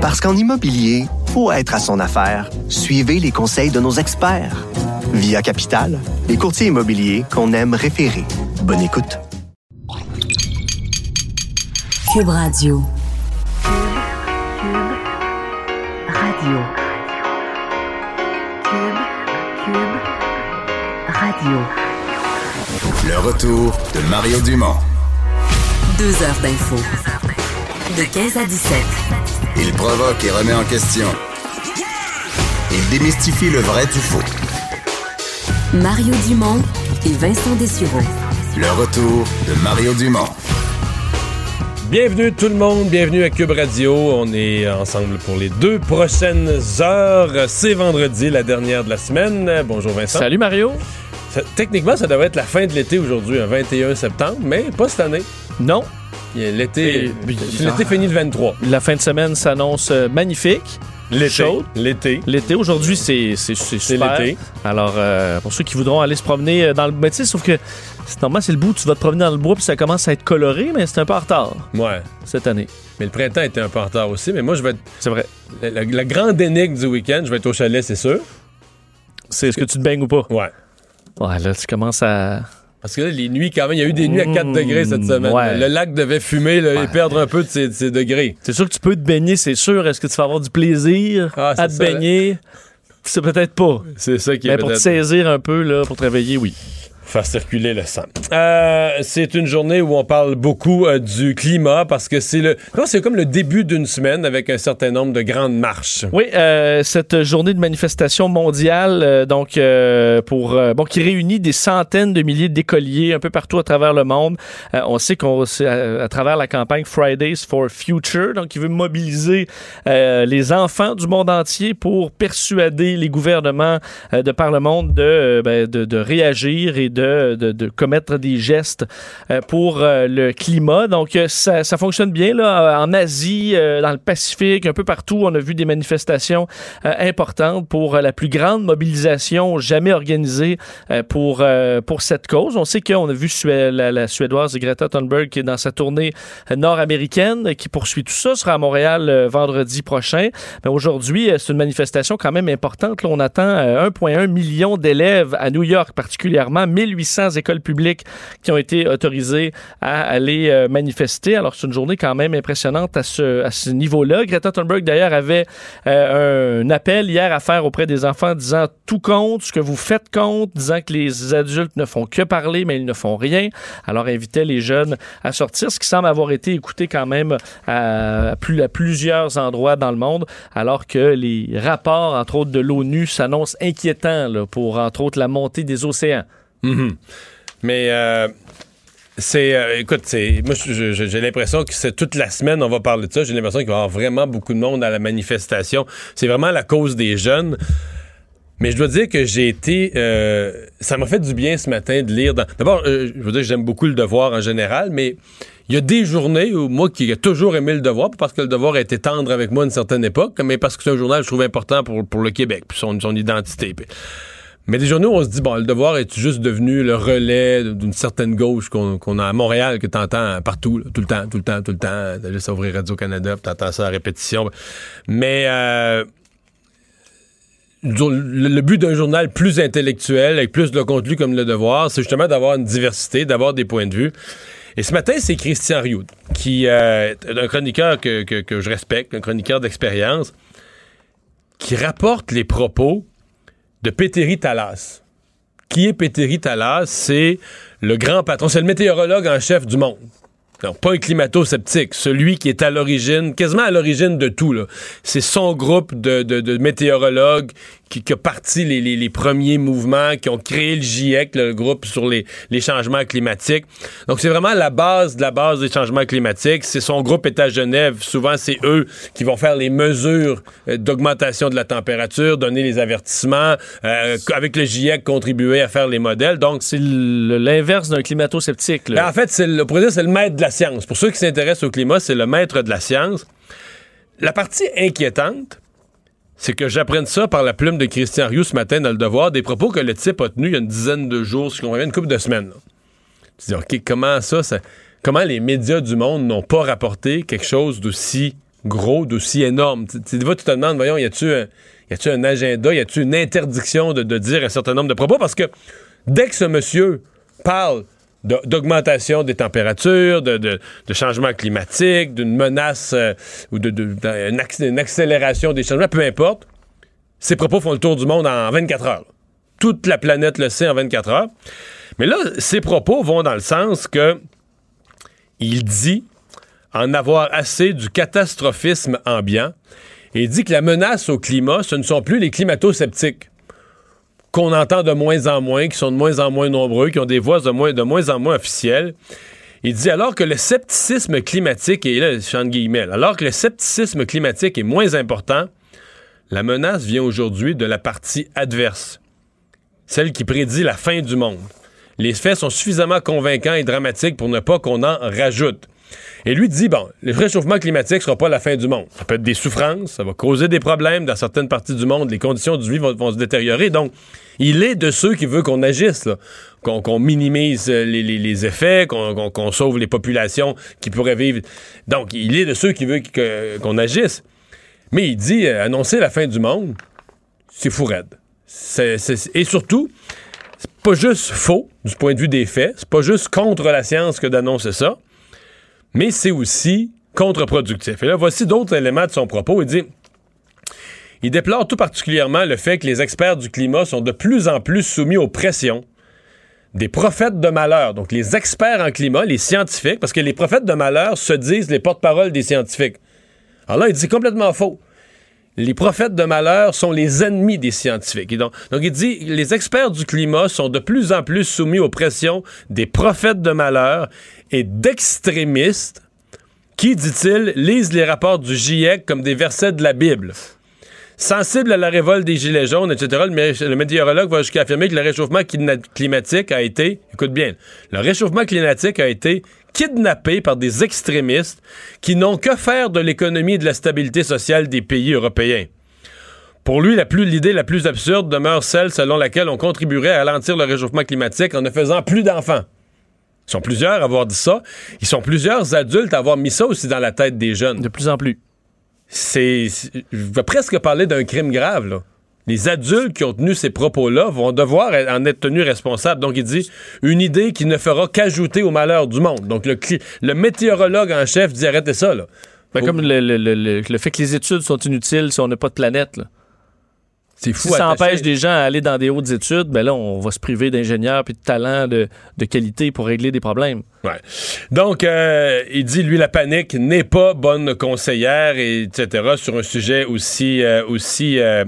Parce qu'en immobilier, faut être à son affaire. Suivez les conseils de nos experts. Via Capital, les courtiers immobiliers qu'on aime référer. Bonne écoute. Cube Radio. Radio. Cube, Cube, Radio. Le retour de Mario Dumont. Deux heures d'info. De 15 à 17. Il provoque et remet en question. Il démystifie le vrai du faux. Mario Dumont et Vincent Dessureau. Le retour de Mario Dumont. Bienvenue tout le monde, bienvenue à Cube Radio. On est ensemble pour les deux prochaines heures. C'est vendredi, la dernière de la semaine. Bonjour Vincent. Salut Mario. Ça- techniquement, ça devrait être la fin de l'été aujourd'hui, un 21 septembre, mais pas cette année. Non, L'été, l'été finit le 23. la fin de semaine s'annonce euh, magnifique. L'été. L'été. L'été, aujourd'hui, c'est super. l'été. Alors, euh, pour ceux qui voudront aller se promener euh, dans le... Mais tu sais, sauf que c'est normal, c'est le bout, tu vas te promener dans le bois, puis ça commence à être coloré, mais c'est un peu en retard Ouais. cette année. Mais le printemps était un peu en retard aussi. Mais moi, je vais être. C'est vrai. La, la- la grande énigme du week-end, je vais être au chalet, c'est sûr. C'est est-ce que tu te baignes ou pas? Ouais. Ouais, là, tu commences à... Parce que là, les nuits, quand même, il y a eu des nuits à 4 Mmh, degrés cette semaine. ouais. Le lac devait fumer là, et perdre un peu de ses, de ses degrés. C'est sûr que tu peux te baigner, c'est sûr. Est-ce que tu vas avoir du plaisir Ah, à te ça, baigner? C'est peut-être pas. C'est ça qui est Mais pour te saisir un peu, là, pour te réveiller, oui. Faire circuler le sang. Euh, c'est une journée où on parle beaucoup euh, du climat parce que c'est le c'est comme le début d'une semaine avec un certain nombre de grandes marches. Oui, euh, cette journée de manifestation mondiale, donc pour bon, qui réunit des centaines de milliers d'écoliers un peu partout à travers le monde. On sait qu'on à, à travers la campagne Fridays for Future, donc qui veut mobiliser les enfants du monde entier pour persuader les gouvernements de par le monde de, ben, de réagir et de, de, commettre des gestes euh, pour euh, le climat. Donc euh, ça, fonctionne bien là en Asie, dans le Pacifique, un peu partout. On a vu des manifestations importantes pour la plus grande mobilisation jamais organisée pour pour cette cause. On sait qu'on a vu la, suédoise Greta Thunberg qui est dans sa tournée nord-américaine qui poursuit tout ça sera à Montréal vendredi prochain. Mais aujourd'hui, c'est une manifestation quand même importante. On attend euh, 1,1 million d'élèves à New York particulièrement, 1800 écoles publiques qui ont été autorisées à aller euh, manifester. Alors, c'est une journée quand même impressionnante à ce, à ce niveau-là. Greta Thunberg, d'ailleurs, avait euh, un appel hier à faire auprès des enfants disant tout compte, ce que vous faites compte, disant que les adultes ne font que parler, mais ils ne font rien. Alors, invitait les jeunes à sortir, ce qui semble avoir été écouté quand même à, plus, à plusieurs endroits dans le monde, alors que les rapports, entre autres, de l'ONU s'annoncent inquiétants là, pour, entre autres, la montée des océans. Mhm. Mais euh, c'est euh, écoute, c'est moi j'ai l'impression que c'est toute la semaine on va parler de ça. J'ai l'impression qu'il va y avoir vraiment beaucoup de monde à la manifestation. C'est vraiment la cause des jeunes. Mais je dois dire que j'ai été. euh, ça m'a fait du bien ce matin de lire. D'abord, euh, je veux dire, j'aime beaucoup le devoir en général, mais il y a des journées où moi qui ai toujours aimé le devoir, parce que le devoir a été tendre avec moi à une certaine époque, mais parce que c'est un journal que je trouve important pour, pour le Québec, puis son, son identité. Mais des journées où on se dit, bon, le devoir est juste devenu le relais d'une certaine gauche qu'on a à Montréal, que t'entends partout, tout le temps, tout le temps, tout le temps. T'as juste ouvrir Radio-Canada, t'entends ça à répétition. Mais euh, le, but d'un journal plus intellectuel, avec plus de contenu comme le devoir, c'est justement d'avoir une diversité, d'avoir des points de vue. Et ce matin, c'est Christian Rioux, qui euh, est un chroniqueur que, que- que je respecte, un chroniqueur d'expérience, qui rapporte les propos de Péteri Talas. Qui est Péteri Talas? C'est le grand patron, c'est le météorologue en chef du monde. Non, pas un climato-sceptique, celui qui est à l'origine, quasiment à l'origine de tout. C'est son groupe de météorologues qui, qui a parti les, les- les premiers mouvements, qui ont créé le GIEC, le groupe sur les, les changements climatiques. Donc c'est vraiment la base de la base des changements climatiques. C'est son groupe est à Genève. Souvent, c'est eux qui vont faire les mesures euh, d'augmentation de la température, donner les avertissements, euh, avec le GIEC contribuer à faire les modèles. Donc C'est l'inverse d'un climato-sceptique. ben, en fait, c'est le, c'est le maître de la science. Pour ceux qui s'intéressent au climat, c'est le maître de la science. La partie inquiétante, c'est que j'apprenne ça par la plume de Christian Rioux ce matin dans le devoir, des propos que le type a tenus il y a une dizaine de jours, je comprends bien, une couple de semaines. Tu dis, OK, comment ça, comment les médias du monde n'ont pas rapporté quelque chose d'aussi gros, d'aussi énorme? Tu, te demandes, voyons, y a-tu un, y un agenda, y a-tu une interdiction de, dire un certain nombre de propos? Parce que dès que ce monsieur parle d'augmentation des températures, de, de, de changement climatique, d'une menace euh, ou d'une acc- une accélération des changements, peu importe, ses propos font le tour du monde en 24 heures. Toute la planète le sait en 24 heures. Mais là, ses propos vont dans le sens que il dit en avoir assez du catastrophisme ambiant et il dit que la menace au climat, ce ne sont plus les climato-sceptiques qu'on entend de moins en moins, qui sont de moins en moins nombreux, qui ont des voix de moins, de moins en moins officielles. Il dit alors que le scepticisme climatique, là, alors que le scepticisme climatique est moins important, la menace vient aujourd'hui de la partie adverse, celle qui prédit la fin du monde. Les faits sont suffisamment convaincants et dramatiques pour ne pas qu'on en rajoute. Et lui dit, bon, le réchauffement climatique sera pas la fin du monde. Ça peut être des souffrances, ça va causer des problèmes dans certaines parties du monde, les conditions de vie vont, se détériorer. Donc, il est de ceux qui veulent qu'on agisse, qu'on minimise euh, les, effets, qu'on sauve les populations qui pourraient vivre. Donc, il est de ceux qui veulent qu'on agisse. Mais il dit, euh, annoncer la fin du monde, c'est fou raide. Et surtout, c'est pas juste faux du point de vue des faits, c'est pas juste contre la science que d'annoncer ça, mais c'est aussi contre-productif. Et là, voici d'autres éléments de son propos. Il dit il déplore tout particulièrement le fait que les experts du climat sont de plus en plus soumis aux pressions des prophètes de malheur. Donc, les experts en climat, les scientifiques, parce que les prophètes de malheur se disent les porte-paroles des scientifiques. Alors là, il dit complètement faux. Les prophètes de malheur sont les ennemis des scientifiques. Donc, il dit les experts du climat sont de plus en plus soumis aux pressions des prophètes de malheur et d'extrémistes qui, dit-il, lisent les rapports du GIEC comme des versets de la Bible. Sensible à la révolte des Gilets jaunes, etc., le, mé- le météorologue va jusqu'à affirmer que le réchauffement climatique a été, écoute bien, le réchauffement climatique a été kidnappé par des extrémistes qui n'ont que faire de l'économie et de la stabilité sociale des pays européens. Pour lui, la plus- l'idée la plus absurde demeure celle selon laquelle on contribuerait à ralentir le réchauffement climatique en ne faisant plus d'enfants. Ils sont plusieurs à avoir dit ça. Ils sont plusieurs adultes à avoir mis ça aussi dans la tête des jeunes De plus en plus. c'est. c'est- Je vais presque parler d'un crime grave, là. Les adultes qui ont tenu ces propos-là vont devoir en être tenus responsables. Donc, il dit une idée qui ne fera qu'ajouter au malheur du monde. Donc, le, météorologue en chef dit arrêtez ça, là. Ben, Faut- Comme le, le- le- le- le fait que les études sont inutiles si on n'a pas de planète. là. C'est Si fou. ça attaché. empêche des gens à aller dans des hautes études, ben là, on va se priver d'ingénieurs puis de talents de, de qualité pour régler des problèmes. Ouais. Donc, euh, il dit, lui, la panique n'est pas bonne conseillère, et etc., sur un sujet aussi, euh, aussi euh,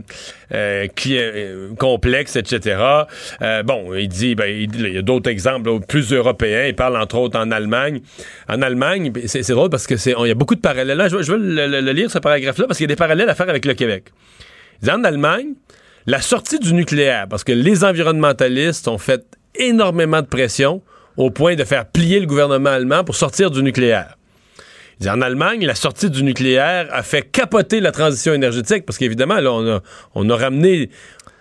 complexe, etc. Bon, il dit, ben, il, il y a d'autres exemples là, plus européens. Il parle, entre autres, en Allemagne. En Allemagne, ben, c'est drôle parce que c'est, il y a beaucoup de parallèles. Là, je, veux- je veux le, le- le lire, ce paragraphe-là, parce qu'il y a des parallèles à faire avec le Québec. En Allemagne, la sortie du nucléaire, parce que les environnementalistes ont fait énormément de pression au point de faire plier le gouvernement allemand pour sortir du nucléaire. Il dit, en Allemagne, la sortie du nucléaire a fait capoter la transition énergétique, parce qu'évidemment, là, on a, on a ramené...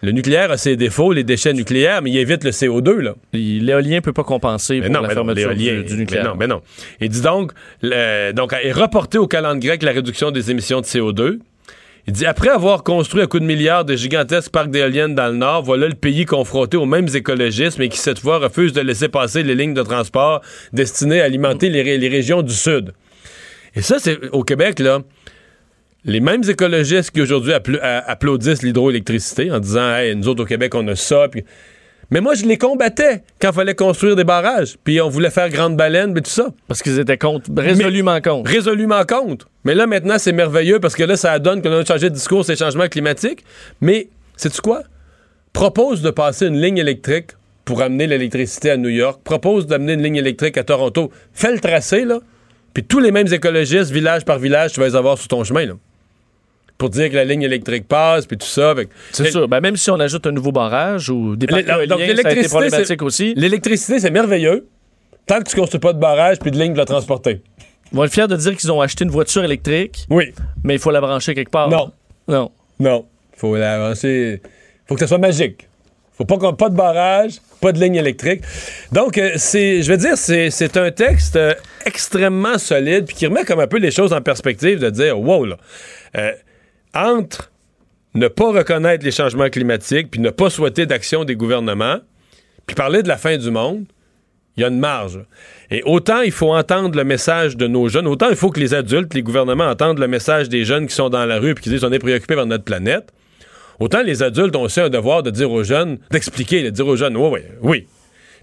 Le nucléaire a ses défauts, les déchets nucléaires, mais il évite le CO2, là. L'éolien peut pas compenser Mais pour non, la mais non, fermeture l'éolien, du, du mais nucléaire. non, mais non. Il dit donc, le- donc, est reporté au calendrier grec la réduction des émissions de CO2. Il dit, après avoir construit à coups de milliards de gigantesques parcs d'éoliennes dans le Nord, voilà le pays confronté aux mêmes écologistes, mais qui cette fois refuse de laisser passer les lignes de transport destinées à alimenter les, ré- les régions du Sud. Et ça, c'est au Québec, là. Les mêmes écologistes qui aujourd'hui a- applaudissent l'hydroélectricité en disant, hey, nous autres au Québec, on a ça. puis- Mais moi, je les combattais quand il fallait construire des barrages. Puis on voulait faire grande baleine, mais tout ça. Parce qu'ils étaient contre, résolument contre. Résolument contre. Mais là, maintenant, c'est merveilleux parce que là, ça donne qu'on a changé de discours, c'est changement climatique. Mais, sais-tu quoi? Propose de passer une ligne électrique pour amener l'électricité à New York. Propose d'amener une ligne électrique à Toronto. Fais le tracé, là. Puis tous les mêmes écologistes, village par village, tu vas les avoir sur ton chemin, là. Pour dire que la ligne électrique passe, puis tout ça. C'est sûr. Ben, même si on ajoute un nouveau barrage ou des parcs donc, éoliens, ça a été l'électricité, problématique c'est- aussi. L'électricité, c'est merveilleux. Tant que tu construis pas de barrage puis de ligne pour la transporter. Ils vont être fiers de dire qu'ils ont acheté une voiture électrique, Oui. mais il faut la brancher quelque part. Non. Non. Non. Faut l'avancer. Faut que ça soit magique. Faut pas qu'on pas de barrage, pas de ligne électrique. Donc, euh, c'est, je vais dire, c'est, c'est un texte euh, extrêmement solide, puis qui remet comme un peu les choses en perspective, de dire, wow, là, euh, entre ne pas reconnaître les changements climatiques, puis ne pas souhaiter d'action des gouvernements, puis parler de la fin du monde, il y a une marge. Et autant il faut entendre le message de nos jeunes, autant il faut que les adultes, les gouvernements entendent le message des jeunes qui sont dans la rue et qui disent on est préoccupés par notre planète. Autant les adultes ont aussi un devoir de dire aux jeunes, d'expliquer, de dire aux jeunes, oui, oui, oui.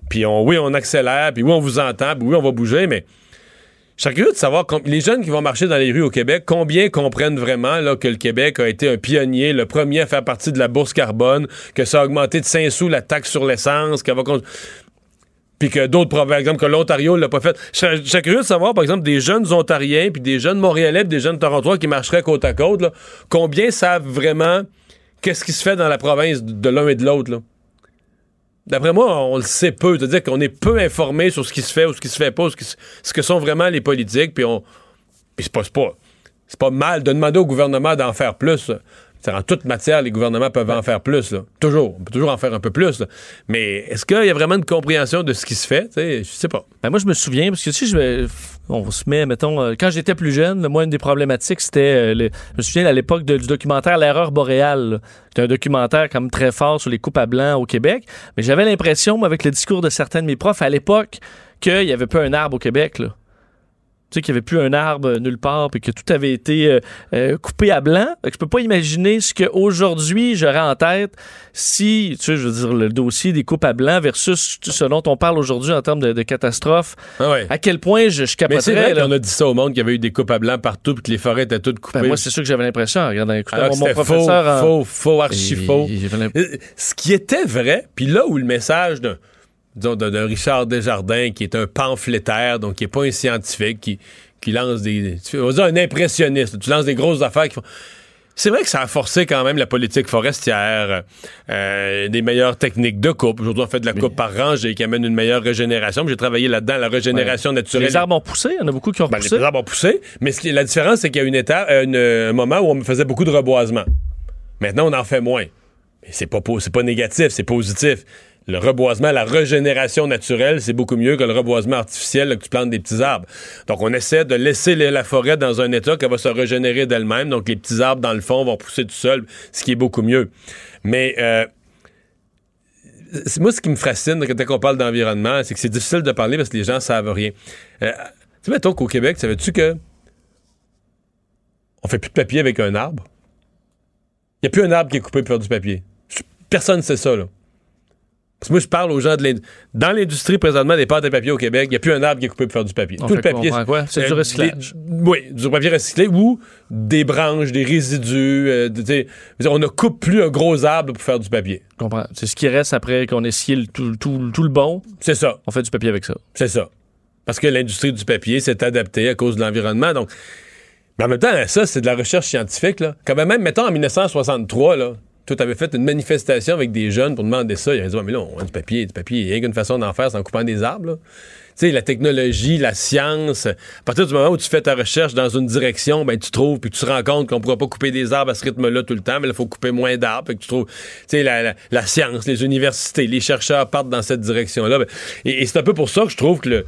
Puis oui, on accélère, puis oui, on vous entend, puis oui, on va bouger, mais je serais curieux de savoir, les jeunes qui vont marcher dans les rues au Québec, combien comprennent vraiment que le Québec a été un pionnier, le premier à faire partie de la bourse carbone, que ça a augmenté de 5 sous la taxe sur l'essence, qu'elle va... puis que d'autres provinces, par exemple, que l'Ontario l'a pas fait. Je serais, curieux de savoir, par exemple, des jeunes Ontariens, puis des jeunes Montréalais, puis des jeunes Torontois qui marcheraient côte à côte, là, combien savent vraiment qu'est-ce qui se fait dans la province de l'un et de l'autre? D'après moi, on le sait peu. C'est-à-dire qu'on est peu informé sur ce qui se fait ou ce qui se fait pas, ce, que sont vraiment les politiques, puis on. Puis c'est pas, pas, pas mal de demander au gouvernement d'en faire plus. en toute matière, les gouvernements peuvent en faire plus. Toujours. On peut toujours en faire un peu plus. Mais est-ce qu'il y a vraiment une compréhension de ce qui se fait? Je sais pas. Ben, moi, je me souviens, parce que sais, je on se met, mettons, euh, quand j'étais plus jeune, moi, une des problématiques, c'était, euh, je me souviens à l'époque du documentaire L'erreur boréale. C'était un documentaire comme très fort sur les coupes à blanc au Québec. Mais j'avais l'impression, avec le discours de certains de mes profs à l'époque, qu'il n'y avait pas un arbre au Québec. Là. Tu sais, qu'il n'y avait plus un arbre nulle part, puis que tout avait été euh, euh, coupé à blanc. Que je peux pas imaginer ce qu'aujourd'hui j'aurais en tête si, tu sais, je veux dire, le dossier des coupes à blanc versus ce dont on parle aujourd'hui en termes de, de catastrophe. Ah ouais. À quel point je, je Mais c'est capoterais. vrai là. qu'on a dit ça au monde qu'il y avait eu des coupes à blanc partout puis que les forêts étaient toutes coupées. Ben, moi, c'est sûr que j'avais l'impression, en regardant écoutant Alors que mon, mon professeur. en- faux, faux, faux, archi faux. Euh, Ce qui était vrai, puis là où le message d'un disons, d'un- Richard Desjardins, qui est un pamphlétaire, donc qui n'est pas un scientifique, qui, qui lance des... tu- On dire un impressionniste. Tu lances des grosses affaires qui font... C'est vrai que ça a forcé quand même la politique forestière, euh, des meilleures techniques de coupe. Aujourd'hui, on fait de la coupe par rangée qui amène une meilleure régénération. J'ai travaillé là-dedans, la régénération naturelle. Les arbres ont poussé, il y en a beaucoup qui ont Ben, poussé. les arbres ont poussé, mais ce qui- la différence, c'est qu'il y a une étape, euh, une- un moment où on faisait beaucoup de reboisement. Maintenant, on en fait moins. Mais c'est pas, c'est pas négatif, c'est positif. Le reboisement, la régénération naturelle, c'est beaucoup mieux que le reboisement artificiel, que tu plantes des petits arbres. Donc, on essaie de laisser la forêt dans un état qu'elle va se régénérer d'elle-même. Donc, les petits arbres, dans le fond, vont pousser tout seuls, ce qui est beaucoup mieux. Mais euh, moi, ce qui me fascine quand on parle d'environnement, c'est que c'est difficile de parler parce que les gens savent rien. Euh, tu sais, mettons qu'au Québec, savais-tu que on fait plus de papier avec un arbre? Il n'y a plus un arbre qui est coupé pour faire du papier. Personne ne sait ça, là. Parce que moi, je parle aux gens de l'industrie. Dans l'industrie, présentement, des pâtes à papier au Québec, il n'y a plus un arbre qui est coupé pour faire du papier. On Tout le papier. C'est du euh, recyclage. des- oui, du papier recyclé ou des branches, des résidus. euh, de- on ne coupe plus un gros arbre pour faire du papier. Je comprends. C'est ce qui reste après qu'on ait scié le- tout, tout- tout le bon. C'est ça. On fait du papier avec ça. C'est ça. Parce que l'industrie du papier s'est adaptée à cause de l'environnement. Donc, mais en même temps, ça, c'est de la recherche scientifique. Là. Quand même, mettons en 1963, là, toi, t'avais fait une manifestation avec des jeunes pour demander ça. Ils avaient dit, mais là, on a du papier, du papier. Il y a qu'une façon d'en faire, c'est en coupant des arbres. là. Tu sais, la technologie, la science, à partir du moment où tu fais ta recherche dans une direction, ben, tu trouves, puis tu te rends compte qu'on ne pourra pas couper des arbres à ce rythme-là tout le temps, mais il faut couper moins d'arbres. Tu trouves, tu sais, la, science, les universités, les chercheurs partent dans cette direction-là. Et, c'est un peu pour ça que je trouve que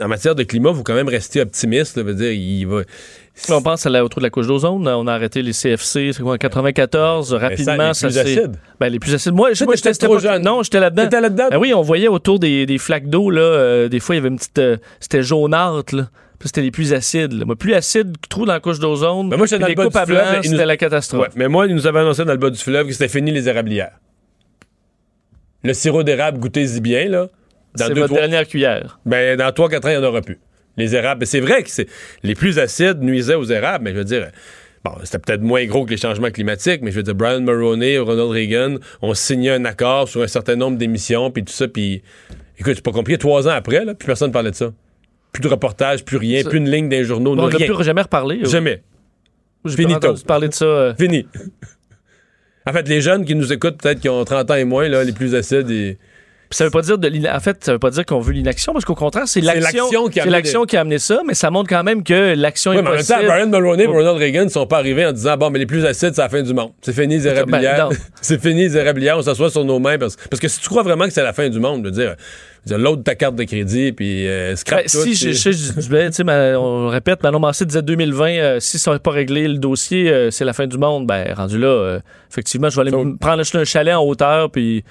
en matière de climat, faut quand même rester optimiste. là. veut dire, il va. On pense à la, autour de la couche d'ozone. On a arrêté les CFC, c'est quoi, en 94. Rapidement, les ça plus s'est- acides. Ben, les plus acides. Moi, moi, j'étais trop pas- jeune. Non, j'étais là-dedans. Ben oui, on voyait autour des, des flaques d'eau, là, euh, des fois, il y avait une petite. euh, c'était jaunâtre, là. C'était les plus acides. là. Moi, plus acide que trop dans la couche d'ozone. Ben moi, j'étais dans les le bas coupes du à fleuve, blanc, ils nous- c'était la catastrophe. Ouais, mais moi, il nous avait annoncé dans le bas du fleuve que c'était fini les érablières. Le sirop d'érable, goûtez-y bien, là. Dans C'est deux, votre trois- dernière cuillère. Ben, dans 3-4 ans, il n'y en aura plus. Les érables, c'est vrai que c'est les plus acides nuisaient aux érables, mais je veux dire, bon, c'était peut-être moins gros que les changements climatiques, mais je veux dire, Brian Mulroney et Ronald Reagan ont signé un accord sur un certain nombre d'émissions, puis tout ça, puis écoute, c'est pas compliqué, trois ans après, là, puis personne ne parlait de ça. Plus de reportages, plus rien, Ça- plus une ligne d'un journaux, Bon, on n'a rien. plus jamais reparlé. Jamais. J'ai pas Finito. parler de ça. euh, Fini. en fait, les jeunes qui nous écoutent, peut-être qui ont 30 ans et moins, là, les plus acides, ils, ça veut pas dire de en fait, ça veut pas dire qu'on veut l'inaction parce qu'au contraire, c'est l'action qui a c'est amené l'action qui a amené ça, mais ça montre quand même que l'action Oui, est mais en même temps, possible. Brian Mulroney et Ronald Reagan ne sont pas arrivés en disant Bon, mais les plus acides, c'est la fin du monde. C'est fini les érablières. Ben, non. c'est fini les érablières, on s'assoit sur nos mains. Parce, parce que si tu crois vraiment que c'est la fin du monde, veux dire, l'autre ta carte de crédit, puis euh, scrap Ben, tout. si, je, je, je- ma- on répète, Manon Massé disait 2020, euh, si ça n'aurait pas réglé le dossier, euh, c'est la fin du monde. Ben, rendu là, euh, effectivement, je vais aller me prendre un chalet en hauteur, puis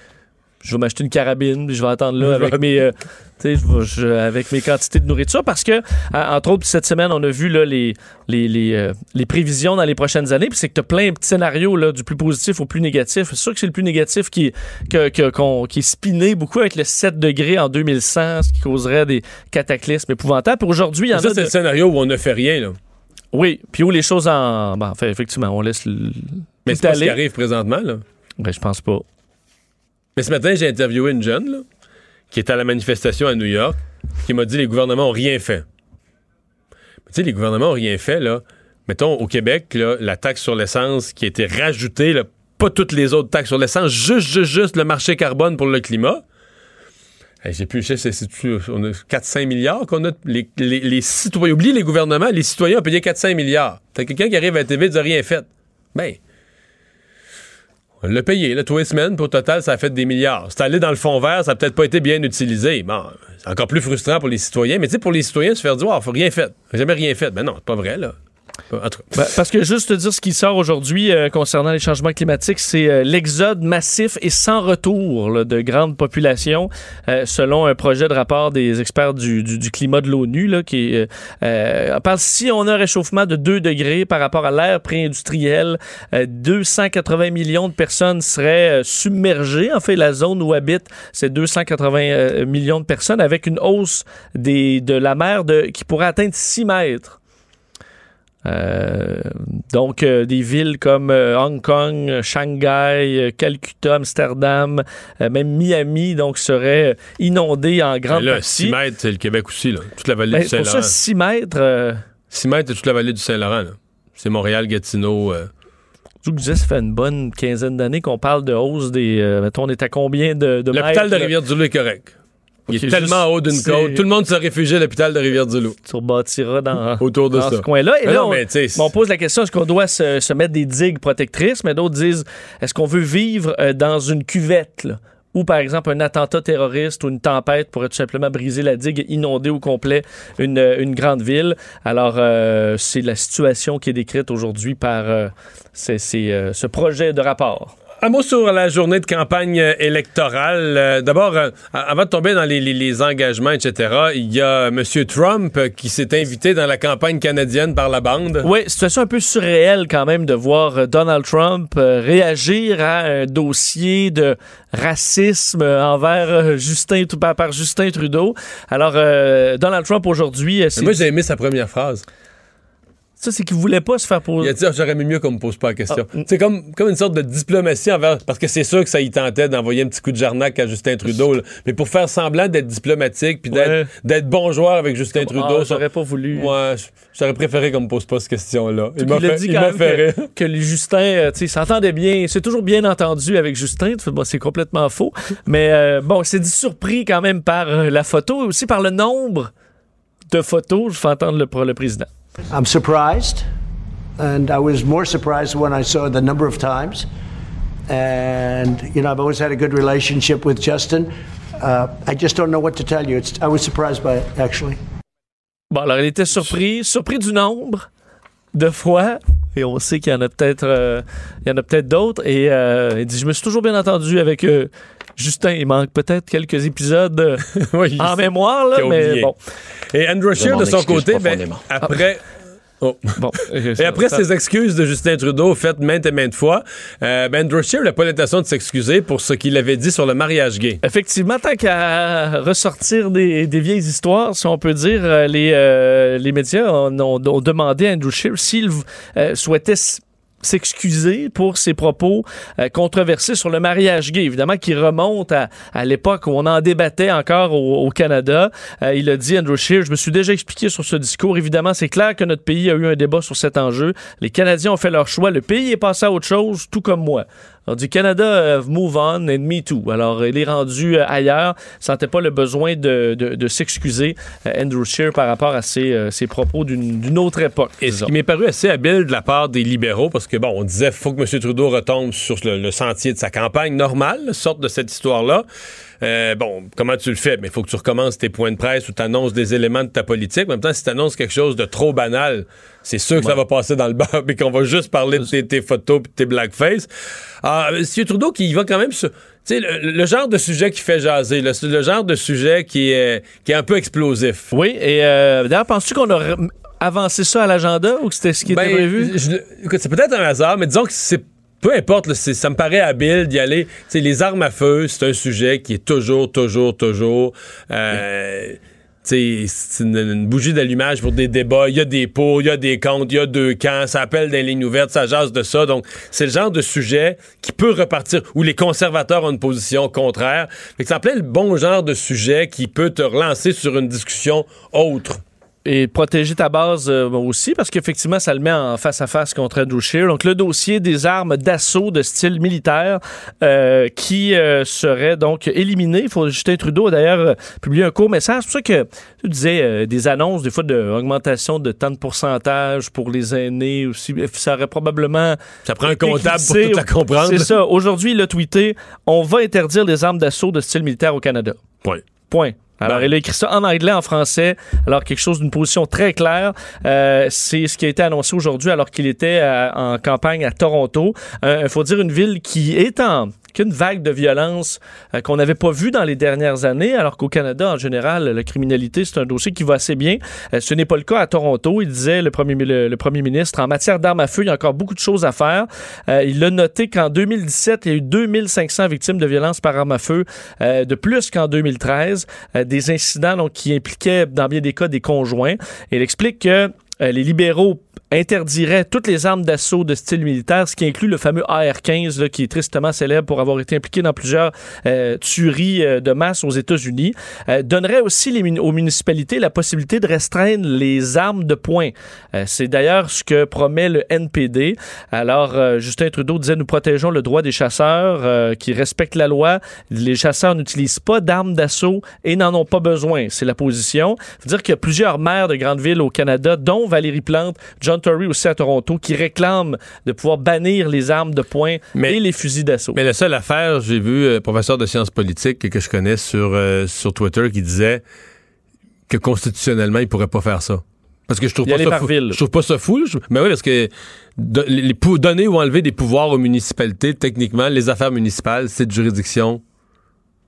je vais m'acheter une carabine, puis je vais attendre là avec mes, euh, tu sais, je avec mes quantités de nourriture. Parce que, euh, entre autres, cette semaine, on a vu là, les, les, les, euh, les prévisions dans les prochaines années, puis c'est que tu as plein de petits scénarios, là, du plus positif au plus négatif. C'est sûr que c'est le plus négatif qui, que- que- qu'on- qui est spiné beaucoup avec le 7 degrés en 2100, ce qui causerait des cataclysmes épouvantables. Puis aujourd'hui, il y en ça, a. c'est de- le scénario où on ne fait rien. Là. Oui, puis où les choses en. Ben, enfin, effectivement, on laisse. le- Mais c'est ce qui arrive présentement. Là. Ben, je pense pas. Mais ce matin, j'ai interviewé une jeune là, qui était à la manifestation à New York, qui m'a dit les gouvernements ont rien fait. Tu sais, les gouvernements ont rien fait, là. Mettons, au Québec, la taxe sur l'essence qui a été rajoutée, pas toutes les autres taxes sur l'essence, juste, juste, juste le marché carbone pour le climat. J'ai plus, je sais, c'est, c'est- on a 4-5 milliards qu'on a. Les citoyens, oublie les gouvernements, les citoyens ont payé 4-5 milliards. T'as quelqu'un qui arrive à la TV et dit rien fait. Ben, on l'a payé, là, tous. Pour total, ça a fait des milliards. C'est allé dans le fond vert, ça a peut-être pas été bien utilisé. Bon, c'est encore plus frustrant pour les citoyens. Mais tu sais, pour les citoyens, se faire dire, oh, faut rien fait. Jamais rien fait. Ben non, c'est pas vrai, là. Ben, parce que juste te dire ce qui sort aujourd'hui euh, concernant les changements climatiques, c'est euh, l'exode massif et sans retour là, de grandes populations, euh, selon un projet de rapport des experts du, du- du climat de l'ONU, qui euh, euh, parle si on a un réchauffement de 2 degrés par rapport à l'ère pré-industrielle, euh, 280 millions de personnes seraient euh, submergées. En fait, la zone où habitent ces 280 euh, millions de personnes, avec une hausse des, de la mer de, qui pourrait atteindre 6 mètres. Euh, donc, euh, des villes comme euh, Hong Kong, Shanghai, Calcutta, Amsterdam, même Miami, donc seraient inondées en grande Ben là, partie. 6 mètres, c'est le Québec aussi, là. Toute la vallée Ben, du c'est pour Saint-Laurent. ça, 6 mètres, euh, 6 mètres, c'est toute la vallée du Saint-Laurent, là. C'est Montréal, Gatineau. je vous disais, ça fait une bonne quinzaine d'années qu'on parle de hausse des... mettons, on est à combien de, de L'hôpital de Rivière-du-Loup est correct. Il est tellement juste- haut d'une côte. Tout le monde se réfugie à l'hôpital de Rivière-du-Loup. Tu rebâtiras dans, Autour de dans ça. ce coin-là. Et Mais là, non, on, mais on pose la question, est-ce qu'on doit se, se mettre des digues protectrices? Mais d'autres disent, est-ce qu'on veut vivre euh, dans une cuvette, là, où, par exemple, un attentat terroriste ou une tempête pourrait tout simplement briser la digue et inonder au complet une, euh, une grande ville? Alors, euh, c'est la situation qui est décrite aujourd'hui par euh, euh, ce projet de rapport. Un mot sur la journée de campagne électorale. Euh, D'abord, euh, avant de tomber dans les, les- les engagements, etc., il y a M. Trump qui s'est invité dans la campagne canadienne par la bande. Oui, situation un peu surréelle quand même de voir euh, Donald Trump réagir à un dossier de racisme envers Justin par, Justin Trudeau. Alors Donald Trump aujourd'hui, Moi, j'ai aimé sa première phrase. Ça c'est qu'il voulait pas se faire Il poser. a dit, Ah, j'aurais aimé mieux qu'on me pose pas la question. Ah, mm. C'est comme, comme une sorte de diplomatie envers. Parce que c'est sûr que ça y tentait d'envoyer un petit coup de jarnac à Justin Trudeau. là. Mais pour faire semblant d'être diplomatique puis d'être Ouais. bon joueur avec Justin Ah, Trudeau. ça- j'aurais pas voulu. Moi, j'aurais préféré qu'on me pose pas cette question-là. Il Il m'a fait, dit il quand m'a même que, rire. que les Justin, euh, tu sais, s'entendait bien. C'est toujours bien entendu avec Justin. Bon, c'est complètement faux. Mais euh, bon, c'est dit surpris quand même par euh, la photo et aussi par le nombre de photos. Je fais entendre le, le président. I'm surprised, and I was more surprised when I saw the number of times. And you know, I've always had a good relationship with Justin. Uh, I just don't know what to tell you. It's, I was surprised by it, actually. Bon, alors il était surpris, surpris du nombre de fois. Et on sait qu'il y en a peut-être, euh, il y en a peut-être d'autres. Et euh, il dit, je me suis toujours bien entendu avec euh, Justin. Il manque peut-être quelques épisodes euh, Oui, en mémoire là, mais bon, Et Andrew Scheer, de son côté, ben, profondément. après. Oh. bon. Et après ces excuses de Justin Trudeau faites maintes et maintes fois, euh, ben Andrew Scheer n'a pas l'intention de s'excuser pour ce qu'il avait dit sur le mariage gay. Effectivement, tant qu'à ressortir des, des vieilles histoires, si on peut dire, euh, les, euh, les médias ont, ont- ont demandé à Andrew Scheer s'il euh, souhaitait s'excuser pour ses propos euh, controversés sur le mariage gay, évidemment, qui remonte à, à l'époque où on en débattait encore au, Canada. Euh, il a dit, Andrew Scheer, je me suis déjà expliqué sur ce discours. Évidemment, c'est clair que notre pays a eu un débat sur cet enjeu. Les Canadiens ont fait leur choix. Le pays est passé à autre chose, tout comme moi. Dit Canada euh, move on and me too. Alors, il est rendu euh, ailleurs. Sentait pas le besoin de, de, de s'excuser, euh, Andrew Scheer, par rapport à ses, ses propos d'une autre époque. Et ce qui m'est paru assez habile de la part des libéraux, parce que bon, on disait faut que M. Trudeau retombe sur le, le sentier de sa campagne normale, sorte de cette histoire-là. Euh, bon, comment tu le fais? Mais il faut que tu recommences tes points de presse ou tu annonces des éléments de ta politique. En même temps, si tu annonces quelque chose de trop banal, c'est sûr que ça va passer dans le beurre et qu'on va juste parler de tes, tes photos et tes blackface. Ah, M. Trudeau qui va quand même sur... Tu sais, le, le genre de sujet qui fait jaser, le, le genre de sujet qui est, qui est un peu explosif. Oui, et euh, d'ailleurs, penses-tu qu'on a avancé ça à l'agenda ou que c'était ce qui était Ben, prévu? je- écoute, c'est peut-être un hasard, mais disons que c'est peu importe, ça me paraît habile d'y aller. Tu sais, les armes à feu, c'est un sujet qui est toujours, toujours, toujours. euh, sais, c'est une, bougie d'allumage pour des débats. Il y a des pour, il y a des contre, il y a deux camps. Ça appelle des lignes ouvertes, ça jase de ça. Donc, c'est le genre de sujet qui peut repartir où les conservateurs ont une position contraire. Fait que ça appelait le bon genre de sujet qui peut te relancer sur une discussion autre. Et protéger ta base euh, aussi, parce qu'effectivement, ça le met en face à face contre Andrew Scheer. Donc, le dossier des armes d'assaut de style militaire euh, qui euh, serait donc éliminé. Il faut Justin Trudeau a d'ailleurs euh, publié un court message. C'est pour ça que tu disais euh, des annonces, des fois, d'augmentation de tant de pourcentage pour les aînés aussi. Ça aurait probablement Ça prend un comptable pour tout la comprendre. C'est ça. Aujourd'hui, il a tweeté on va interdire les armes d'assaut de style militaire au Canada. Point. Point. Alors, il a écrit ça en anglais, en français. Alors, quelque chose d'une position très claire. Euh, c'est ce qui a été annoncé aujourd'hui alors qu'il était à- en campagne à Toronto. Il faut dire une ville qui est en qu'une vague de violence euh, qu'on n'avait pas vu dans les dernières années, alors qu'au Canada, en général, la criminalité, c'est un dossier qui va assez bien. Euh, ce n'est pas le cas à Toronto. Il disait, le premier, ministre, en matière d'armes à feu, il y a encore beaucoup de choses à faire. Euh, il a noté qu'en 2017, il y a eu 2500 victimes de violences par arme à feu, de plus qu'en 2013. Euh, des incidents donc, qui impliquaient, dans bien des cas, des conjoints. Il explique que les libéraux interdiraient toutes les armes d'assaut de style militaire, ce qui inclut le fameux AR-15, là, qui est tristement célèbre pour avoir été impliqué dans plusieurs euh, tueries euh, de masse aux États-Unis, euh, donnerait aussi aux municipalités la possibilité de restreindre les armes de poing. C'est d'ailleurs ce que promet le NPD. Alors, Justin Trudeau disait, nous protégeons le droit des chasseurs qui respectent la loi. Les chasseurs n'utilisent pas d'armes d'assaut et n'en ont pas besoin. C'est la position. dire qu'il y a plusieurs maires de grandes villes au Canada, dont Valérie Plante, Tory aussi à Toronto, qui réclament de pouvoir bannir les armes de poing Mais- et les fusils d'assaut. Mais la seule affaire, j'ai vu euh, professeur de sciences politiques que, je connais sur, euh, sur Twitter qui disait que constitutionnellement, il pourrait pas faire ça. Parce que je trouve pas ça fou. Je trouve pas ça fou. Je- Mais oui, parce que do- les, les pou- donner ou enlever des pouvoirs aux municipalités, techniquement, les affaires municipales, c'est de juridiction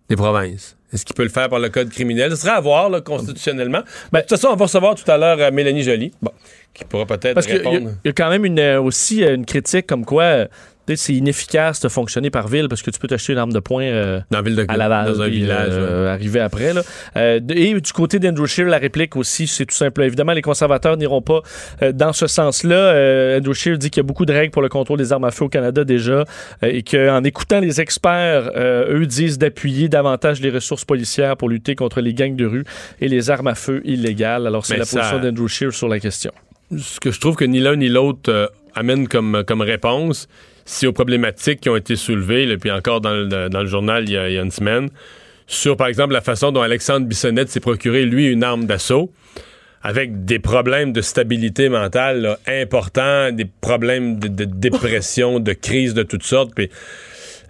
des provinces. Est-ce qu'il peut le faire par le code criminel? Ce serait à voir, là, constitutionnellement. Ben, de toute façon, on va recevoir tout à l'heure euh, Mélanie Joly, bon, qui pourra peut-être répondre. il y a quand même une, euh, aussi euh, une critique comme quoi c'est inefficace de fonctionner par ville parce que tu peux t'acheter une arme de poing euh, Dans la ville de à Laval, dans un puis, village. euh, arrivé après. Là. Euh, et du côté d'Andrew Scheer, la réplique aussi, c'est tout simple. Évidemment, les conservateurs n'iront pas euh, dans ce sens-là. Andrew Scheer dit qu'il y a beaucoup de règles pour le contrôle des armes à feu au Canada déjà et qu'en écoutant les experts, eux disent d'appuyer davantage les ressources policières pour lutter contre les gangs de rue et les armes à feu illégales. Alors, c'est la ça- position d'Andrew Scheer sur la question. ce que je trouve que ni l'un ni l'autre euh, amène comme, comme réponse, c'est aux problématiques qui ont été soulevées, là, puis encore dans le, journal il y, a, il y a une semaine, sur par exemple la façon dont Alexandre Bissonnette s'est procuré, lui, une arme d'assaut, avec des problèmes de stabilité mentale là, importants, des problèmes de, de dépression, de crise de toutes sortes, puis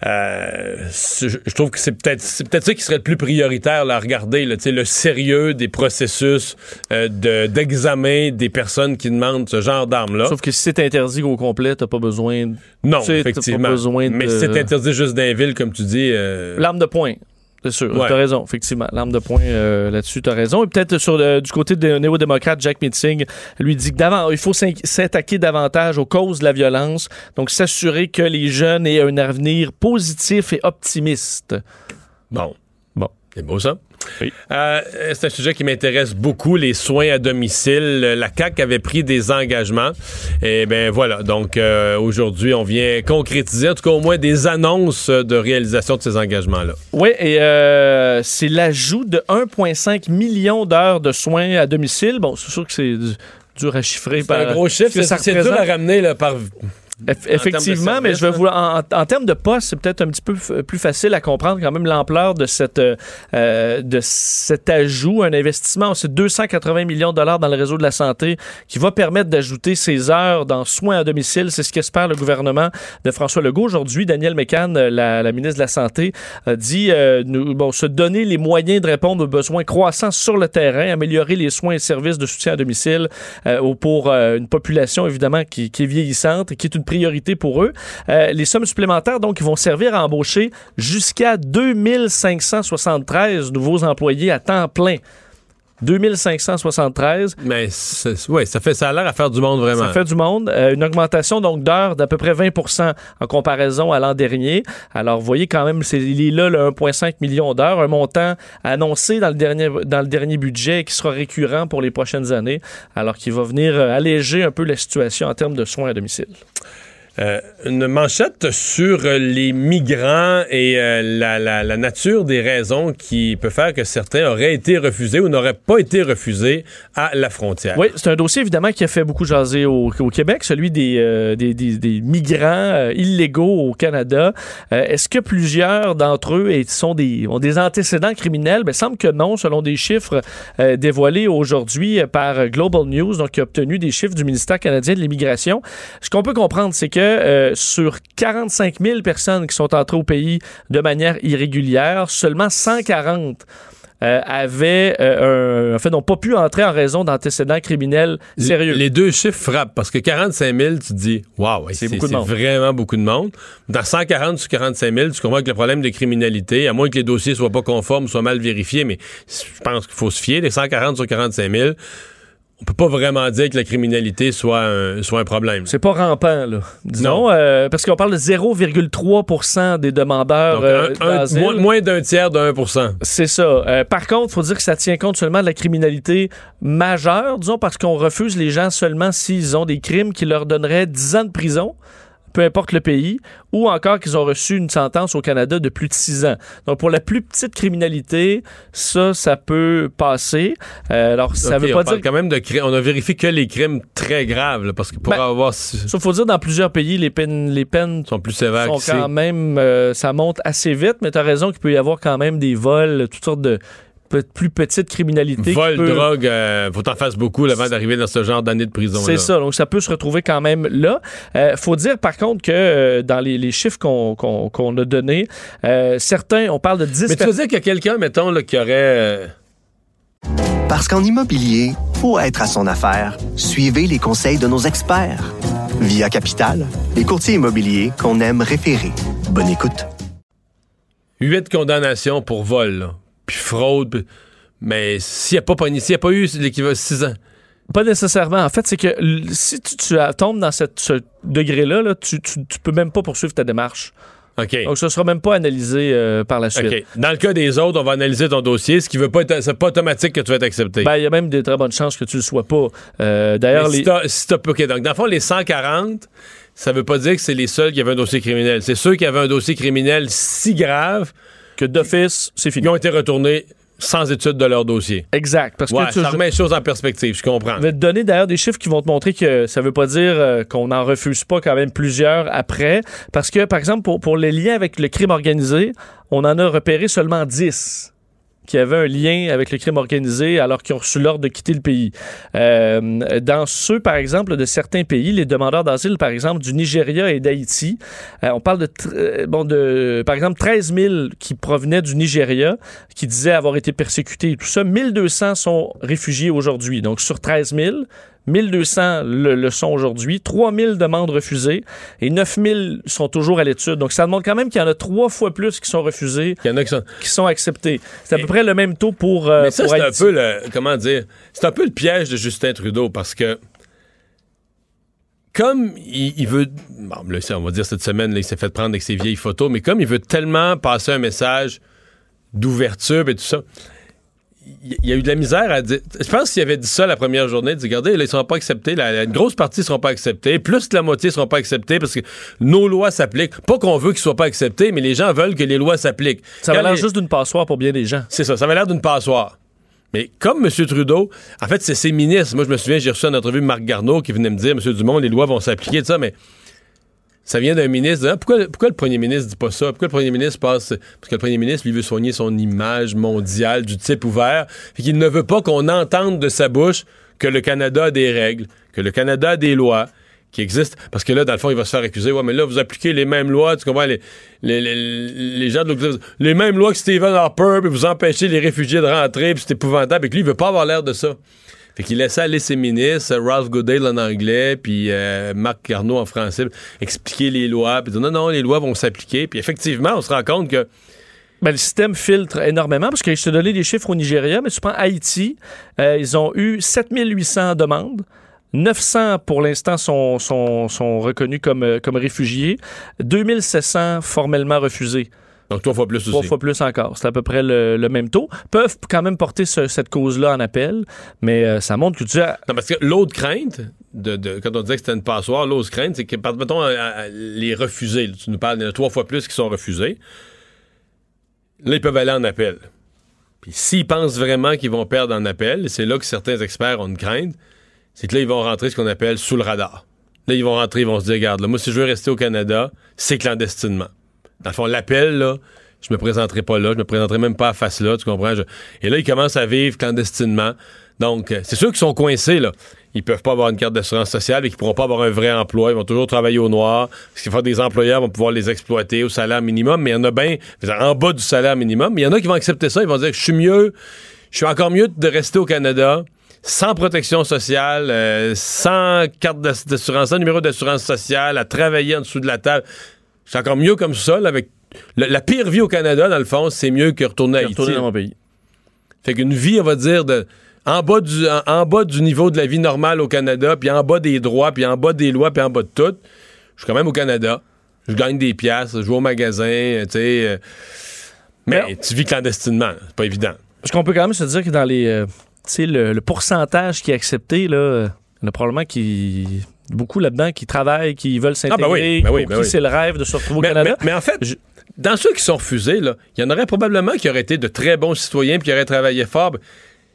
euh, je trouve que c'est peut-être peut-être ça qui serait le plus prioritaire là, à regarder là, le sérieux des processus euh, de- d'examen des personnes qui demandent ce genre d'armes là. Sauf que si c'est interdit au complet, t'as pas besoin de non, t'as pas effectivement. besoin de- Mais si c'est interdit juste d'un ville comme tu dis. euh, L'arme de poing. C'est sûr, Ouais. t'as raison, effectivement. L'arme de poing euh, là-dessus, t'as raison. Et peut-être sur le- du côté des néo-démocrates, Jack Meeting lui dit qu'il faut s'in- s'attaquer davantage aux causes de la violence, donc s'assurer que les jeunes aient un avenir positif et optimiste. Bon. Bon. C'est beau ça. Oui. Euh, c'est un sujet qui m'intéresse beaucoup, les soins à domicile. La CAQ avait pris des engagements. Et ben voilà. Donc euh, aujourd'hui, on vient concrétiser, en tout cas au moins des annonces de réalisation de ces engagements-là. Oui, et euh, c'est l'ajout de 1,5 million d'heures de soins à domicile. Bon, c'est sûr que c'est du- dur à chiffrer. C'est un gros chiffre. C'est ça dur à ramener là, par Eff- Effectivement, mais je vais vous en, en termes de poste, c'est peut-être un petit peu plus facile à comprendre quand même l'ampleur de cette euh, de cet ajout, un investissement, c'est 280 millions de dollars dans le réseau de la santé qui va permettre d'ajouter ces heures dans soins à domicile. C'est ce qu'espère le gouvernement de François Legault aujourd'hui. Daniel Mécan, euh, la, la ministre de la santé, a dit euh, nous, bon, se donner les moyens de répondre aux besoins croissants sur le terrain, améliorer les soins et services de soutien à domicile euh, pour euh, une population évidemment qui, qui est vieillissante et qui est une priorité pour eux. Euh, les sommes supplémentaires, donc, vont servir à embaucher jusqu'à 2573 nouveaux employés à temps plein. 2573. Mais ouais, ça fait ça a l'air à faire du monde vraiment. Ça fait du monde. Euh, une augmentation donc d'heures d'à peu près 20 en comparaison à l'an dernier. Alors, vous voyez quand même, c'est, il est là, le 1,5 million d'heures, un montant annoncé dans le dernier, dans le dernier budget et qui sera récurrent pour les prochaines années, alors qu'il va venir euh, alléger un peu la situation en termes de soins à domicile. Euh, une manchette sur les migrants et euh, la, nature des raisons qui peut faire que certains auraient été refusés ou n'auraient pas été refusés à la frontière. Oui, c'est un dossier évidemment qui a fait beaucoup jaser au, Québec, celui des, euh, migrants illégaux au Canada. Est-ce que plusieurs d'entre eux sont des, ont des antécédents criminels? Ben, semble que non, selon des chiffres dévoilés aujourd'hui par Global News, donc qui a obtenu des chiffres du ministère canadien de l'immigration. Ce qu'on peut comprendre, c'est que euh, sur 45 000 personnes qui sont entrées au pays de manière irrégulière, seulement 140 euh, avaient, euh, un- en fait, n'ont pas pu entrer en raison d'antécédents criminels sérieux. Les deux chiffres frappent parce que 45 000, tu te dis, waouh, C'est vraiment beaucoup de monde. Dans 140 sur 45 000, tu comprends que le problème de criminalité, à moins que les dossiers soient pas conformes, soient mal vérifiés, mais je pense qu'il faut se fier. Les 140 sur 45 000, on peut pas vraiment dire que la criminalité soit un, soit un problème. C'est pas rampant, là. Disons, Non. euh, parce qu'on parle de 0,3% des demandeurs Donc, euh, un- moins, moins d'un tiers de 1% C'est ça. Euh, par contre, il faut dire que ça tient compte seulement de la criminalité majeure, disons, parce qu'on refuse les gens seulement s'ils ont des crimes qui leur donneraient 10 ans de prison, peu importe le pays, ou encore qu'ils ont reçu une sentence au Canada de plus de 6 ans. Donc, pour la plus petite criminalité, ça, ça peut passer. Euh, alors, ça veut on pas parle dire... quand même de crimes. On a vérifié que les crimes très graves, là, parce que pour Ben, avoir. Ça, faut dire, dans plusieurs pays, les peines, les peines sont plus sévères sont quand même, euh, ça monte assez vite, mais tu as raison qu'il peut y avoir quand même des vols, toutes sortes de plus petites criminalités. qui Vol, peut- drogue, euh, faut t'en fasses beaucoup avant d'arriver dans ce genre d'année de prison. C'est ça, donc ça peut se retrouver quand même là. Euh, faut dire par contre que euh, dans les, les chiffres qu'on qu'on- qu'on a donnés, euh, certains, on parle de 10 Mais tu veux dire qu'il y a quelqu'un, mettons, là, qui aurait. euh, Parce qu'en immobilier, pour être à son affaire, suivez les conseils de nos experts. Via Capital, les courtiers immobiliers qu'on aime référer. Bonne écoute. huit condamnations pour vol, là, puis fraude. puis- Mais s'il n'y a, pas pogné- s'il y a pas eu l'équivalent de 6 ans. Pas nécessairement. En fait, c'est que si tu, tu tombes dans cette, ce degré-là, là, tu, tu, tu peux même pas poursuivre ta démarche. OK. Donc, ça sera même pas analysé euh, par la suite. OK. Dans le cas des autres, on va analyser ton dossier, ce qui veut pas être. C'est pas automatique que tu vas être accepté. Ben, il y a même de très bonnes chances que tu le sois pas. Euh, D'ailleurs, si les... t'as- si t'as- OK, donc dans le fond, les 140, ça veut pas dire que c'est les seuls qui avaient un dossier criminel. C'est ceux qui avaient un dossier criminel si grave que d'office, c'est fini. qui ont été retournés sans étude de leur dossier. Exact. Parce Ouais, que tu, ça remet les choses en perspective, je comprends. Je vais te donner d'ailleurs des chiffres qui vont te montrer que ça veut pas dire euh, qu'on n'en refuse pas quand même plusieurs après. Parce que, par exemple, pour, pour les liens avec le crime organisé, on en a repéré seulement 10 qui avaient un lien avec le crime organisé alors qu'ils ont reçu l'ordre de quitter le pays. Euh, dans ceux, par exemple, de certains pays, les demandeurs d'asile, par exemple, du Nigeria et d'Haïti, euh, on parle de, euh, bon, de, par exemple, 13 000 qui provenaient du Nigeria, qui disaient avoir été persécutés et tout ça. 1200 sont réfugiés aujourd'hui. Donc, sur 13 000, 1200 le, le sont aujourd'hui, 3000 demandes refusées et 9000 sont toujours à l'étude. Donc, ça demande quand même qu'il y en a trois fois plus qui sont refusés, Il y en a qui sont. qui sont acceptés. C'est à peu près le même taux pour, euh, Mais ça, c'est un peu le. Comment dire? C'est un peu le piège de Justin Trudeau parce que. Comme il, il veut. Bon, là, on va dire cette semaine, là, il s'est fait prendre avec ses vieilles photos, mais comme il veut tellement passer un message d'ouverture et tout ça, il y a eu de la misère à dire. Je pense qu'il avait dit ça la première journée, il dit regardez, là, ils ne seront pas acceptés, la- une grosse partie ne seront pas acceptés, plus que la moitié ne seront pas acceptés parce que nos lois s'appliquent. Pas qu'on veut qu'ils ne soient pas acceptés, mais les gens veulent que les lois s'appliquent. Ça va l'air les- juste d'une passoire pour bien des gens. c'est ça, ça avait l'air d'une passoire. Mais comme M. Trudeau, en fait, c'est ses ministres. Moi, je me souviens, j'ai reçu en entrevue Marc Garneau qui venait me dire, M. Dumont, les lois vont s'appliquer, tout ça, mais ça vient d'un ministre. Ah, pourquoi, pourquoi le premier ministre dit pas ça? Pourquoi le premier ministre passe. Parce que le premier ministre, lui, veut soigner son image mondiale du type ouvert. Fait qu'il ne veut pas qu'on entende de sa bouche que le Canada a des règles, que le Canada a des lois qui existent. Parce que là, dans le fond, il va se faire accuser. Ouais, mais là, vous appliquez les mêmes lois, tu comprends? Les, les, les, les gens de les mêmes lois que Stephen Harper, puis vous empêchez les réfugiés de rentrer, puis c'est épouvantable. Et que lui, il veut pas avoir l'air de ça. Fait qu'il laissait aller ses ministres, Ralph Goodale en anglais, puis euh, Marc Carnot en français, expliquer les lois, puis dire non, non, les lois vont s'appliquer. Puis effectivement, on se rend compte que Ben, le système filtre énormément parce que je te donnais des chiffres au Nigeria, mais tu prends Haïti, euh, ils ont eu 7800 demandes. 900 pour l'instant sont, reconnus comme, euh, comme réfugiés. 2700 formellement refusés. Donc trois fois plus aussi. Trois fois plus encore. C'est à peu près le, le même taux. Peuvent quand même porter ce- cette cause-là en appel, mais euh, ça montre que tu as. Non, parce que l'autre crainte, de, de- quand on disait que c'était une passoire, l'autre crainte, c'est que, par- mettons, euh, les refusés, là, tu nous parles, il y en a trois fois plus qui sont refusés. Là, ils peuvent aller en appel. Puis s'ils pensent vraiment qu'ils vont perdre en appel, et c'est là que certains experts ont une crainte, c'est que là, ils vont rentrer ce qu'on appelle sous le radar. Là, ils vont rentrer, ils vont se dire, regarde, là, moi, si je veux rester au Canada, c'est clandestinement. Dans le fond, l'appel, là, je me présenterai pas là, je me présenterai même pas à face là, tu comprends? Et là, ils commencent à vivre clandestinement. Donc, euh, c'est sûr qu'ils sont coincés, là. Ils peuvent pas avoir une carte d'assurance sociale et qu'ils pourront pas avoir un vrai emploi. Ils vont toujours travailler au noir. Ce qui fait des employeurs vont pouvoir les exploiter au salaire minimum. Mais il y en a bien, en bas du salaire minimum. Mais il y en a qui vont accepter ça. Ils vont dire, je suis mieux, je suis encore mieux de rester au Canada sans protection sociale, euh, sans carte d'ass- d'assurance, sans numéro d'assurance sociale, à travailler en dessous de la table. C'est encore mieux comme ça, là, avec le- la pire vie au Canada, dans le fond, c'est mieux que retourner à Haïti. retourner dans mon pays. Fait qu'une vie, on va dire, de, en, bas du, en, en bas du niveau de la vie normale au Canada, puis en bas des droits, puis en bas des lois, puis en bas de tout, je suis quand même au Canada. Je gagne des piastres, je vais au magasin, euh, tu sais. euh, mais tu vis clandestinement, c'est pas évident. Parce qu'on peut quand même se dire que dans les. euh, tu sais, le, le pourcentage qui est accepté, là, il y en a probablement qui. Beaucoup là-dedans qui travaillent, qui veulent s'intégrer, Ah, ben oui, ben oui, ben qui oui. c'est le rêve de se retrouver au Canada. mais- mais en fait, Je- dans ceux qui sont refusés, là, il y en aurait probablement qui auraient été de très bons citoyens puis qui auraient travaillé fort.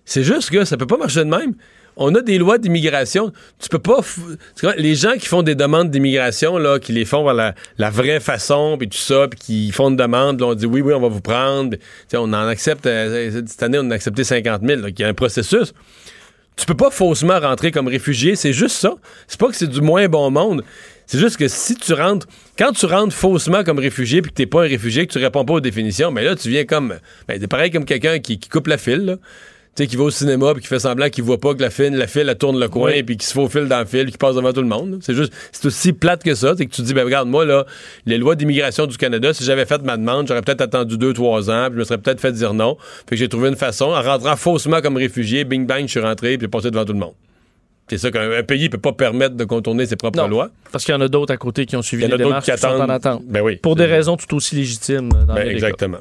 C'est juste que ça peut pas marcher de même. On a des lois d'immigration. Tu peux pas. f- Les gens qui font des demandes d'immigration, là, qui les font par la, la vraie façon, puis tout ça, puis qui font une demande, puis on dit oui, oui, on va vous prendre. On en accepte. euh, cette année, on a accepté 50 000. là, Il y a un processus. Tu peux pas faussement rentrer comme réfugié, c'est juste ça. C'est pas que c'est du moins bon monde. C'est juste que si tu rentres, quand tu rentres faussement comme réfugié puis que t'es pas un réfugié, que tu réponds pas aux définitions, mais là tu viens comme, ben pareil comme quelqu'un qui, qui coupe la file, là. Tu sais, qui va au cinéma puis qui fait semblant qu'il voit pas que la file, la file, elle tourne le coin Oui. puis qui se faufile dans le fil qui passe devant tout le monde. C'est juste, c'est aussi plate que ça. C'est que tu te dis, ben regarde, moi là, les lois d'immigration du Canada, si j'avais fait ma demande, j'aurais peut-être attendu deux, trois ans puis je me serais peut-être fait dire non. Fait que j'ai trouvé une façon, en rentrant faussement comme réfugié, bing bang, je suis rentré puis j'ai passé devant tout le monde. C'est ça qu'un un pays peut pas permettre de contourner ses propres Non. lois. Parce qu'il y en a d'autres à côté qui ont suivi Il y en les a d'autres démarches qui qui sont en attente. Ben oui. Pour des raisons tout aussi légitimes. euh, Dans Ben, exactement.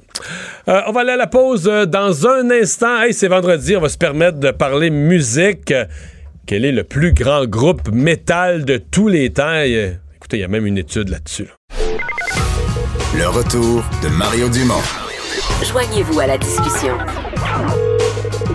Euh, on va aller à la pause euh, dans un instant. Hey, c'est vendredi, on va se permettre de parler musique. Quel est le plus grand groupe métal de tous les temps? Écoutez, il y a même une étude là-dessus. là. Le retour de Mario Dumont. Joignez-vous à la discussion.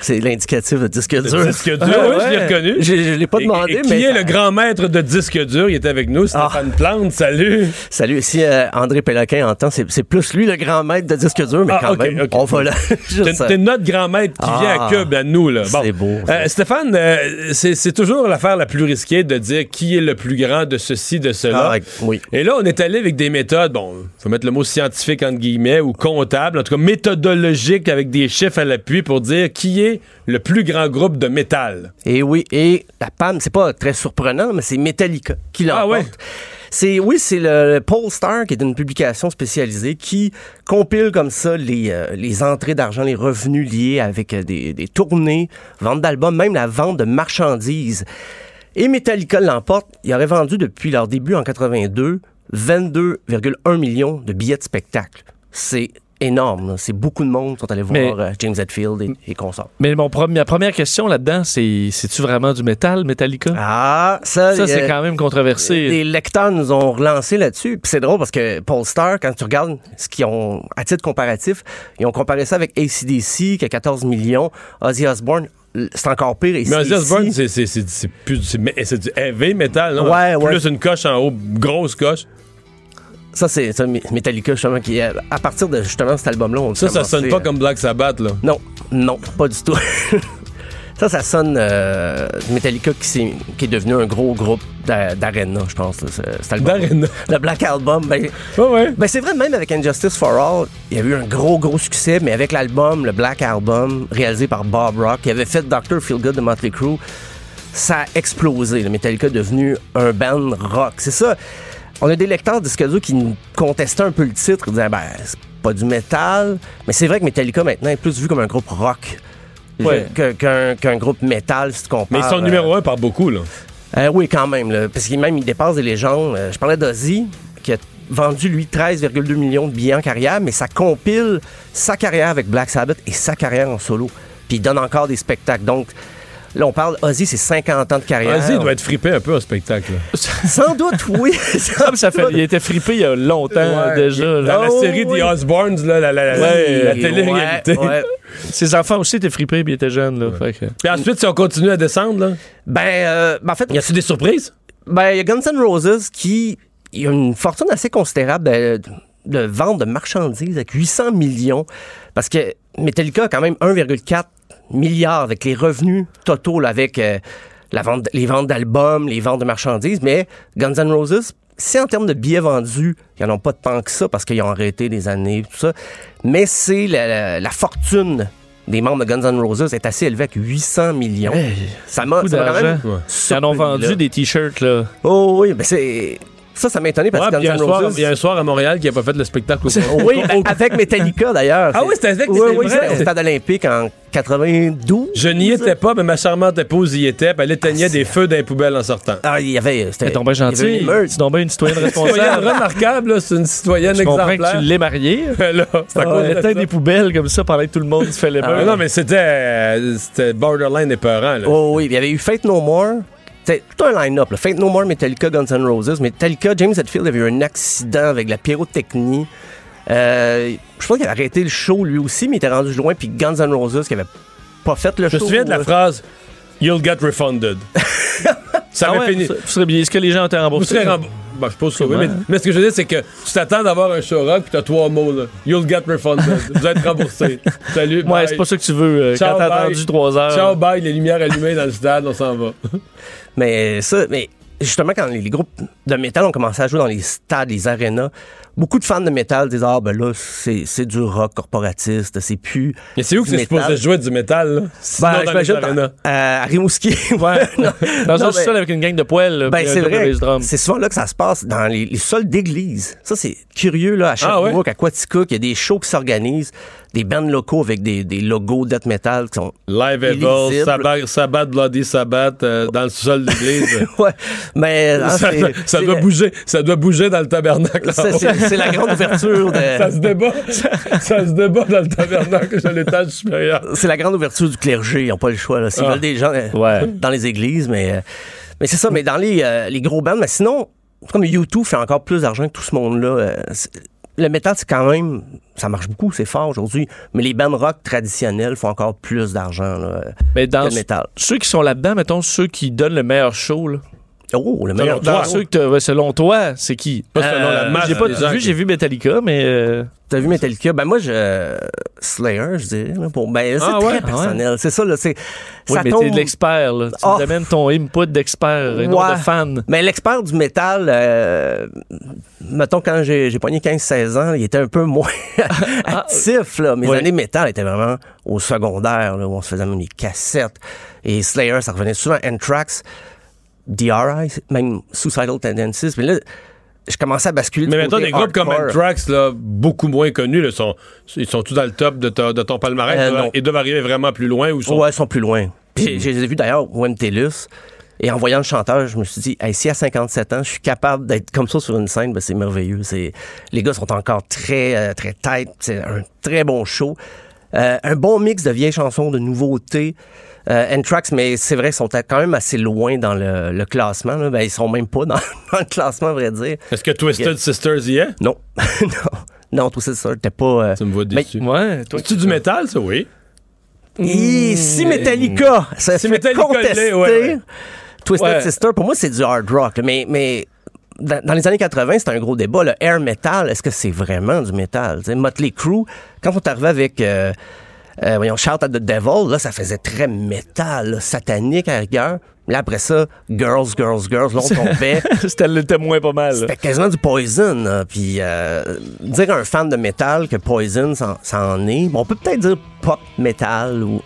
C'est l'indicatif de disque dur. Le disque dur, Ah oui, je l'ai reconnu. Je, je l'ai pas demandé, et qui mais. est ça- le grand maître de disque dur? Il est avec nous, Stéphane Ah. Plante. Salut. Salut, si euh, André Péloquin entend, c'est c'est plus lui le grand maître de disque dur, mais Ah, quand même, ok. on va là. T'es notre grand maître qui vient à Ah, Cube, à nous. Là. c'est beau, Euh. Stéphane, euh, c'est toujours l'affaire la plus risquée de dire qui est le plus grand de ceci, de cela. Oui. Et là, on est allé avec des méthodes, bon, faut mettre le mot scientifique entre guillemets, ou comptable, en tout cas méthodologique avec des chiffres à l'appui pour dire qui est le plus grand groupe de métal. Et oui, et la PAM, c'est pas très surprenant, mais c'est Metallica qui l'emporte. Ah ouais? C'est oui, c'est le, le Polestar qui est une publication spécialisée qui compile comme ça les, euh, les entrées d'argent, les revenus liés avec euh, des, des tournées, vente d'albums, même la vente de marchandises. Et Metallica l'emporte. Il aurait vendu depuis leur début en 82 22,1 millions de billets de spectacle. C'est énorme. C'est beaucoup de monde qui sont allés voir Mais- euh, James Hetfield et, et consorts. Mais mon ma première question là-dedans, c'est c'est-tu vraiment du métal, Metallica? Ah, ça, ça, c'est euh, quand même controversé. Les lecteurs nous ont relancé là-dessus. Puis c'est drôle parce que Polestar, quand tu regardes ce qu'ils ont, à titre comparatif, ils ont comparé ça avec ACDC, qui a 14 millions. Ozzy Osbourne, c'est encore pire. Mais Ozzy AC/DC. Osbourne, mais c'est du heavy metal, non? Ouais, ouais. Plus une coche en haut, grosse coche. Ça, c'est ça, Metallica, justement, qui, euh, à partir de justement cet album-là, on Ça, ça sonne pas comme Black Sabbath, là. Non, non, pas du tout. ça, ça sonne euh, Metallica qui, est devenu un gros groupe d'a- d'arena, je pense. là, ce- cet album. D'Arena. Le Black Album, ben, ouais. ben c'est vrai, même avec Injustice for All, il y a eu un gros, gros succès, mais avec l'album, le Black Album, réalisé par Bob Rock, qui avait fait Dr. Feelgood de Motley Crue, ça a explosé. Le Metallica est devenu un band rock. C'est ça. On a des lecteurs de disques qui nous contestaient un peu le titre, disaient, ben, c'est pas du métal, mais c'est vrai que Metallica maintenant est plus vu comme un groupe rock. Ouais. qu'un groupe métal, si tu compares. Mais ils sont euh, numéro un par beaucoup, là. euh, oui, quand même. Là, parce qu'il même il dépasse des légendes. Euh, je parlais d'Ozzy, qui a vendu, lui, 13,2 millions de billets en carrière, mais ça compile sa carrière avec Black Sabbath et sa carrière en solo. Puis il donne encore des spectacles. Donc, là, on parle, Ozzy, c'est 50 ans de carrière. Ozzy doit être frippé un peu au spectacle. Sans doute, oui. Ça fait, il était frippé il y a longtemps Ouais. déjà. Dans la Oh, série oui. The Osbournes, là, la, la, la- Ouais, la télé-réalité. Ouais, ouais. Ses enfants aussi étaient frippés puis ils étaient jeunes. Là, fait que- Puis ensuite, si on continue à descendre, là, Ben, euh, ben, en fait, y a-tu des surprises? Ben, il y a Guns N' Roses qui il y a une fortune assez considérable de, de vente de marchandises avec 800 millions. Parce que Metallica a quand même 1,4 milliard avec les revenus totaux, là, avec euh, la vente, les ventes d'albums, les ventes de marchandises. Mais Guns N' Roses, c'est en termes de billets vendus, ils n'en ont pas tant que ça parce qu'ils ont arrêté des années, tout ça. Mais c'est la, la- la fortune des membres de Guns N' Roses est assez élevée avec 800 millions. ça m'a beaucoup ça m'a quand même. Ouais. Ils en ont vendu là. des t-shirts. là. Oh oui, ben c'est. Ça, ça m'a étonné parce Ouais, que Guns un N' soir- Roses. il y a un soir à Montréal qui a pas fait le spectacle. au. Oui, ben, avec Metallica d'ailleurs. Ah oui, c'était avec, Oui, c'est oui, vrai. c'était au stade olympique en 92. Je n'y étais pas, mais ma charmante épouse y était, puis elle éteignait Ah, des feux dans les poubelles en sortant. Ah, il y avait. C'était T'es tombé gentil. C'est tombé une citoyenne responsable. remarquable, là, c'est une citoyenne Je comprends que exemplaire. tu l'es marié. Là, c'est à cause de Éteindre ça. des poubelles comme ça pendant que tout le monde se fait les Ah, non, mais c'était euh, c'était borderline épeurant. Là. Oh oui, il y avait eu Fate No More. C'était tout un line-up. Fate No More, Metallica, Guns N' Roses. Metallica, James Hetfield avait eu un accident avec la pyrotechnie. Euh, je pense qu'il avait arrêté le show lui aussi, mais il était rendu loin. Puis Guns N' Roses qui avait pas fait le Je show. me souviens de la euh, phrase You'll get refunded. ça Ah avait ouais, fini. vous serez bien. Est-ce que les gens ont été Vous remboursés? serez remboursé. Bah, je pense que oui, mais, mais ce que je veux dire, c'est que tu t'attends d'avoir un show rock, puis t'as trois mots, là. You'll get refunded. Vous êtes remboursé. Salut. Ouais, c'est pas ça que tu veux. euh, Ciao, quand t'as attendu trois heures. Ciao, bye, les lumières allumées dans le stade, on s'en va. Mais ça, mais justement, quand les, les groupes de métal ont commencé à jouer dans les stades, les arénas, beaucoup de fans de métal disent Ah, ben là, c'est du rock corporatiste, c'est plus. Mais c'est où que c'est supposé jouer du métal, là? Sinon, Ben, j'imagine dans- à Rimouski. Ouais. Dans Non, un mais- sol avec une gang de poêles. là, Ben, c'est vrai. C'est souvent là que ça se passe, dans les, les sols d'église. Ça, c'est curieux, là, à Ah ouais? Sherbrooke, à Quaticook. Il y a des shows qui s'organisent, des bands locaux avec des, des logos death metal qui sont. Live Evil. Sabbath, Sabbath, Bloody Sabbath, euh, dans le sous-sol de l'église. ouais. Mais, ça, c'est- ça- ça doit bouger, ça doit bouger dans le tabernacle. c'est-. C'est la grande ouverture de. Ça se débat, ça se débat dans le tabernacle à l'étage supérieur. c'est la grande ouverture du clergé. Ils n'ont pas le choix. Là. S'ils Ah. veulent des gens euh, Ouais. dans les églises, mais, euh, mais c'est ça. Mais dans les, euh, les gros bands, mais sinon, comme YouTube fait encore plus d'argent que tout ce monde-là. euh, le métal, c'est quand même, ça marche beaucoup, c'est fort aujourd'hui. Mais les bands rock traditionnels font encore plus d'argent là, Mais que dans le métal. ceux qui sont là-dedans, mettons, ceux qui donnent le meilleur show, là. Oh, le meilleur. Selon toi. ceux que selon toi, c'est qui? Pas selon la masse J'ai pas vu, j'ai vu Metallica, mais. euh, T'as vu Metallica? Ben moi, je Slayer, je dirais. là, pour, ben, c'est Ah très ouais? personnel. C'est ça, là. C'est, Oui, ça mais tombe- t'es de l'expert, là. Tu Ah. nous amènes ton input d'expert et non de fan. Mais l'expert du métal, euh, mettons, quand j'ai, j'ai pogné 15-16 ans, il était un peu moins actif. Là. Mes Ouais. années métal étaient vraiment au secondaire, là, où on se faisait même des cassettes. Et Slayer, ça revenait souvent. Anthrax, DRI, même Suicidal Tendencies. Mais là, je commençais à basculer Mais maintenant, des groupes comme. Anthrax, là, beaucoup moins connus, là, sont, ils sont tous dans le top de, ta- de ton palmarès. Euh, ils, doivent, arriver vraiment plus loin. Ou sont... Ouais, ils sont plus loin. Puis J'ai, je les ai vus d'ailleurs au MTLUS. Et en voyant le chanteur, je me suis dit, hey, si à 57 ans, je suis capable d'être comme ça sur une scène, ben, c'est merveilleux. C'est, les gars sont encore très, euh, très tight. C'est un très bon show. Euh, un bon mix de vieilles chansons, de nouveautés. Euh, N-Tracks, mais c'est vrai, ils sont quand même assez loin dans le, le classement. Là. Ben, ils sont même pas dans, dans le classement, à vrai dire. Est-ce que Twisted Sisters y est? Non. non. Non, tout ça, t'es pas. euh, Tu me vois Mais- dessus. Ouais, toi, C'est-tu du métal, ça? Oui. Et si Metallica, ça Si fait Metallica contester l'est, ouais, ouais. Twisted Ouais. Sister, pour moi, c'est du hard rock. Mais, mais dans, dans les années 80, c'était un gros débat. Le air metal, est-ce que c'est vraiment du métal? Tu sais, Motley Crue, quand on est arrivé avec... euh, euh, voyons, Shout at the Devil, là, ça faisait très métal, là, satanique à rigueur. Là, après ça, Girls, Girls, Girls, là, on tombait. C'était le témoin pas mal. là. C'était quasiment du Poison. là. Puis euh, dire à un fan de métal que Poison, ça, ça en est. Bon, on peut peut-être dire pop metal ou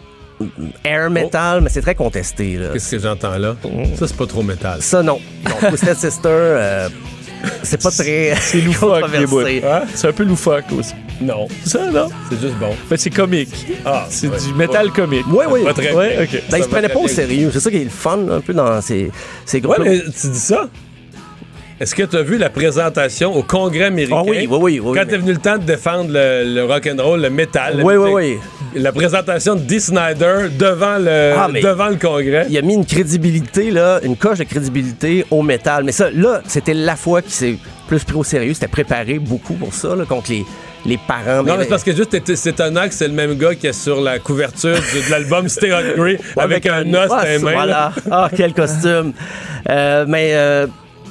air metal, mais c'est très contesté. Là. Qu'est-ce que j'entends là? Ça, c'est pas trop métal. Ça, non. non Twisted Sister, euh, c'est pas très C'est loufoque, les bouts. controversé. Hein? C'est un peu loufoque aussi. Non. Ça, non? C'est juste bon. Mais c'est comique. Ah, C'est ouais. du métal comique. Oui, oui. Pas très Ouais. Ben, ils se prenaient pas au sérieux. C'est ça qui est le fun, un peu dans ces, ces groupes. Ouais, mais tu dis ça? Est-ce que tu as vu la présentation au Congrès américain? Ah oui, oui, oui, oui, Quand t'es venu le temps de défendre le, le rock'n'roll, le métal. Oui, oui, oui. La présentation de Dee Snyder devant le, Ah, devant le Congrès. Il a mis une crédibilité, là, une coche de crédibilité au métal. Mais ça, là, c'était la fois qui s'est plus pris au sérieux. C'était préparé beaucoup pour ça, là, contre les, les parents. Non, mais c'est parce que juste, c'est étonnant que c'est le même gars qui est sur la couverture de, de l'album Stay Hungry avec un os dans les mains. là. Voilà. Ah, quel costume. Euh, mais euh,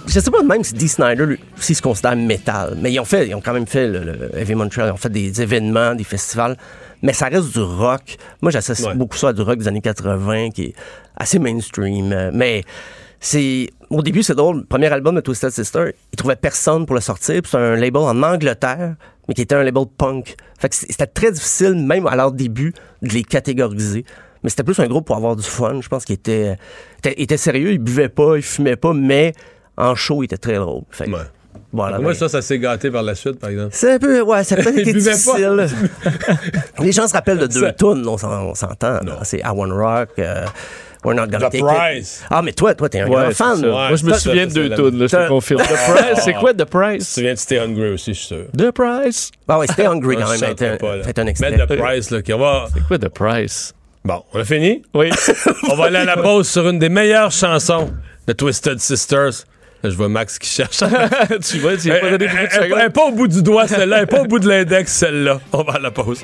je sais pas même si Dee Snyder, s'il se considère métal. Mais ils ont fait, ils ont quand même fait le, le Heavy Montreal, ils ont fait des événements, des festivals. Mais ça reste du rock. Moi, j'associe Ouais. beaucoup ça à du rock des années 80, qui est assez mainstream. Euh, Mais c'est au début, c'est drôle. Le premier album de Twisted Sister, ils trouvaient personne pour le sortir. Puis c'est un label en Angleterre, mais qui était un label punk. Fait que c'était très difficile, même à leur début, de les catégoriser. Mais c'était plus un groupe pour avoir du fun. Je pense qu'il était, était, était sérieux. Il buvait pas, il fumait pas, mais en show, il était très drôle. Fait que, Ouais. voilà. Moi, mais- ça, ça s'est gâté par la suite, par exemple. c'est un peu, ouais, ça a peut-être été difficile. Les gens se rappellent de deux Ça- tunes, on s'en- on s'entend. C'est I Wanna Rock, euh, We're Not Gonna The Take Price. It. Ah, mais toi, toi, t'es un Ouais, grand c'est fan. Ouais, Moi, je me souviens de deux c'est tunes, là, je te confirme. The Price, c'est quoi The Price? Tu viens de Stay Hungry aussi, je suis sûr. The Price? Ah ouais, c'était Hungry quand même. Faites un, extrait. Mettre le price, là, qui va. C'est quoi The Price? Bon, on a fini? Oui. On va aller à la pause sur une des meilleures chansons de Twisted Sisters. Je vois Max qui cherche. tu vois, tu y as pas donné de Elle- pas au bout du doigt, celle-là. Elle pas au bout de l'index, celle-là. On va à la pause.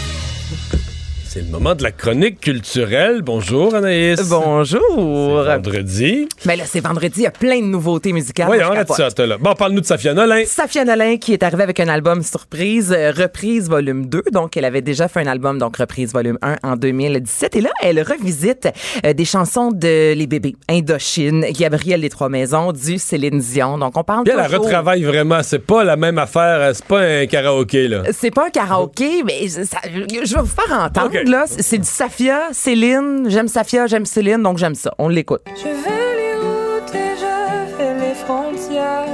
C'est le moment de la chronique culturelle. Bonjour, Anaïs. Bonjour. Vendredi. Ben là, c'est vendredi, il y a plein de nouveautés musicales. Moi, je arrête ça, là. Bon, parle-nous de Safia Nolin. Safia Nolin qui est arrivée avec un album surprise, euh, Reprise volume 2. Donc, elle avait déjà fait un album, donc Reprise volume 1 en 2017. Et là, elle revisite euh, des chansons de Les Bébés, Indochine, Gabriel des Trois Maisons, du Céline Dion. Donc, on parle Puis elle, retravaille vraiment. C'est pas la même affaire. C'est pas un karaoké, là. C'est pas un karaoké, mais ça- je vais vous faire entendre, Ok. là. C'est du Safia, Céline. J'aime Safia, j'aime Céline, donc j'aime ça. On l'écoute. Je fais les routes et je fais les frontières.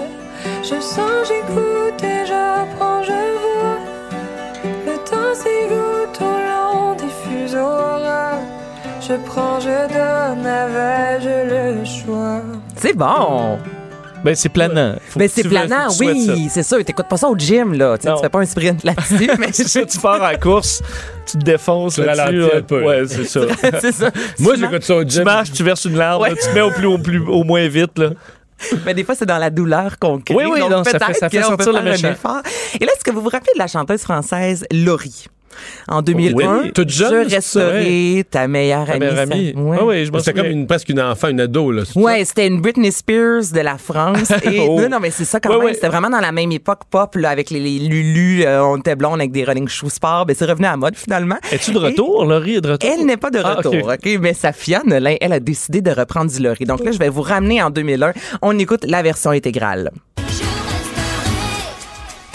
Je sens, j'écoute et j'apprends, je vois. Le temps s'égoutte au long des fuseaux horaires. Je prends, je donne, avais-je le choix. C'est bon! Ben, c'est planant. Faut Ben, c'est tu- planant, tu oui, c'est sûr. T'écoutes pas ça au gym, là. Tu tu fais pas un sprint là-dessus, mais ça, tu pars à la course, tu te défonces Tu là-dessus. ralentis un peu. Ouais, c'est ça. c'est ça. Moi, Tu j'écoute ça au tu gym. marches, tu verses une larme, Ouais. là, tu te mets au plus, au plus, au moins vite, là. Mais des fois, c'est dans la douleur qu'on crée. Oui, oui, donc non, ça fait- ça fait sortir le méchant. effort. Et là, est-ce que vous vous rappelez de la chanteuse française Laurie? En 2001, Oui, toute jeune, je resterai ta meilleure Ta amie. meilleure ça- amie. Ouais. Ah oui, je C'était comme une, presque une enfant, une ado. Là? Ouais, c'était une Britney Spears de la France. Et Oh. non, non, mais c'est ça quand Ouais, même. ouais. C'était vraiment dans la même époque pop, là, avec les, les Lulu, euh, on était blonde avec des running shoes sport. Ben, c'est revenu à la mode, finalement. Es-tu de Et- retour? Laurie est de retour? Elle n'est pas de Ah, retour, ok. Mais Safia Nolin, elle a décidé de reprendre du Laurie. Donc là, je vais vous ramener en 2001. On écoute la version intégrale.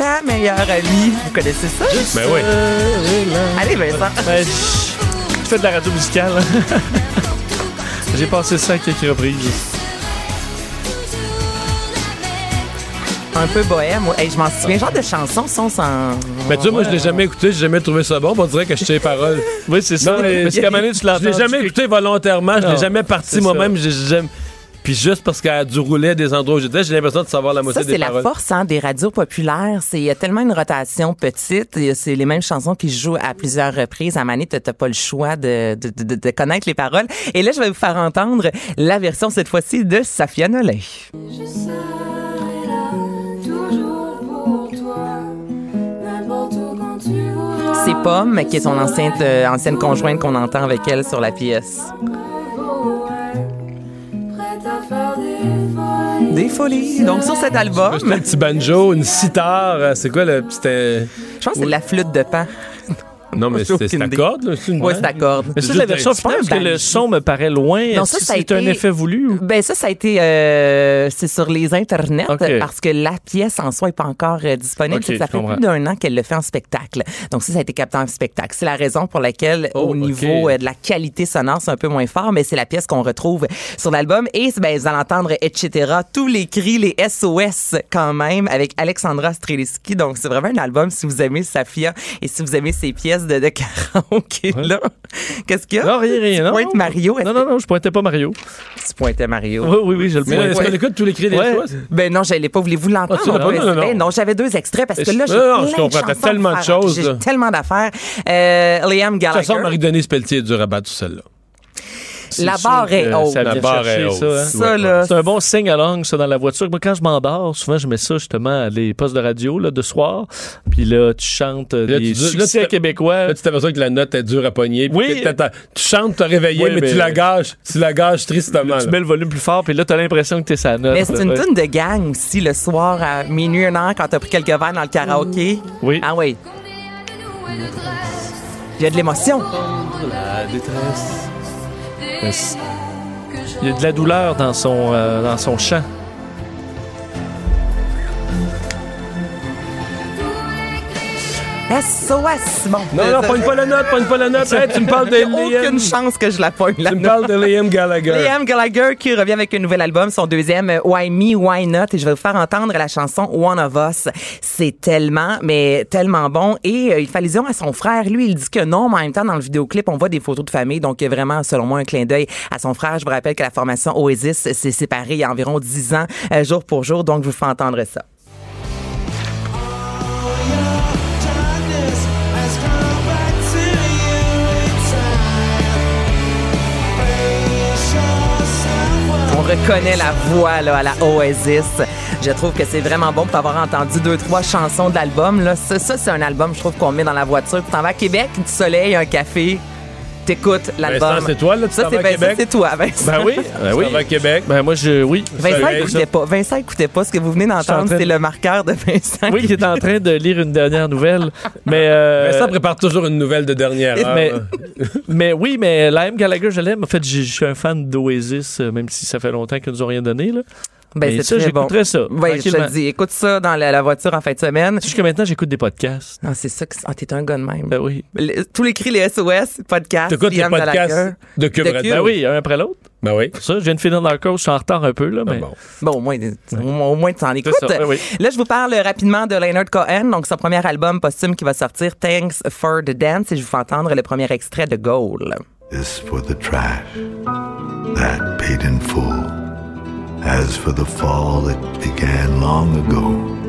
Ta meilleure amie. Vous connaissez ça? Ben oui. Allez, Vincent. Ben, je fais de la radio musicale. J'ai passé ça à quelques reprises. Un peu bohème. Hey, je m'en souviens. Genre de chansons sont sans... Mais tu vois, moi, je l'ai jamais écouté, j'ai jamais trouvé ça bon. On dirait que je sais les paroles. Oui, c'est ça. Non, mais- Parce qu'à un moment donné, tu l'entends. Je l'ai jamais écouté volontairement, je l'ai jamais parti moi-même. j'ai- j'aime- Puis juste parce qu'elle a dû rouler à des endroits où j'étais, j'ai l'impression de savoir la moitié Ça, des c'est la paroles. force hein, des radios populaires. C'est il y a tellement une rotation petite. et C'est les mêmes chansons qui jouent à plusieurs reprises. À Mané, t'as t'as pas le choix de, de, de, de connaître les paroles. Et là, je vais vous faire entendre la version cette fois-ci de Safia Nolin. Je serai là, toujours pour toi, n'importe où quand tu voudras. C'est Pomme, qui est son ancienne, euh, ancienne conjointe qu'on entend avec elle sur la pièce. Des folies. Donc, sur cet album, C'était un petit banjo, une sitar, c'est quoi le. C'était. je pense que c'est la flûte de pan. Non, mais c'est idée. corde, là? c'est une Ouais, c'est la corde. Mais ça, la version un- finale, parce que le son me paraît loin. Non, ça, ça a c'est un été- effet voulu ou? Ben ça, ça a été euh, c'est sur les internets parce que la pièce en soi est pas encore euh, disponible. Ça fait comprends. plus d'un an qu'elle le fait en spectacle. Donc ça, ça a été capté en spectacle. C'est la raison pour laquelle Oh, au niveau euh, de la qualité sonore, c'est un peu moins fort, mais c'est la pièce qu'on retrouve sur l'album. Et ben, vous allez entendre etc. Tous les cris, les SOS quand même avec Alexandra Streliski. Donc c'est vraiment un album si vous aimez Safia et si vous aimez ses pièces de, de karaoké là. Qu'est-ce qu'il y a? Non, rien, rien. Tu Non, pointes Mario. Non, non, non, je pointais pas Mario. Tu pointais Mario. Oui, oui, oui, je le pointe. est-ce qu'on écoute tous les cris des Ouais. choses? Ben non, je l'ai pas. Voulez-vous l'entendre? Ah? Non, non, non. Non, j'avais deux extraits parce que là, j'ai je comprends. de tellement de choses, J'ai tellement d'affaires. Euh, Liam De toute façon, Gallagher. Marie-Denise Pelletier est dur à battre sur celle-là. La barre est haute. Ça La vient barre chercher est ça, haute. hein. Ça, là. C'est un bon sing-along, ça, dans la voiture. Moi, quand je m'endors, souvent, je mets ça, justement, à les postes de radio, là, de soir. Puis là, tu chantes euh, Là, des tu- là, succès tu- québécois. Là, tu t'aperçois que la note est dure à pogner. Oui. Tu chantes, t'as réveillé, Oui, mais, mais- tu la gages. Tu la gages tristement. tu là. mets le volume plus fort, puis là, t'as l'impression que t'es sa note. Mais c'est là, une tune de gang aussi le soir à minuit, une heure, quand t'as pris quelques verres dans le karaoké. Oui. Ah oui. Il y a de l'émotion. La détresse. Il y a de la douleur dans son, euh, dans son chant. SOS. Bon. Non, non, pogne pas la note, pogne pas la note. Hey, tu me parles de a aucune Liam. chance que je la pogne là. Tu me parles de Liam Gallagher. Liam Gallagher qui revient avec un nouvel album, son deuxième Why Me, Why Not, et je vais vous faire entendre la chanson One of Us. C'est tellement, mais tellement bon. Et euh, il fait allusion à son frère. Lui, il dit que non, mais en même temps, dans le vidéoclip, on voit des photos de famille. Donc, il y a vraiment, selon moi, un clin d'œil à son frère. Je vous rappelle que la formation Oasis s'est séparée il y a environ 10 ans, euh, jour pour jour. Donc, je vous fais entendre ça. On reconnaît la voix là, à la Oasis. Je trouve que c'est vraiment bon pour avoir entendu deux, trois chansons de l'album. Ça, c'est un album, je trouve, qu'on met dans la voiture. Tu t'en vas à Québec, du soleil, un café, t'écoutes l'album. Vincent, c'est toi, là, tu Ça, t'en c'est vas à ben, ça, Québec? c'est toi, Vincent. Ben oui, ben oui. à Québec? Ben moi, je, oui. Vincent Soleil, écoutait pas. Vincent écoutait pas. Ce que vous venez d'entendre, train de- c'est le marqueur de Vincent. Oui, qui est en train de lire une dernière nouvelle. Mais, euh, Vincent prépare toujours une nouvelle de dernière heure. mais, là. mais oui, mais Liam Gallagher, je l'aime. En fait, j'ai- je suis un fan d'Oasis, euh, même si ça fait longtemps qu'ils nous ont rien donné. Là. Ben, Mais c'est ça, très bon. j'écouterais ça. Oui, je te dis. Écoute ça dans la, la voiture en fin de semaine. Jusqu'à maintenant, j'écoute des podcasts. Ah, c'est ça que ah, t'es un gars de même. Ben oui. Le- tous les cris, les SOS, podcast. T'écoutes les podcasts de Cube De. Cube. Ben oui, un après l'autre. Ben oui. Ça, je viens de finir dans le je suis en retard un peu, là, mais. Ah bon. Bon, au moins, au, moins tu en écoutes. ça, oui, oui. Là, je vous parle rapidement de Leonard Cohen, donc son premier album posthume qui va sortir, Thanks for the Dance, et je vous fais entendre le premier extrait de Goal. This for the trash that paid in full. As for the fall it began long ago,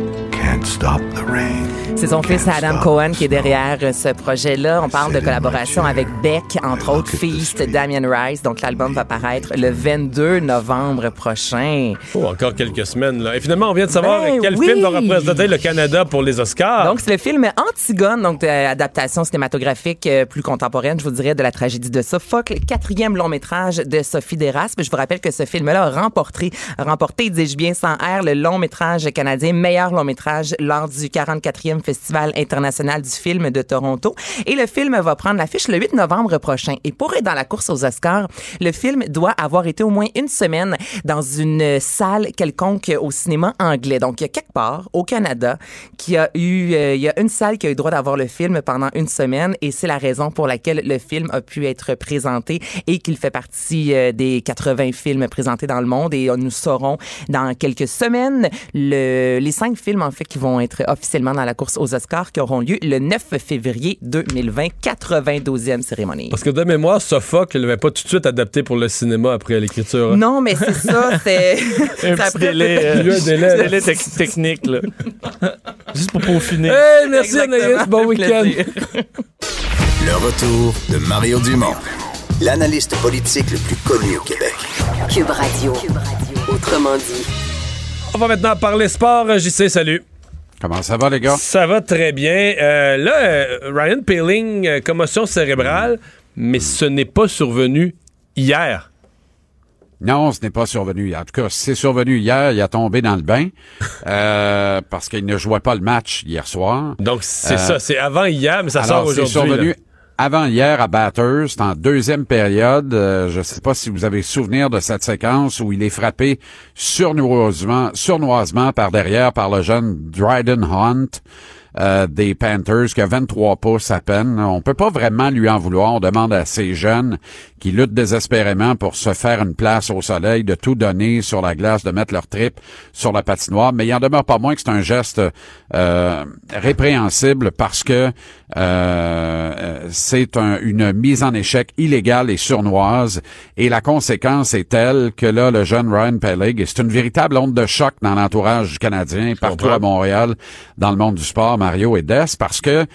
C'est son fils Adam Cohen qui est derrière euh, ce projet-là. On parle de collaboration avec Beck, entre autres, Feast. Damien Rice. Donc l'album va paraître le 22 novembre prochain. Oh, encore quelques semaines. Là. Et finalement, on vient de savoir Ben quel oui. film va représenter le Canada pour les Oscars. Donc, c'est le film Antigone, donc euh, adaptation cinématographique euh, plus contemporaine, je vous dirais, de la tragédie de Sophocle, quatrième long métrage de Sophie Deraspe. Je vous rappelle que ce film-là a remporté, remporté, dis-je bien sans R, le long métrage canadien, meilleur long métrage lors du 44e Festival international du film de Toronto. Et le film va prendre l'affiche le 8 novembre prochain. Et pour être dans la course aux Oscars, le film doit avoir été au moins une semaine dans une salle quelconque au cinéma anglais. Donc, il y a quelque part au Canada qui a eu, euh, il y a une salle qui a eu le droit d'avoir le film pendant une semaine et c'est la raison pour laquelle le film a pu être présenté et qu'il fait partie euh, des 80 films présentés dans le monde et euh, nous saurons dans quelques semaines le, les cinq films en fait qui vont être officiellement dans la course aux Oscars qui auront lieu le 9 février 2020, 92e cérémonie. Parce que de mémoire, Sophocle ne l'avait pas tout de suite adapté pour le cinéma après l'écriture. Non, mais c'est ça, c'est Un ça petit délai, euh, Il y a un délai. tec- technique, là. Juste pour peaufiner. Hey, merci. Anaïs, bon week-end. Le retour de Mario Dumont, l'analyste politique le plus connu au Québec. Cube Radio. Autrement dit. On va maintenant parler sport. JC, salut. Comment ça va, les gars? Ça va très bien. Euh, là, euh, Ryan Paling, euh, commotion cérébrale, mais ce n'est pas survenu hier. Non, ce n'est pas survenu. En tout cas, c'est survenu hier, il a tombé dans le bain euh, parce qu'il ne jouait pas le match hier soir. Donc, c'est Euh, ça. C'est avant hier, mais ça Alors, sort c'est aujourd'hui. survenu là. Avant hier à Batters, en deuxième période. Euh, je ne sais pas si vous avez souvenir de cette séquence où il est frappé surnoisement, surnoisement par derrière par le jeune Dryden Hunt. euh, des Panthers qui a 23 pouces à peine. On peut pas vraiment lui en vouloir. On demande à ces jeunes qui luttent désespérément pour se faire une place au soleil, de tout donner sur la glace, de mettre leur trip sur la patinoire. Mais il en demeure pas moins que c'est un geste euh, répréhensible parce que euh, c'est un- une mise en échec illégale et surnoise. Et la conséquence est telle que là, le jeune Ryan Pellig, et c'est une véritable onde de choc dans l'entourage du Canadien, partout à Montréal, dans le monde du sport, Mario et Des, parce que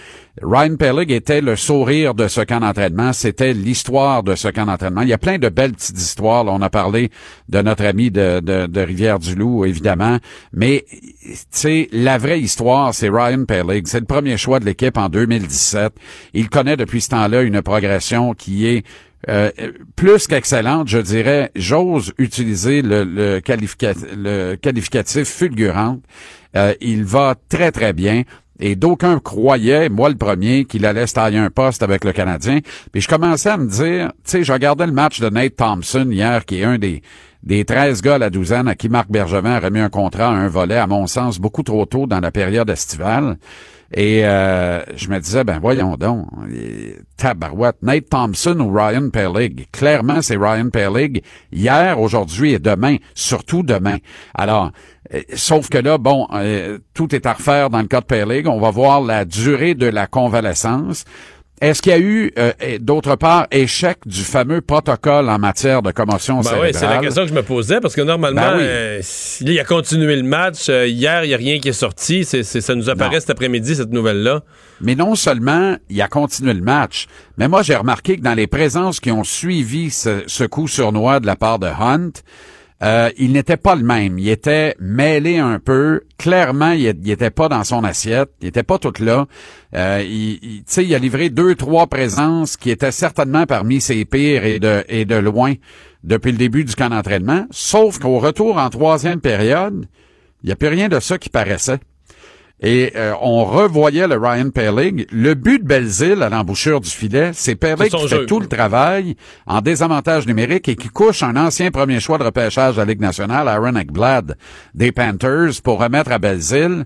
Ryan Pellig était le sourire de ce camp d'entraînement, c'était l'histoire de ce camp d'entraînement. Il y a plein de belles petites histoires. On a parlé de notre ami de, de, Rivière-du-Loup, évidemment, mais tu la vraie histoire, c'est Ryan Pellig. C'est le premier choix de l'équipe en 2017. Il connaît depuis ce temps-là une progression qui est euh, plus qu'excellente, je dirais, j'ose utiliser le, le, qualifica- le qualificatif fulgurante. Euh, il va très, très bien. Et d'aucuns croyaient, moi le premier, qu'il allait se tailler un poste avec le Canadien. Puis je commençais à me dire, tu sais, je regardais le match de Nate Thompson hier, qui est un des, des 13 gars à la douzaine à qui Marc Bergevin a remis un contrat à un volet, à mon sens, beaucoup trop tôt dans la période estivale. Et euh, je me disais, ben voyons donc, tabarouette, Nate Thompson ou Ryan Pellig. Clairement, c'est Ryan Pellig. Hier, aujourd'hui et demain, surtout demain. Alors, euh, sauf que là, bon, euh, tout est à refaire dans le cas de Pellig. On va voir la durée de la convalescence. Est-ce qu'il y a eu, euh, d'autre part, échec du fameux protocole en matière de commotion Ben cérébrale? oui, c'est la question que je me posais parce que normalement, Ben oui. euh, il a continué le match. Euh, hier, il n'y a rien qui est sorti. C'est, c'est- ça nous apparaît Non. cet après-midi, cette nouvelle-là. Mais non seulement il a continué le match, mais moi j'ai remarqué que dans les présences qui ont suivi ce, ce coup sournois de la part de Hunt, euh, il n'était pas le même. Il était mêlé un peu. Clairement, il, il était pas dans son assiette. Il était pas tout là. Euh, il, il- il a livré deux, trois présences qui étaient certainement parmi ses pires et de, et de loin depuis le début du camp d'entraînement. Sauf qu'au retour en troisième période, il n'y a plus rien de ça qui paraissait. Et euh, on revoyait le Ryan Pellig. Le but de Belzile à l'embouchure du filet, c'est son qui jeu. fait tout le travail en désavantage numérique et qui couche un ancien premier choix de repêchage de la Ligue nationale, Aaron Ekblad, des Panthers, pour remettre à Belzile.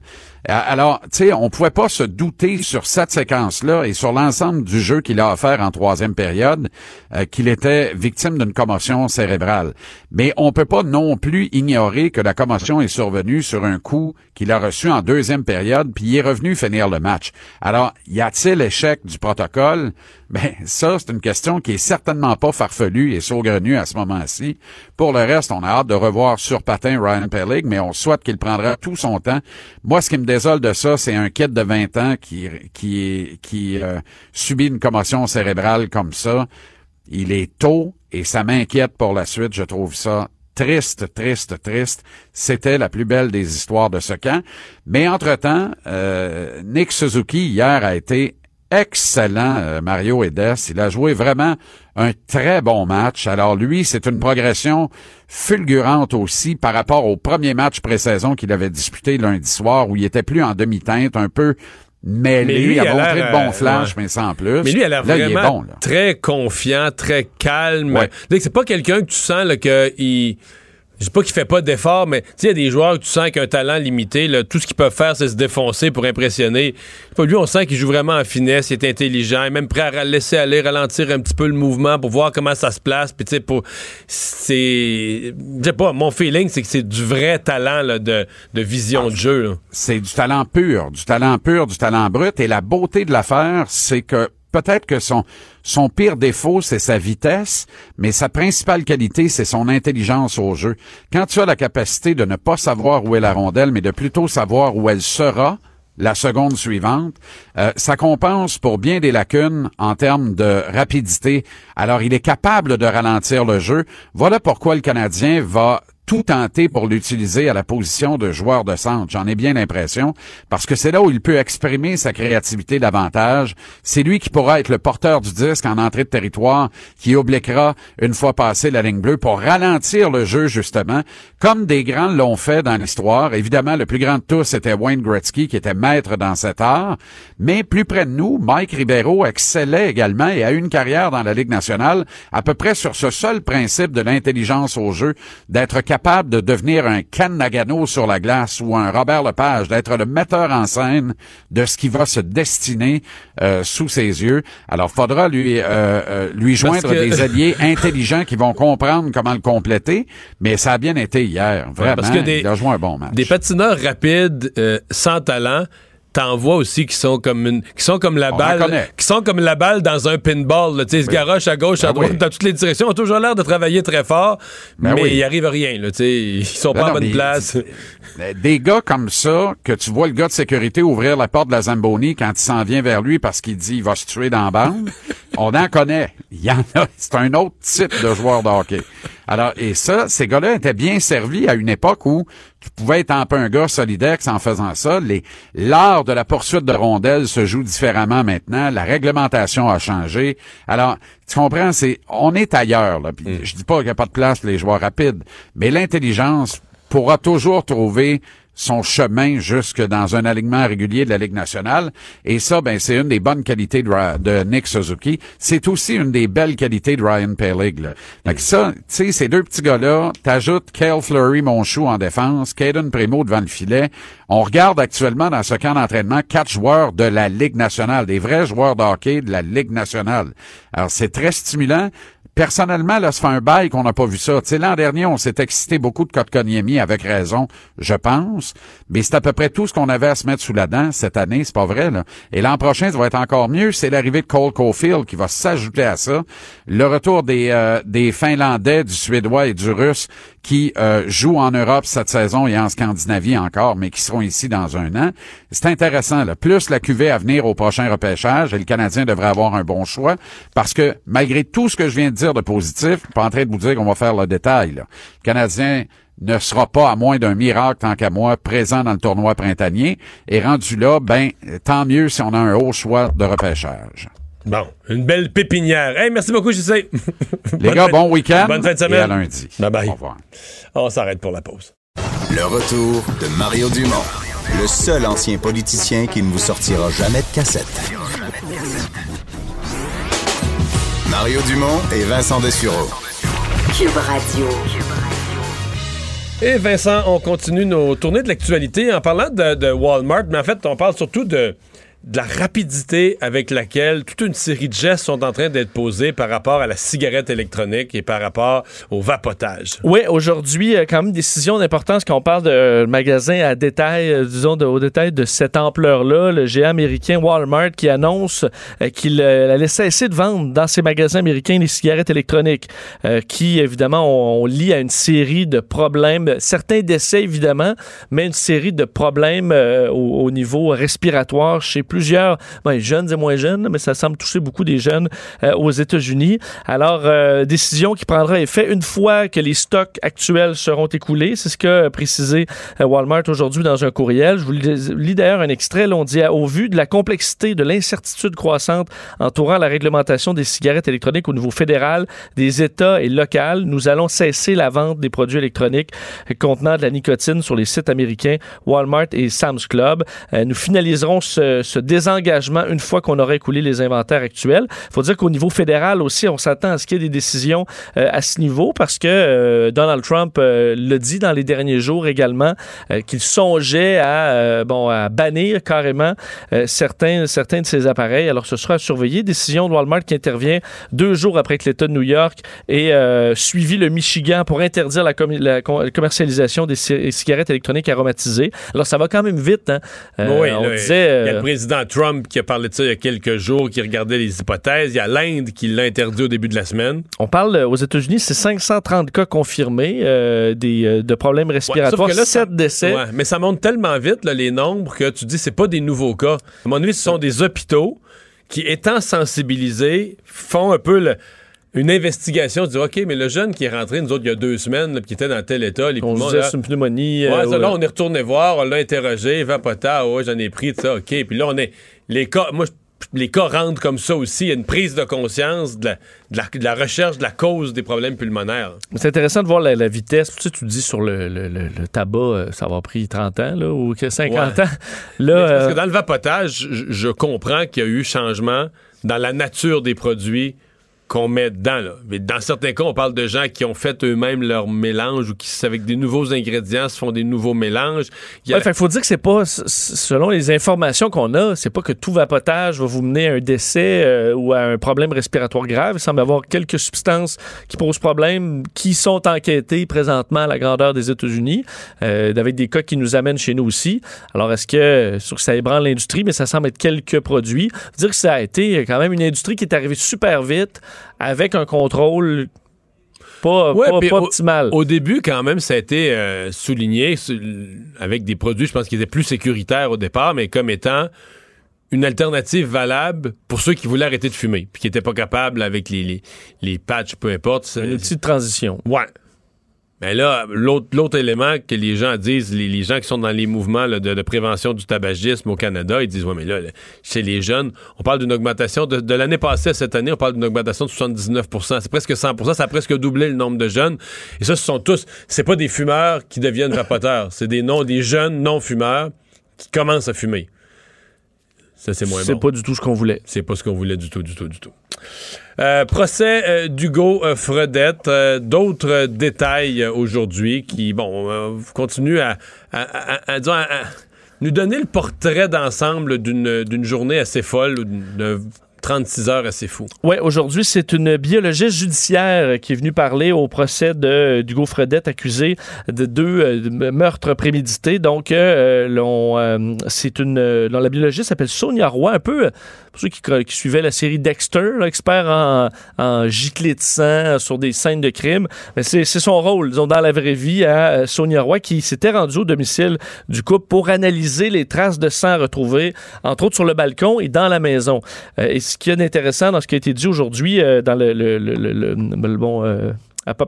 Euh, Alors, tu sais, on pouvait pas se douter sur cette séquence-là et sur l'ensemble du jeu qu'il a offert en troisième période euh, qu'il était victime d'une commotion cérébrale. Mais on peut pas non plus ignorer que la commotion est survenue sur un coup qu'il a reçu en deuxième période, puis il est revenu finir le match. Alors, y a-t-il échec du protocole? Ben, ça, c'est une question qui est certainement pas farfelue et saugrenue à ce moment-ci. Pour le reste, on a hâte de revoir sur patin Ryan Pellig, mais on souhaite qu'il prendra tout son temps. Moi, ce qui me désole de ça, c'est un kid de 20 ans qui qui qui euh, subit une commotion cérébrale comme ça. Il est tôt et ça m'inquiète pour la suite. Je trouve ça triste, triste, triste. C'était la plus belle des histoires de ce camp. Mais entre-temps, euh, Nick Suzuki, hier, a été excellent, euh, Mario Edes. Il a joué vraiment un très bon match. Alors lui, c'est une progression fulgurante aussi par rapport au premier match pré-saison qu'il avait disputé lundi soir où il était plus en demi-teinte, un peu mêlé, Mais lui, il a il montré l'air, de bons euh, flashs, ouais. mais sans plus. Mais lui, elle a il est vraiment bon, là. très confiant, très calme. Ouais. C'est pas quelqu'un que tu sens là, que il. Je dis pas qu'il fait pas d'efforts, mais tu sais, il y a des joueurs que tu sens qu'un talent limité, là, tout ce qu'ils peuvent faire, c'est se défoncer pour impressionner. Pas lui, on sent qu'il joue vraiment en finesse, il est intelligent, il est même prêt à laisser aller, ralentir un petit peu le mouvement pour voir comment ça se place. Puis tu sais, pour c'est, je sais pas, mon feeling, c'est que c'est du vrai talent là, de, de vision de jeu. c'est du talent pur, du talent pur, du talent brut. Et la beauté de l'affaire, c'est que peut-être que son, son pire défaut, c'est sa vitesse, mais sa principale qualité, c'est son intelligence au jeu. Quand tu as la capacité de ne pas savoir où est la rondelle, mais de plutôt savoir où elle sera, la seconde suivante, euh, ça compense pour bien des lacunes en termes de rapidité. Alors, il est capable de ralentir le jeu. Voilà pourquoi le Canadien va tout tenter pour l'utiliser à la position de joueur de centre. J'en ai bien l'impression, parce que c'est là où il peut exprimer sa créativité davantage. C'est lui qui pourra être le porteur du disque en entrée de territoire, qui obliquera une fois passé la ligne bleue pour ralentir le jeu, justement, comme des grands l'ont fait dans l'histoire. Évidemment, le plus grand de tous était Wayne Gretzky, qui était maître dans cet art. Mais plus près de nous, Mike Ribeiro excellait également et a eu une carrière dans la Ligue nationale à peu près sur ce seul principe de l'intelligence au jeu, d'être de devenir un Ken Nagano sur la glace ou un Robert Lepage, d'être le metteur en scène de ce qui va se destiner euh, sous ses yeux. Alors, faudra lui euh, euh, lui joindre que- des alliés intelligents qui vont comprendre comment le compléter. Mais ça a bien été hier, vraiment. parce que des- il a joué un bon match. Des patineurs rapides, euh, sans talent, t'en vois aussi qui sont comme une, qui sont comme la On en balle, qui sont comme la balle dans un pinball. là. Tu sais, ils se garochent à gauche, à Ben droite, oui. dans toutes les directions. Ils ont toujours l'air de travailler très fort, Ben mais oui. il arrive à rien. Là, tu sais. ils sont Ben pas non, à bonne mais place. Des gars comme ça, que tu vois le gars de sécurité ouvrir la porte de la Zamboni quand il s'en vient vers lui parce qu'il dit il va se tuer dans la bande, on en connaît. Il y en a. C'est un autre type de joueur de hockey. Alors, et ça, ces gars-là étaient bien servis à une époque où tu pouvais être un peu un gars solidex en faisant ça. Les, l'art de la poursuite de rondelles se joue différemment maintenant. La réglementation a changé. Alors, tu comprends, c'est, on est ailleurs, là. Puis, Je dis pas qu'il n'y a pas de place pour les joueurs rapides, mais l'intelligence pourra toujours trouver son chemin jusque dans un alignement régulier de la Ligue nationale. Et ça, ben, c'est une des bonnes qualités de, Nick Suzuki. C'est aussi une des belles qualités de Ryan Pellig. Là. Que ça, tu sais, ces deux petits gars-là, t'ajoutes Kale Fleury, mon chou en défense, Caden Primo devant le filet. On regarde actuellement dans ce camp d'entraînement quatre joueurs de la Ligue nationale, des vrais joueurs de hockey de la Ligue nationale. Alors, c'est très stimulant. Personnellement, là, ça fait un bail qu'on n'a pas vu ça. Tu l'an dernier, on s'est excité beaucoup de Kotkaniemi avec raison, je pense. Mais c'est à peu près tout ce qu'on avait à se mettre sous la dent cette année, c'est pas vrai, là. Et l'an prochain, ça va être encore mieux. C'est l'arrivée de Cole Caulfield qui va s'ajouter à ça. Le retour des, euh, des Finlandais, du Suédois et du Russe qui euh, jouent en Europe cette saison et en Scandinavie encore, mais qui seront ici dans un an. C'est intéressant. Là. Plus la cuvée à venir au prochain repêchage, et le Canadien devrait avoir un bon choix, parce que malgré tout ce que je viens de dire de positif, je suis pas en train de vous dire qu'on va faire le détail. Le Canadien ne sera pas, à moins d'un miracle, tant qu'à moi, présent dans le tournoi printanier. Et rendu là, ben, tant mieux si on a un haut choix de repêchage. Bon, une belle pépinière. Hey, merci beaucoup, JC. Les gars, bon week-end. Bonne fin de Et semaine. à lundi. Bye bye. Au revoir. On s'arrête pour la pause. Le retour de Mario Dumont, le seul ancien politicien qui ne vous sortira jamais de cassette. Mario Dumont et Vincent Dessureau. Cube Radio. Et Vincent, on continue nos tournées de l'actualité en parlant de, de Walmart, mais en fait, on parle surtout de de la rapidité avec laquelle toute une série de gestes sont en train d'être posés par rapport à la cigarette électronique et par rapport au vapotage. Oui, aujourd'hui, euh, quand même, décision d'importance quand on parle de euh, magasin à détail, euh, disons, de, au détail de cette ampleur-là. Le géant américain Walmart qui annonce qu'il euh, allait cesser de vendre dans ses magasins américains les cigarettes électroniques, qui, évidemment, on, on lie à une série de problèmes, certains décès, évidemment, mais une série de problèmes au, au niveau respiratoire chez plusieurs ben, jeunes et moins jeunes, mais ça semble toucher beaucoup des jeunes euh, aux États-Unis. Alors, euh, décision qui prendra effet une fois que les stocks actuels seront écoulés. C'est ce qu'a précisé euh, Walmart aujourd'hui dans un courriel. Je vous lis d'ailleurs un extrait. Là, on dit au vu de la complexité, de l'incertitude croissante entourant la réglementation des cigarettes électroniques au niveau fédéral, des États et local, nous allons cesser la vente des produits électroniques contenant de la nicotine sur les sites américains Walmart et Sam's Club. Nous finaliserons ce, ce désengagement une fois qu'on aura écoulé les inventaires actuels. Il faut dire qu'au niveau fédéral aussi, on s'attend à ce qu'il y ait des décisions euh, à ce niveau parce que euh, Donald Trump euh, l'a dit dans les derniers jours également euh, qu'il songeait à, bon, à bannir carrément certains, certains de ses appareils. Alors ce sera à surveiller. Décision de Walmart qui intervient deux jours après que l'État de New York ait suivi le Michigan pour interdire la, commi- la com- commercialisation des ci- cigarettes électroniques aromatisées. Alors ça va quand même vite. Hein? Oui, on disait... il y a le président Trump qui a parlé de ça il y a quelques jours, qui regardait les hypothèses. Il y a l'Inde qui l'a interdit au début de la semaine. On parle euh, aux États-Unis, c'est 530 cas confirmés euh, des, euh, de problèmes respiratoires, que là, 7 décès. Ouais, mais ça monte tellement vite, là, les nombres, que tu dis c'est pas des nouveaux cas. À mon avis, ce sont des hôpitaux qui, étant sensibilisés, font un peu le- une investigation. Disent OK, mais le jeune qui est rentré, nous autres, il y a deux semaines, là, qui était dans tel état, les On poumons, disait là, une pneumonie. Ouais, euh, ça, là, ouais. on est retourné voir, on l'a interrogé, vapota, ouais, j'en ai pris, ça, OK. Puis là, on est. Les cas, moi, les cas rentrent comme ça aussi. Il y a une prise de conscience de la, de la- de la recherche de la cause des problèmes pulmonaires. C'est intéressant de voir la, la vitesse. Tu sais, tu dis sur le, le- le- le tabac, euh, ça va pris 30 ans là, ou que 50 Ouais. ans. Là, parce euh, que dans le vapotage, je, je comprends qu'il y a eu changement dans la nature des produits qu'on met dedans. Là. Mais dans certains cas, on parle de gens qui ont fait eux-mêmes leur mélange ou qui, avec des nouveaux ingrédients, se font des nouveaux mélanges. Il faut dire que c'est pas, selon les informations qu'on a, c'est pas que tout vapotage va vous mener à un décès euh, ou à un problème respiratoire grave. Il semble y avoir quelques substances qui posent problème, qui sont enquêtées présentement à la grandeur des États-Unis, euh, avec des cas qui nous amènent chez nous aussi. Alors, est-ce que, que ça ébranle l'industrie, mais ça semble être quelques produits. Dire que ça a été quand même une industrie qui est arrivée super vite, avec un contrôle pas, Ouais, pas, puis pas au- optimal. Au début, quand même, ça a été euh, souligné avec des produits, je pense, qui étaient plus sécuritaires au départ, mais comme étant une alternative valable pour ceux qui voulaient arrêter de fumer, puis qui n'étaient pas capables avec les, les, les patchs, peu importe. un outil de transition. Ouais. Mais là, l'autre élément que les gens disent, les, les gens qui sont dans les mouvements de, de prévention du tabagisme au Canada, ils disent, ouais, mais là, là, chez les jeunes, on parle d'une augmentation de, de l'année passée à cette année, on parle d'une augmentation de 79% C'est presque 100% ça a presque doublé le nombre de jeunes. Et ça, ce sont tous, c'est pas des fumeurs qui deviennent vapoteurs, c'est des, non, des jeunes non-fumeurs qui commencent à fumer. Ça, c'est moins C'est bon. pas du tout ce qu'on voulait. C'est pas ce qu'on voulait du tout, du tout, du tout. Euh, procès euh, d'Hugo euh, Fredette. Euh, D'autres détails aujourd'hui qui, bon, continuent à, à- nous donner le portrait d'ensemble d'une journée assez folle, de 36 heures assez fou. Oui, aujourd'hui, c'est une biologiste judiciaire qui est venue parler au procès de d'Hugo Fredette, accusé de deux euh, meurtres prémédités. Donc, euh, euh, c'est une. euh, la biologiste s'appelle Sonia Roy, un peu. Euh, Pour ceux qui, suivaient la série Dexter, là, expert en, en giclée de sang sur des scènes de crime. Mais c'est, son rôle, disons, dans la vraie vie, à euh, Sonia Roy, qui s'était rendue au domicile du couple pour analyser les traces de sang retrouvées, entre autres sur le balcon et dans la maison. Euh, et ce qui est intéressant dans ce qui a été dit aujourd'hui euh, dans le, le, le, le- bon euh,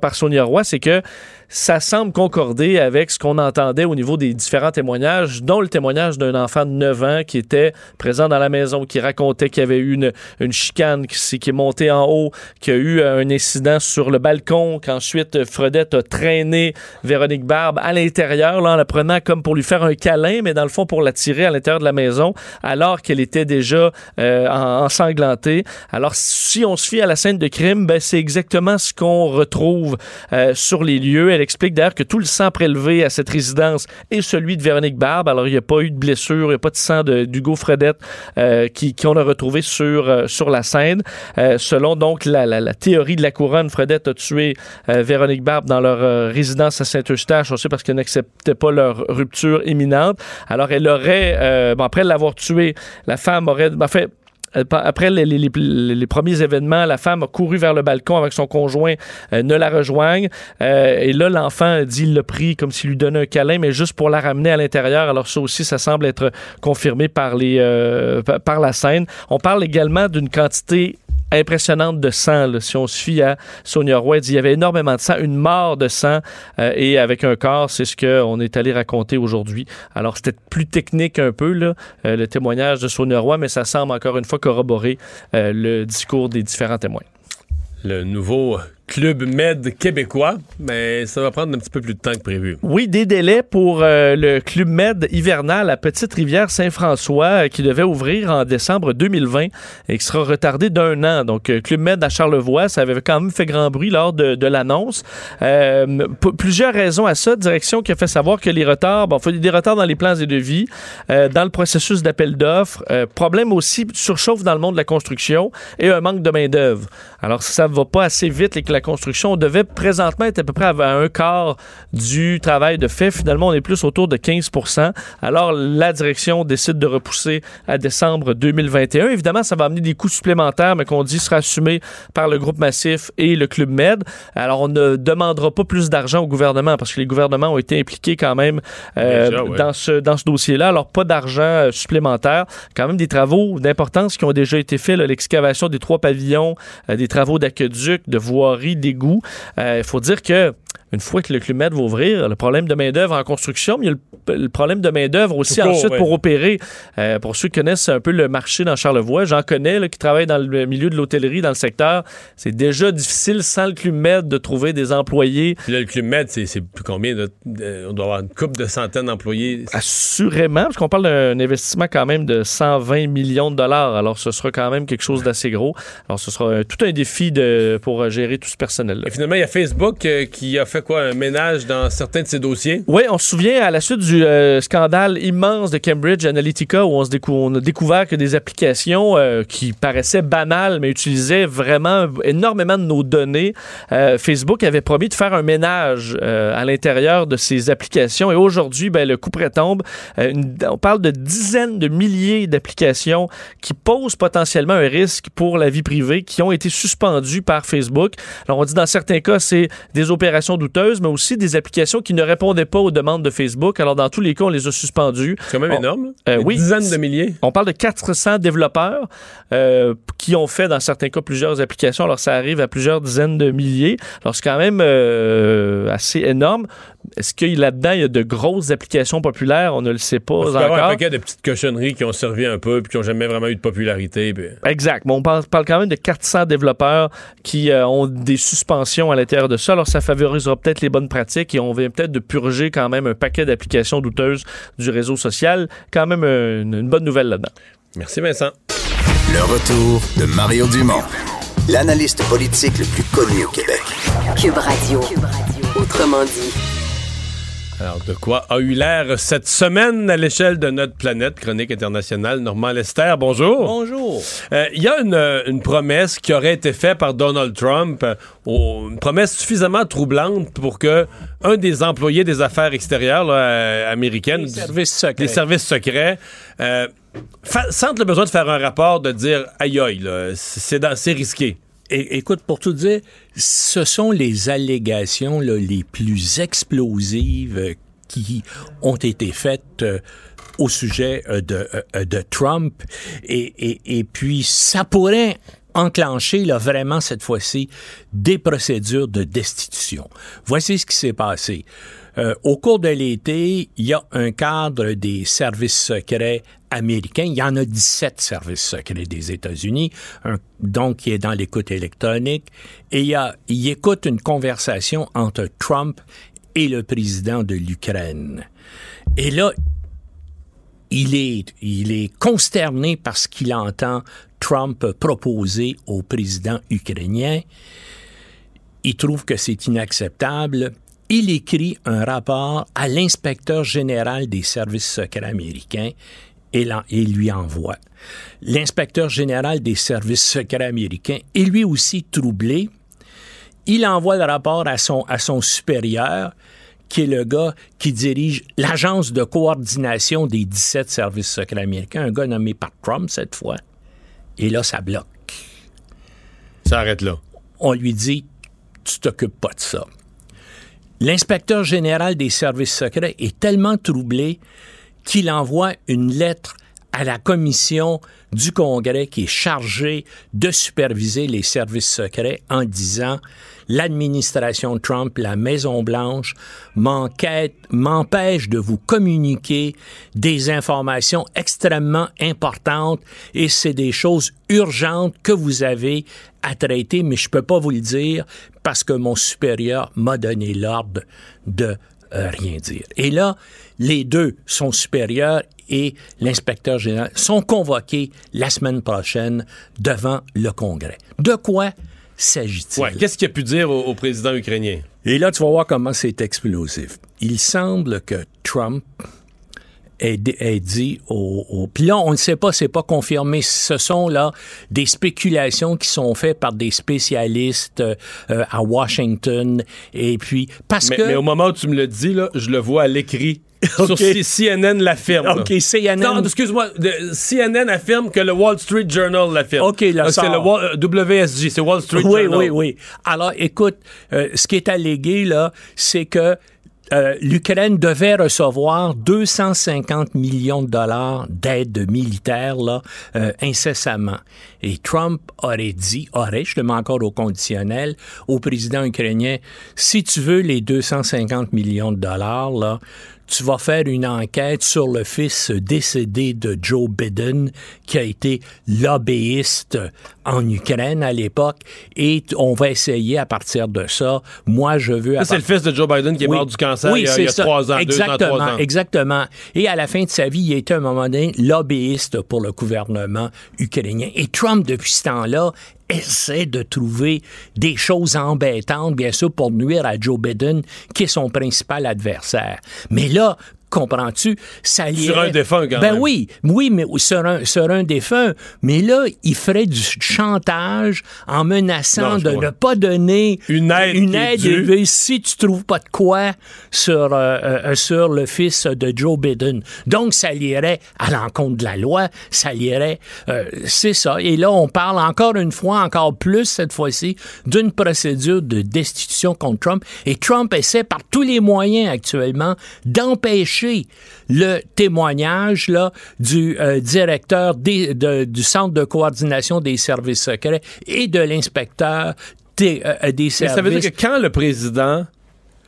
par Sonia Roy, c'est que ça semble concorder avec ce qu'on entendait au niveau des différents témoignages, dont le témoignage d'un enfant de 9 ans qui était présent dans la maison, qui racontait qu'il y avait eu une, chicane qui, est montée en haut, qu'il y a eu un incident sur le balcon, qu'ensuite euh, Fredette a traîné Véronique Barbe à l'intérieur, en la prenant comme pour lui faire un câlin, mais dans le fond pour la tirer à l'intérieur de la maison, alors qu'elle était déjà euh, en- ensanglantée. Alors, si on se fie à la scène de crime, ben, c'est exactement ce qu'on retrouve euh, sur les lieux. Elle explique d'ailleurs que tout le sang prélevé à cette résidence est celui de Véronique Barbe. Alors, il n'y a pas eu de blessure, il n'y a pas de sang d'Hugo Fredette euh, qui, qui on a retrouvé sur, euh, sur la scène. Euh, selon donc la, la- la théorie de la couronne, Fredette a tué euh, Véronique Barbe dans leur euh, résidence à Saint-Eustache, aussi parce qu'elle n'acceptait pas leur rupture imminente. Alors, elle aurait, euh, bon, après l'avoir tué, la femme aurait, en fait, après les, les- les- les premiers événements, la femme a couru vers le balcon avec son conjoint, euh, ne la rejoigne. Euh, et là, l'enfant dit il l'a pris comme s'il lui donnait un câlin, mais juste pour la ramener à l'intérieur. Alors ça aussi, ça semble être confirmé par, les, euh, pa- par la scène. On parle également d'une quantité impressionnante de sang. là. Si on se fie à Sonia Roy, il y avait énormément de sang, une mort de sang euh, et avec un corps, c'est ce qu'on est allé raconter aujourd'hui. Alors c'était plus technique un peu euh, le témoignage de Sonia Roy, mais ça semble encore une fois corroborer euh, le discours des différents témoins. Le nouveau Club Med québécois, mais ça va prendre un petit peu plus de temps que prévu. Oui, des délais pour euh, le Club Med hivernal à Petite-Rivière-Saint-François euh, qui devait ouvrir en décembre 2020 et qui sera retardé d'un an. Donc, euh, Club Med à Charlevoix, ça avait quand même fait grand bruit lors de, l'annonce. Plusieurs raisons à ça. Direction qui a fait savoir que les retards, bon, il faut des retards dans les plans et devis, dans le processus d'appel d'offres, problème aussi, surchauffe dans le monde de la construction et un manque de main-d'œuvre. Alors, ça ne va pas assez vite que la construction, on devait présentement être à peu près à un quart du travail de fait. Finalement, on est plus autour de 15% Alors, la direction décide de repousser à décembre 2021. Évidemment, ça va amener des coûts supplémentaires, mais qu'on dit sera assumé par le groupe Massif et le Club Med. Alors, on ne demandera pas plus d'argent au gouvernement parce que les gouvernements ont été impliqués quand même euh, Déjà, ouais. dans ce, dans ce dossier-là. Alors, pas d'argent euh, supplémentaire. Quand même des travaux d'importance qui ont déjà été faits. L'excavation des trois pavillons, euh, des travaux d'aqueduc, de voirie, d'égout. Il faut dire que une fois que le Club Med va ouvrir, le problème de main-d'œuvre en construction, mais il y a le, le problème de main-d'œuvre aussi court, ensuite ouais. pour opérer. Euh, pour ceux qui connaissent un peu le marché dans Charlevoix, j'en connais là, qui travaillent dans le milieu de l'hôtellerie, dans le secteur. C'est déjà difficile sans le Club Med de trouver des employés. Puis là, le Club Med, c'est c'est plus combien? de- de- on doit avoir une couple de centaines d'employés. Assurément, parce qu'on parle d'un investissement quand même de 120 millions de dollars. Alors, ce sera quand même quelque chose d'assez gros. Alors, ce sera euh, tout un défi de, pour gérer tout ce personnel-là. Et finalement, il y a Facebook euh, qui a fait quoi? Un ménage dans certains de ses dossiers? Oui, on se souvient à la suite du euh, scandale immense de Cambridge Analytica où on, a découvert que des applications euh, qui paraissaient banales mais utilisaient vraiment énormément de nos données, euh, Facebook avait promis de faire un ménage à l'intérieur de ces applications et aujourd'hui, ben, le coup prétombe. On parle de dizaines de milliers d'applications qui posent potentiellement un risque pour la vie privée qui ont été suspendues par Facebook. Alors on dit dans certains cas, c'est des opérations douteuses, mais aussi des applications qui ne répondaient pas aux demandes de Facebook. Alors dans tous les cas, on les a suspendues. C'est quand même On- énorme. Euh, oui. dizaines de milliers. On parle de 400 développeurs euh, qui ont fait dans certains cas plusieurs applications. Alors ça arrive à plusieurs dizaines de milliers. Alors c'est quand même euh, assez énorme. Est-ce qu'il là-dedans il y a de grosses applications populaires? On ne le sait pas Il peut y avoir un encore. paquet de petites cochonneries qui ont servi un peu puis qui n'ont jamais vraiment eu de popularité. puis- Exact. Mais on parle, parle quand même de 400 développeurs qui euh, ont des suspensions à l'intérieur de ça. Alors, ça favorisera peut-être les bonnes pratiques et on vient peut-être de purger quand même un paquet d'applications douteuses du réseau social. Quand même euh, une, une bonne nouvelle là-dedans. Merci Vincent. Le retour de Mario Dumont, l'analyste politique le plus connu au Québec. Cube Radio. Autrement dit. Alors, de quoi a eu l'air cette semaine à l'échelle de notre planète, Chronique internationale, Normand Lester, bonjour. Bonjour. Euh, Il y a une, une promesse qui aurait été faite par Donald Trump, euh, une promesse suffisamment troublante pour que un des employés des affaires extérieures là, euh, américaines, Les services secrets. des services secrets, euh, sentent le besoin de faire un rapport, de dire aïe aïe, là, c'est dans- c'est risqué. Écoute, pour tout dire, ce sont les allégations là, les plus explosives euh, qui ont été faites euh, au sujet euh, de, Trump. Et, et- et puis, ça pourrait enclencher là, vraiment cette fois-ci des procédures de destitution. Voici ce qui s'est passé. Euh, au cours de l'été, il y a un cadre des services secrets américains. Il y en a 17 services secrets des États-Unis, un- donc qui est dans l'écoute électronique. Et il, y a, il écoute une conversation entre Trump et le président de l'Ukraine. Et là, il est, il est consterné par ce qu'il entend Trump proposer au président ukrainien. il trouve que c'est inacceptable. Il écrit un rapport à l'inspecteur général des services secrets américains et, lui envoie. L'inspecteur général des services secrets américains est lui aussi troublé. Il envoie le rapport à son, à son supérieur, qui est le gars qui dirige l'agence de coordination des 17 services secrets américains, un gars nommé par Trump cette fois. Et là, ça bloque. Ça arrête là. On lui dit, tu t'occupes pas de ça. L'inspecteur général des services secrets est tellement troublé qu'il envoie une lettre à la commission du Congrès qui est chargée de superviser les services secrets en disant l'administration Trump, la Maison-Blanche, m'empêche de vous communiquer des informations extrêmement importantes et c'est des choses urgentes que vous avez à traiter, mais je peux pas vous le dire parce que mon supérieur m'a donné l'ordre de euh, rien dire. Et là, les deux, son supérieur et l'inspecteur général, sont convoqués la semaine prochaine devant le Congrès. De quoi s'agit-il? Ouais, Qu'est-ce qu'il a pu dire au, au président ukrainien? Et là, tu vas voir comment c'est explosif. Il semble que Trump ait, di- ait dit au, au- Puis là, on ne sait pas, c'est pas confirmé. Ce sont là des spéculations qui sont faites par des spécialistes euh, à Washington. Et puis, parce mais, que... mais au moment où tu me le dis, là, je le vois à l'écrit. Ok. Sur CNN l'affirme. là. OK, CNN. Non, excuse-moi. CNN affirme que le Wall Street Journal l'affirme. OK, Ah, C'est le Wall- euh, WSJ, c'est Wall Street oui, Journal. oui, oui. Alors, écoute, euh, ce qui est allégué, là, c'est que euh, l'Ukraine devait recevoir 250 millions de dollars d'aide militaire là, euh, incessamment. Et Trump aurait dit, aurait, je le mets encore au conditionnel, au président ukrainien, si tu veux les 250 millions de dollars, là, tu vas faire une enquête sur le fils décédé de Joe Biden, qui a été lobbyiste en Ukraine à l'époque, et on va essayer à partir de ça. Moi, je veux... Ça, c'est le fils de Joe Biden qui est Oui. mort du cancer Oui, il y a, c'est il y a ça. trois ans, deux ans, exactement, trois ans. Exactement. Et à la fin de sa vie, il a été à un moment donné lobbyiste pour le gouvernement ukrainien. Et Trump, depuis ce temps-là, essaie de trouver des choses embêtantes, bien sûr, pour nuire à Joe Biden, qui est son principal adversaire. Mais là, comprends-tu, ça lirait... Sur un défunt, quand ben même. oui, oui, mais sur un, sur un défunt. Mais là, il ferait du chantage en menaçant Non, de ne pas donner Une aide une aide élevée si tu trouves pas de quoi sur, euh, euh, sur le fils de Joe Biden. Donc, ça lirait à l'encontre de la loi, ça lirait, euh, c'est ça. Et là, on parle encore une fois, encore plus cette fois-ci, d'une procédure de destitution contre Trump. Et Trump essaie par tous les moyens actuellement d'empêcher le témoignage là, du euh, directeur des- de- du Centre de coordination des services secrets et de l'inspecteur des, euh, des Mais services. ça veut dire que quand le président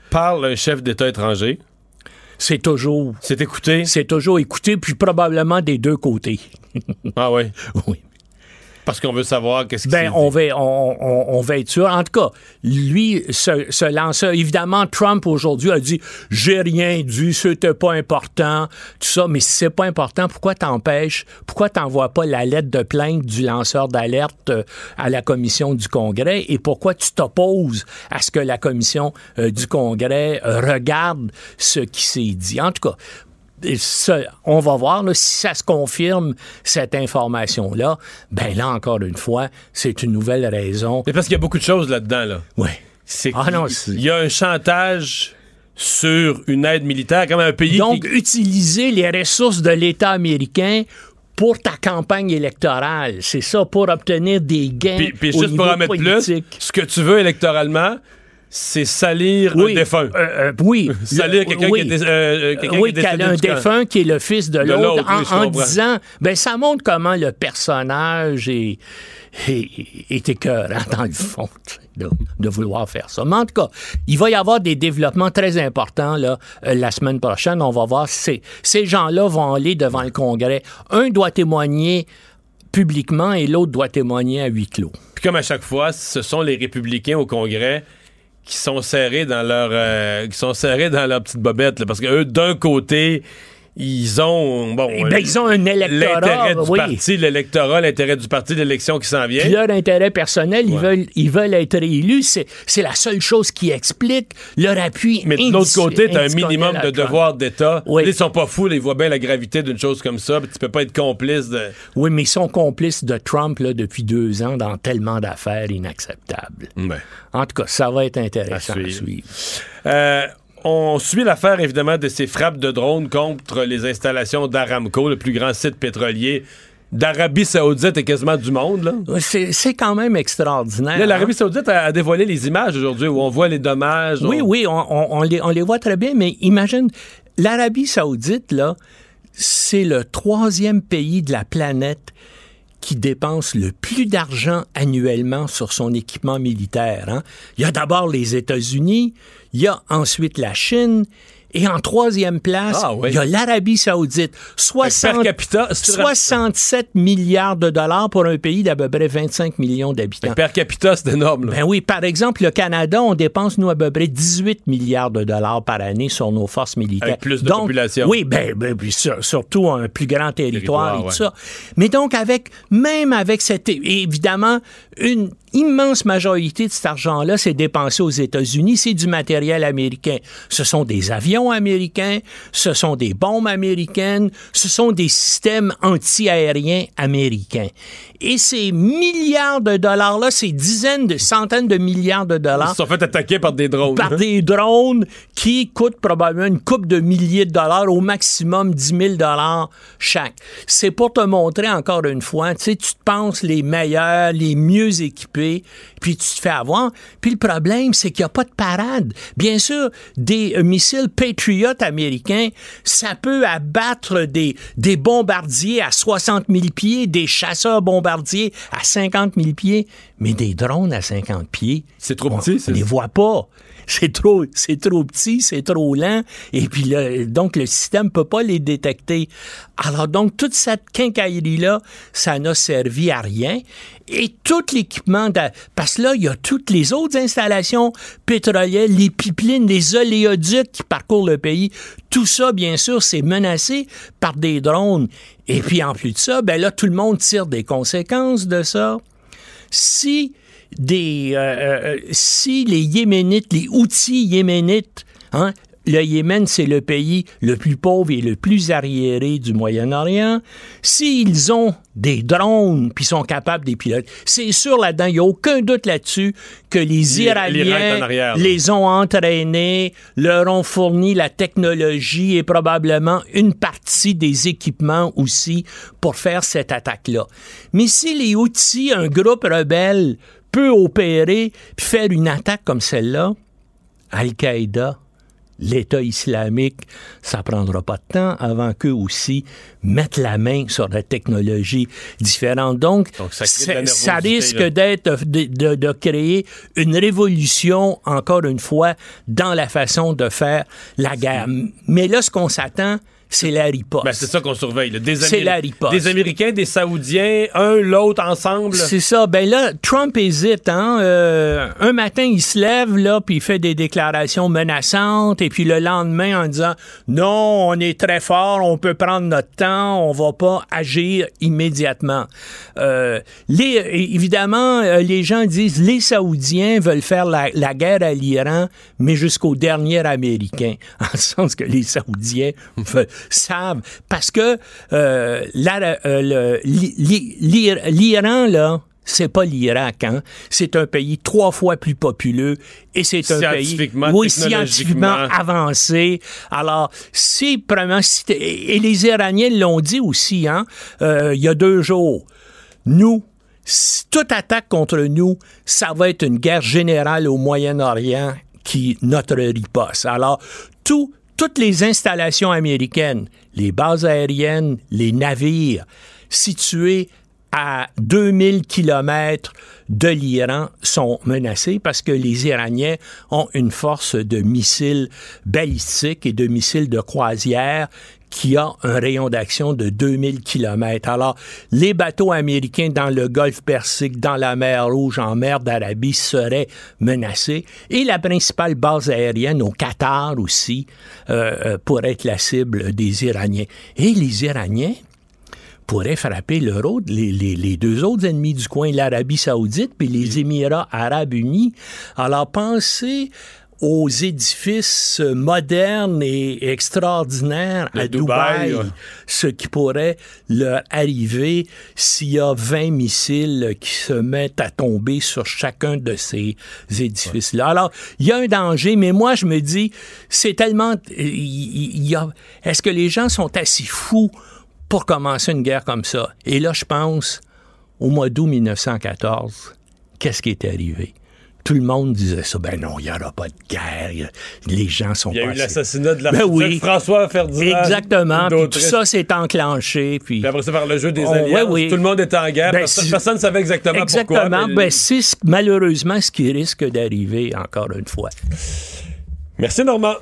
parle à un chef d'État étranger, c'est toujours. C'est écouté? C'est toujours écouté, puis probablement des deux côtés. ah oui? Oui. Parce qu'on veut savoir qu'est-ce qui Ben, on va, on, on- on va être sûr. En tout cas, lui se, se lance. Évidemment, Trump aujourd'hui a dit J'ai rien dit, c'était pas important, tout ça. Mais si c'est pas important, pourquoi t'empêches, pourquoi t'envoies pas la lettre de plainte du lanceur d'alerte euh, à la commission du Congrès? Et pourquoi tu t'opposes à ce que la commission euh, du Congrès euh, regarde ce qui s'est dit? En tout cas, ça, on va voir là, si ça se confirme, cette information-là. Ben là, encore une fois, c'est une nouvelle raison. Mais parce qu'il y a beaucoup de choses là-dedans, là. Oui. C'est Ah non, il y a un chantage sur une aide militaire, comme un pays Donc, qui... utiliser les ressources de l'État américain pour ta campagne électorale. C'est ça, pour obtenir des gains. Puis, puis au juste pour en mettre politique. plus, ce que tu veux électoralement, c'est salir Oui, un défunt. euh, euh, oui. salir quelqu'un oui. qui est, euh, quelqu'un oui, qui est un défunt qui est le fils de l'autre en, disant, ben ça montre comment le personnage est, est, est écœurant dans le fond de, de vouloir faire ça. Mais en tout cas, il va y avoir des développements très importants là, euh, la semaine prochaine. On va voir si ces gens-là vont aller devant le Congrès. Un doit témoigner publiquement et l'autre doit témoigner à huis clos. Puis comme à chaque fois, ce sont les républicains au Congrès qui sont serrés dans leur euh, qui sont serrés dans leur petite bobette là, parce que eux d'un côté ils ont bon Eh ben, ils ont un électorat, l'intérêt du oui. parti, l'électorat, l'intérêt du parti d'élection qui s'en vient. Puis leur intérêt personnel, ils, veulent, ils veulent être réélus. C'est, c'est la seule chose qui explique leur appui. Mais de l'autre côté, t'as un minimum à de Trump. devoirs d'État. Oui. Ils sont pas fous, ils voient bien la gravité d'une chose comme ça. Tu peux pas être complice de. Oui, mais ils sont complices de Trump là, depuis deux ans dans tellement d'affaires inacceptables. Ben. En tout cas, ça va être intéressant À à suivre. suivre. Euh, on suit l'affaire, évidemment, de ces frappes de drones contre les installations d'Aramco, le plus grand site pétrolier d'Arabie Saoudite et quasiment du monde. C'est, quand même extraordinaire. Là, l'Arabie hein? Saoudite a, a dévoilé les images aujourd'hui où on voit les dommages. Oui, on- oui, on, on- on les, on les voit très bien, mais imagine, l'Arabie saoudite, là, c'est le troisième pays de la planète qui dépense le plus d'argent annuellement sur son équipement militaire. hein. Il y a d'abord les États-Unis, il y a ensuite la Chine, et en troisième place, Ah oui. il y a l'Arabie saoudite. 60 Per capita, c'est- 67 milliards de dollars pour un pays d'à peu près 25 millions d'habitants. Per capita, c'est énorme. là. Ben oui, par exemple, le Canada, on dépense, nous, à peu près 18 milliards de dollars par année sur nos forces militaires. Avec plus de Donc, population. Oui, ben, ben, puis sur- surtout un plus grand territoire, Territoire, et tout ouais. ça. Mais donc, avec, même avec cette, et évidemment, une immense majorité de cet argent-là, c'est dépensé aux États-Unis, c'est du matériel américain. Ce sont des avions américains, ce sont des bombes américaines, ce sont des systèmes anti-aériens américains. Et ces milliards de dollars-là, ces dizaines de centaines de milliards de Ils dollars se sont fait attaquer par des drones. par des drones qui coûtent probablement une coupe de milliers de dollars, au maximum 10 000 dollars chaque. C'est pour te montrer encore une fois, tu sais, tu te penses les meilleurs, les mieux équipés, puis tu te fais avoir. Puis le problème, c'est qu'il n'y a pas de parade. Bien sûr, des euh, missiles Patriot américains, ça peut abattre des, des bombardiers à 60 000 pieds, des chasseurs bombardiers à 50 000 pieds, mais des drones à 50 pieds, C'est trop petit. on c'est- les voit pas. C'est trop, c'est trop petit, c'est trop lent, et puis donc le système peut pas les détecter. Alors donc toute cette quincaillerie là, ça n'a servi à rien. Et tout l'équipement, parce que là il y a toutes les autres installations pétrolières, les pipelines, les oléoducs qui parcourent le pays, tout ça bien sûr c'est menacé par des drones. Et puis en plus de ça, ben là tout le monde tire des conséquences de ça si des euh, euh, si les Yéménites, les outils yéménites, hein, le Yémen, c'est le pays le plus pauvre et le plus arriéré du Moyen-Orient. S'ils ont des drones puis sont capables de les piloter, c'est sûr là-dedans, il n'y a aucun doute là-dessus que les Iraniens arrière, les ont entraînés, leur ont fourni la technologie et probablement une partie des équipements aussi pour faire cette attaque-là. Mais si les outils, un groupe rebelle peut opérer puis faire une attaque comme celle-là, Al-Qaïda, l'État islamique, ça prendra pas de temps avant qu'eux aussi mettent la main sur la technologie différente. Donc, Donc, ça risque d'être de, de- de créer une révolution, encore une fois, dans la façon de faire la guerre. Mais là, ce qu'on s'attend, c'est la riposte. Ben, c'est ça qu'on surveille. là. Des, Améri- la riposte. des Américains, des Saoudiens, un, l'autre ensemble. C'est ça. Ben là, Trump hésite. Hein? Euh, un matin, il se lève là, puis il fait des déclarations menaçantes, et puis le lendemain, en disant non, on est très fort, on peut prendre notre temps, on va pas agir immédiatement. Euh, les, évidemment, euh, les gens disent les Saoudiens veulent faire la, la guerre à l'Iran, mais jusqu'au dernier Américain, en le sens que les Saoudiens veulent- savent parce que euh, euh, l'Iran là c'est pas l'Irak, hein? C'est un pays trois fois plus populeux et c'est un pays oui, scientifiquement avancé. Alors, si si t'es- et les Iraniens l'ont dit aussi, hein? euh, il y a deux jours, nous, si toute attaque contre nous, ça va être une guerre générale au Moyen-Orient qui notre riposte. Alors, tout, toutes les installations américaines, les bases aériennes, les navires situés à 2000 kilomètres de l'Iran sont menacés parce que les Iraniens ont une force de missiles balistiques et de missiles de croisière qui a un rayon d'action de 2000 kilomètres. Alors, les bateaux américains dans le golfe Persique, dans la mer Rouge, en mer d'Arabie seraient menacés. Et la principale base aérienne au Qatar aussi euh, euh, pourrait être la cible des Iraniens. Et les Iraniens pourraient frapper leur les deux autres ennemis du coin, l'Arabie saoudite puis les Émirats arabes unis. Alors, pensez aux édifices modernes et extraordinaires à Dubaï, ce qui pourrait leur arriver s'il y a 20 missiles qui se mettent à tomber sur chacun de ces édifices-là. Alors, il y a un danger, mais moi, je me dis, c'est tellement... y a- Est-ce que les gens sont assez fous pour commencer une guerre comme ça? Et là, je pense, au mois d'août 1914, qu'est-ce qui est arrivé? Tout le monde disait ça. Ben non, il n'y aura pas de guerre. A- Les gens sont Il y a eu l'assassinat de Ben l'archiduc oui. François Ferdinand. Exactement. Puis tout ça s'est enclenché. Puis, Puis après ça, par le jeu des Oh, alliances, ouais, oui. tout le monde était en guerre. Ben, personne, ne savait exactement, pourquoi. Exactement. mais- Ben, c'est ce- malheureusement ce qui risque d'arriver encore une fois. Merci Normand.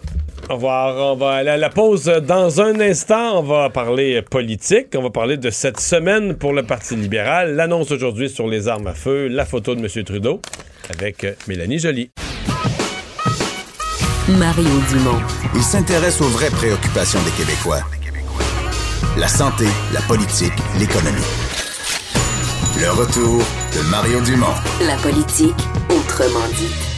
Au revoir. On va aller à la pause dans un instant. On va parler politique. On va parler de cette semaine pour le Parti libéral. L'annonce aujourd'hui sur les armes à feu, la photo de M. Trudeau avec euh, Mélanie Joly. Mario Dumont. Il s'intéresse aux vraies préoccupations des Québécois. La santé, la politique, l'économie. Le retour de Mario Dumont. La politique, autrement dit.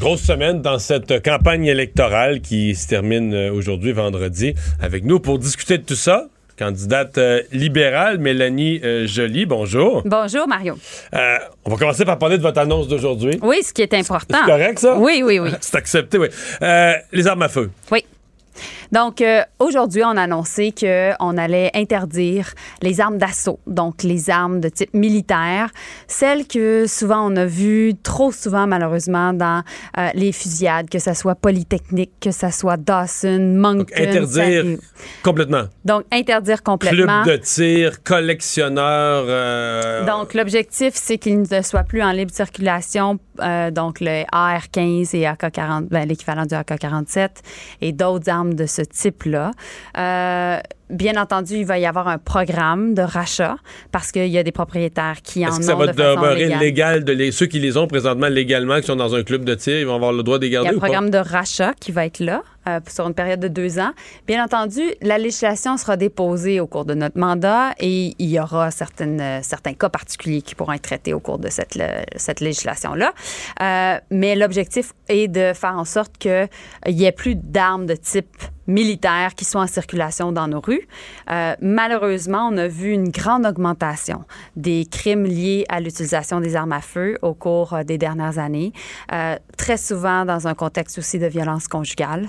Grosse semaine dans cette campagne électorale qui se termine euh, aujourd'hui, vendredi. Avec nous pour discuter de tout ça, candidate euh, libérale, Mélanie euh, Joly. Bonjour. Bonjour, Mario. Euh, on va commencer par parler de votre annonce d'aujourd'hui. Oui, ce qui est important. C'est correct, ça? Oui, oui, oui. C'est accepté, oui. Euh, les armes à feu. Oui. Donc, euh, aujourd'hui, on a annoncé qu'on allait interdire les armes d'assaut, donc les armes de type militaire, celles que souvent on a vues trop souvent, malheureusement, dans euh, les fusillades, que ce soit Polytechnique, que ce soit Dawson, Moncton. Interdire Saint-Louis. complètement. Donc, interdire Club complètement. de tir, collectionneur. euh, Donc, l'objectif, c'est qu'il ne soit plus en libre circulation, donc le AR-15 et AK-40, ben, l'équivalent du AK-47 et d'autres armes de ce type-là. Euh, bien entendu, il va y avoir un programme de rachat parce qu'il y a des propriétaires qui en Est-ce que ça ont va de demeurer légale. légal de les, ceux qui les ont présentement légalement, qui sont dans un club de tir, ils vont avoir le droit de les Il y a garder un programme de rachat qui va être là euh, sur une période de deux ans. Bien entendu, la législation sera déposée au cours de notre mandat et il y aura certaines, euh, certains cas particuliers qui pourront être traités au cours de cette, le- cette législation-là. Euh, mais l'objectif est de faire en sorte qu'il n'y ait plus d'armes de type militaire qui soient en circulation dans nos rues. Euh, malheureusement, on a vu une grande augmentation des crimes liés à l'utilisation des armes à feu au cours euh, des dernières années, euh, très souvent dans un contexte aussi de violence conjugale.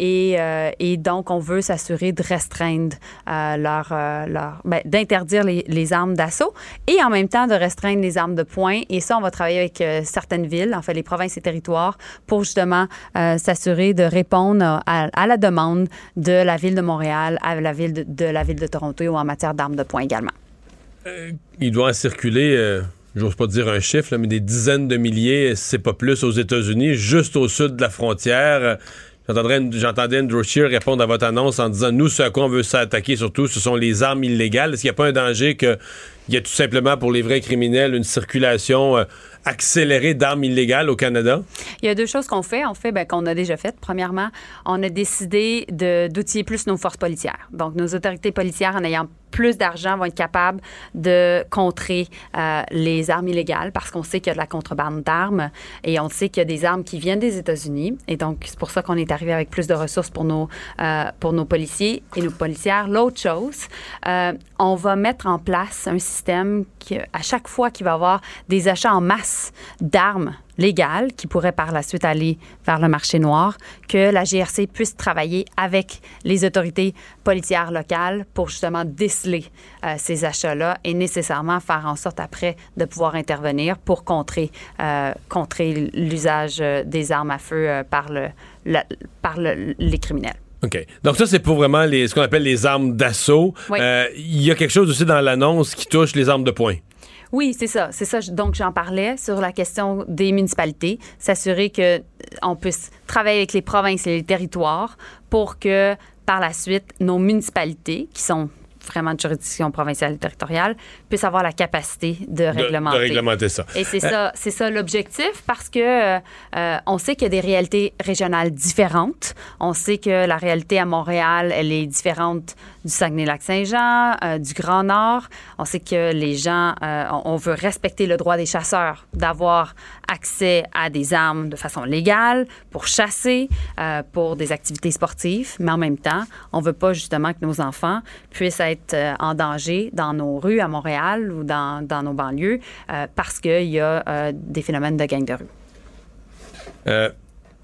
Et, et donc, on veut s'assurer de restreindre leur, leur ben, d'interdire les, les armes d'assaut et en même temps de restreindre les armes de poing. Et ça, on va travailler avec certaines villes, en fait les provinces et territoires, pour justement s'assurer de répondre à, à la demande de la ville de Montréal, à la ville de, la ville de Toronto ou en matière d'armes de poing également. Il doit en circuler, euh, j'ose pas dire un chiffre, mais des dizaines de milliers, c'est pas plus, aux États-Unis, juste au sud de la frontière. Euh, J'entendais Andrew Scheer répondre à votre annonce en disant Nous, ce à quoi on veut s'attaquer surtout, ce sont les armes illégales. Est-ce qu'il n'y a pas un danger qu'il y a tout simplement pour les vrais criminels une circulation euh, accélérée d'armes illégales au Canada? Il y a deux choses qu'on fait, en fait, ben, qu'on a déjà faites. Premièrement, on a décidé d'outiller plus nos forces policières. Donc, nos autorités policières, en ayant plus d'argent, vont être capables de contrer euh, les armes illégales parce qu'on sait qu'il y a de la contrebande d'armes et on sait qu'il y a des armes qui viennent des États-Unis. Et donc, c'est pour ça qu'on est arrivé avec plus de ressources pour nos, euh, pour nos policiers et nos policières. L'autre chose, euh, on va mettre en place un système qui, à chaque fois qu'il va y avoir des achats en masse d'armes légales qui pourraient par la suite aller vers le marché noir, que la GRC puisse travailler avec les autorités policières locales pour justement déceler euh, ces achats-là et nécessairement faire en sorte après de pouvoir intervenir pour contrer, euh, contrer l'usage euh, des armes à feu euh, par, le, la- par le- les criminels. OK. Donc ça, c'est pour vraiment les, ce qu'on appelle les armes d'assaut. Oui. Il y a quelque chose aussi dans l'annonce qui touche les armes de poing. Oui, c'est ça. C'est ça. Donc, j'en parlais sur la question des municipalités. S'assurer que euh, puisse travailler avec les provinces et les territoires pour que, par la suite, nos municipalités, qui sont vraiment de juridiction provinciale et territoriale, puissent avoir la capacité de réglementer. de réglementer ça. Et c'est Euh, ça, c'est ça l'objectif parce que euh, euh, on sait qu'il y a des réalités régionales différentes. On sait que la réalité à Montréal, elle est différente du Saguenay-Lac-Saint-Jean, euh, du Grand Nord. On sait que les gens, on, on veut respecter le droit des chasseurs d'avoir accès à des armes de façon légale pour chasser, euh, pour des activités sportives, mais en même temps, on veut pas justement que nos enfants puissent être euh, en danger dans nos rues à Montréal ou dans, nos banlieues euh, parce qu'il y a des phénomènes de gangs de rue.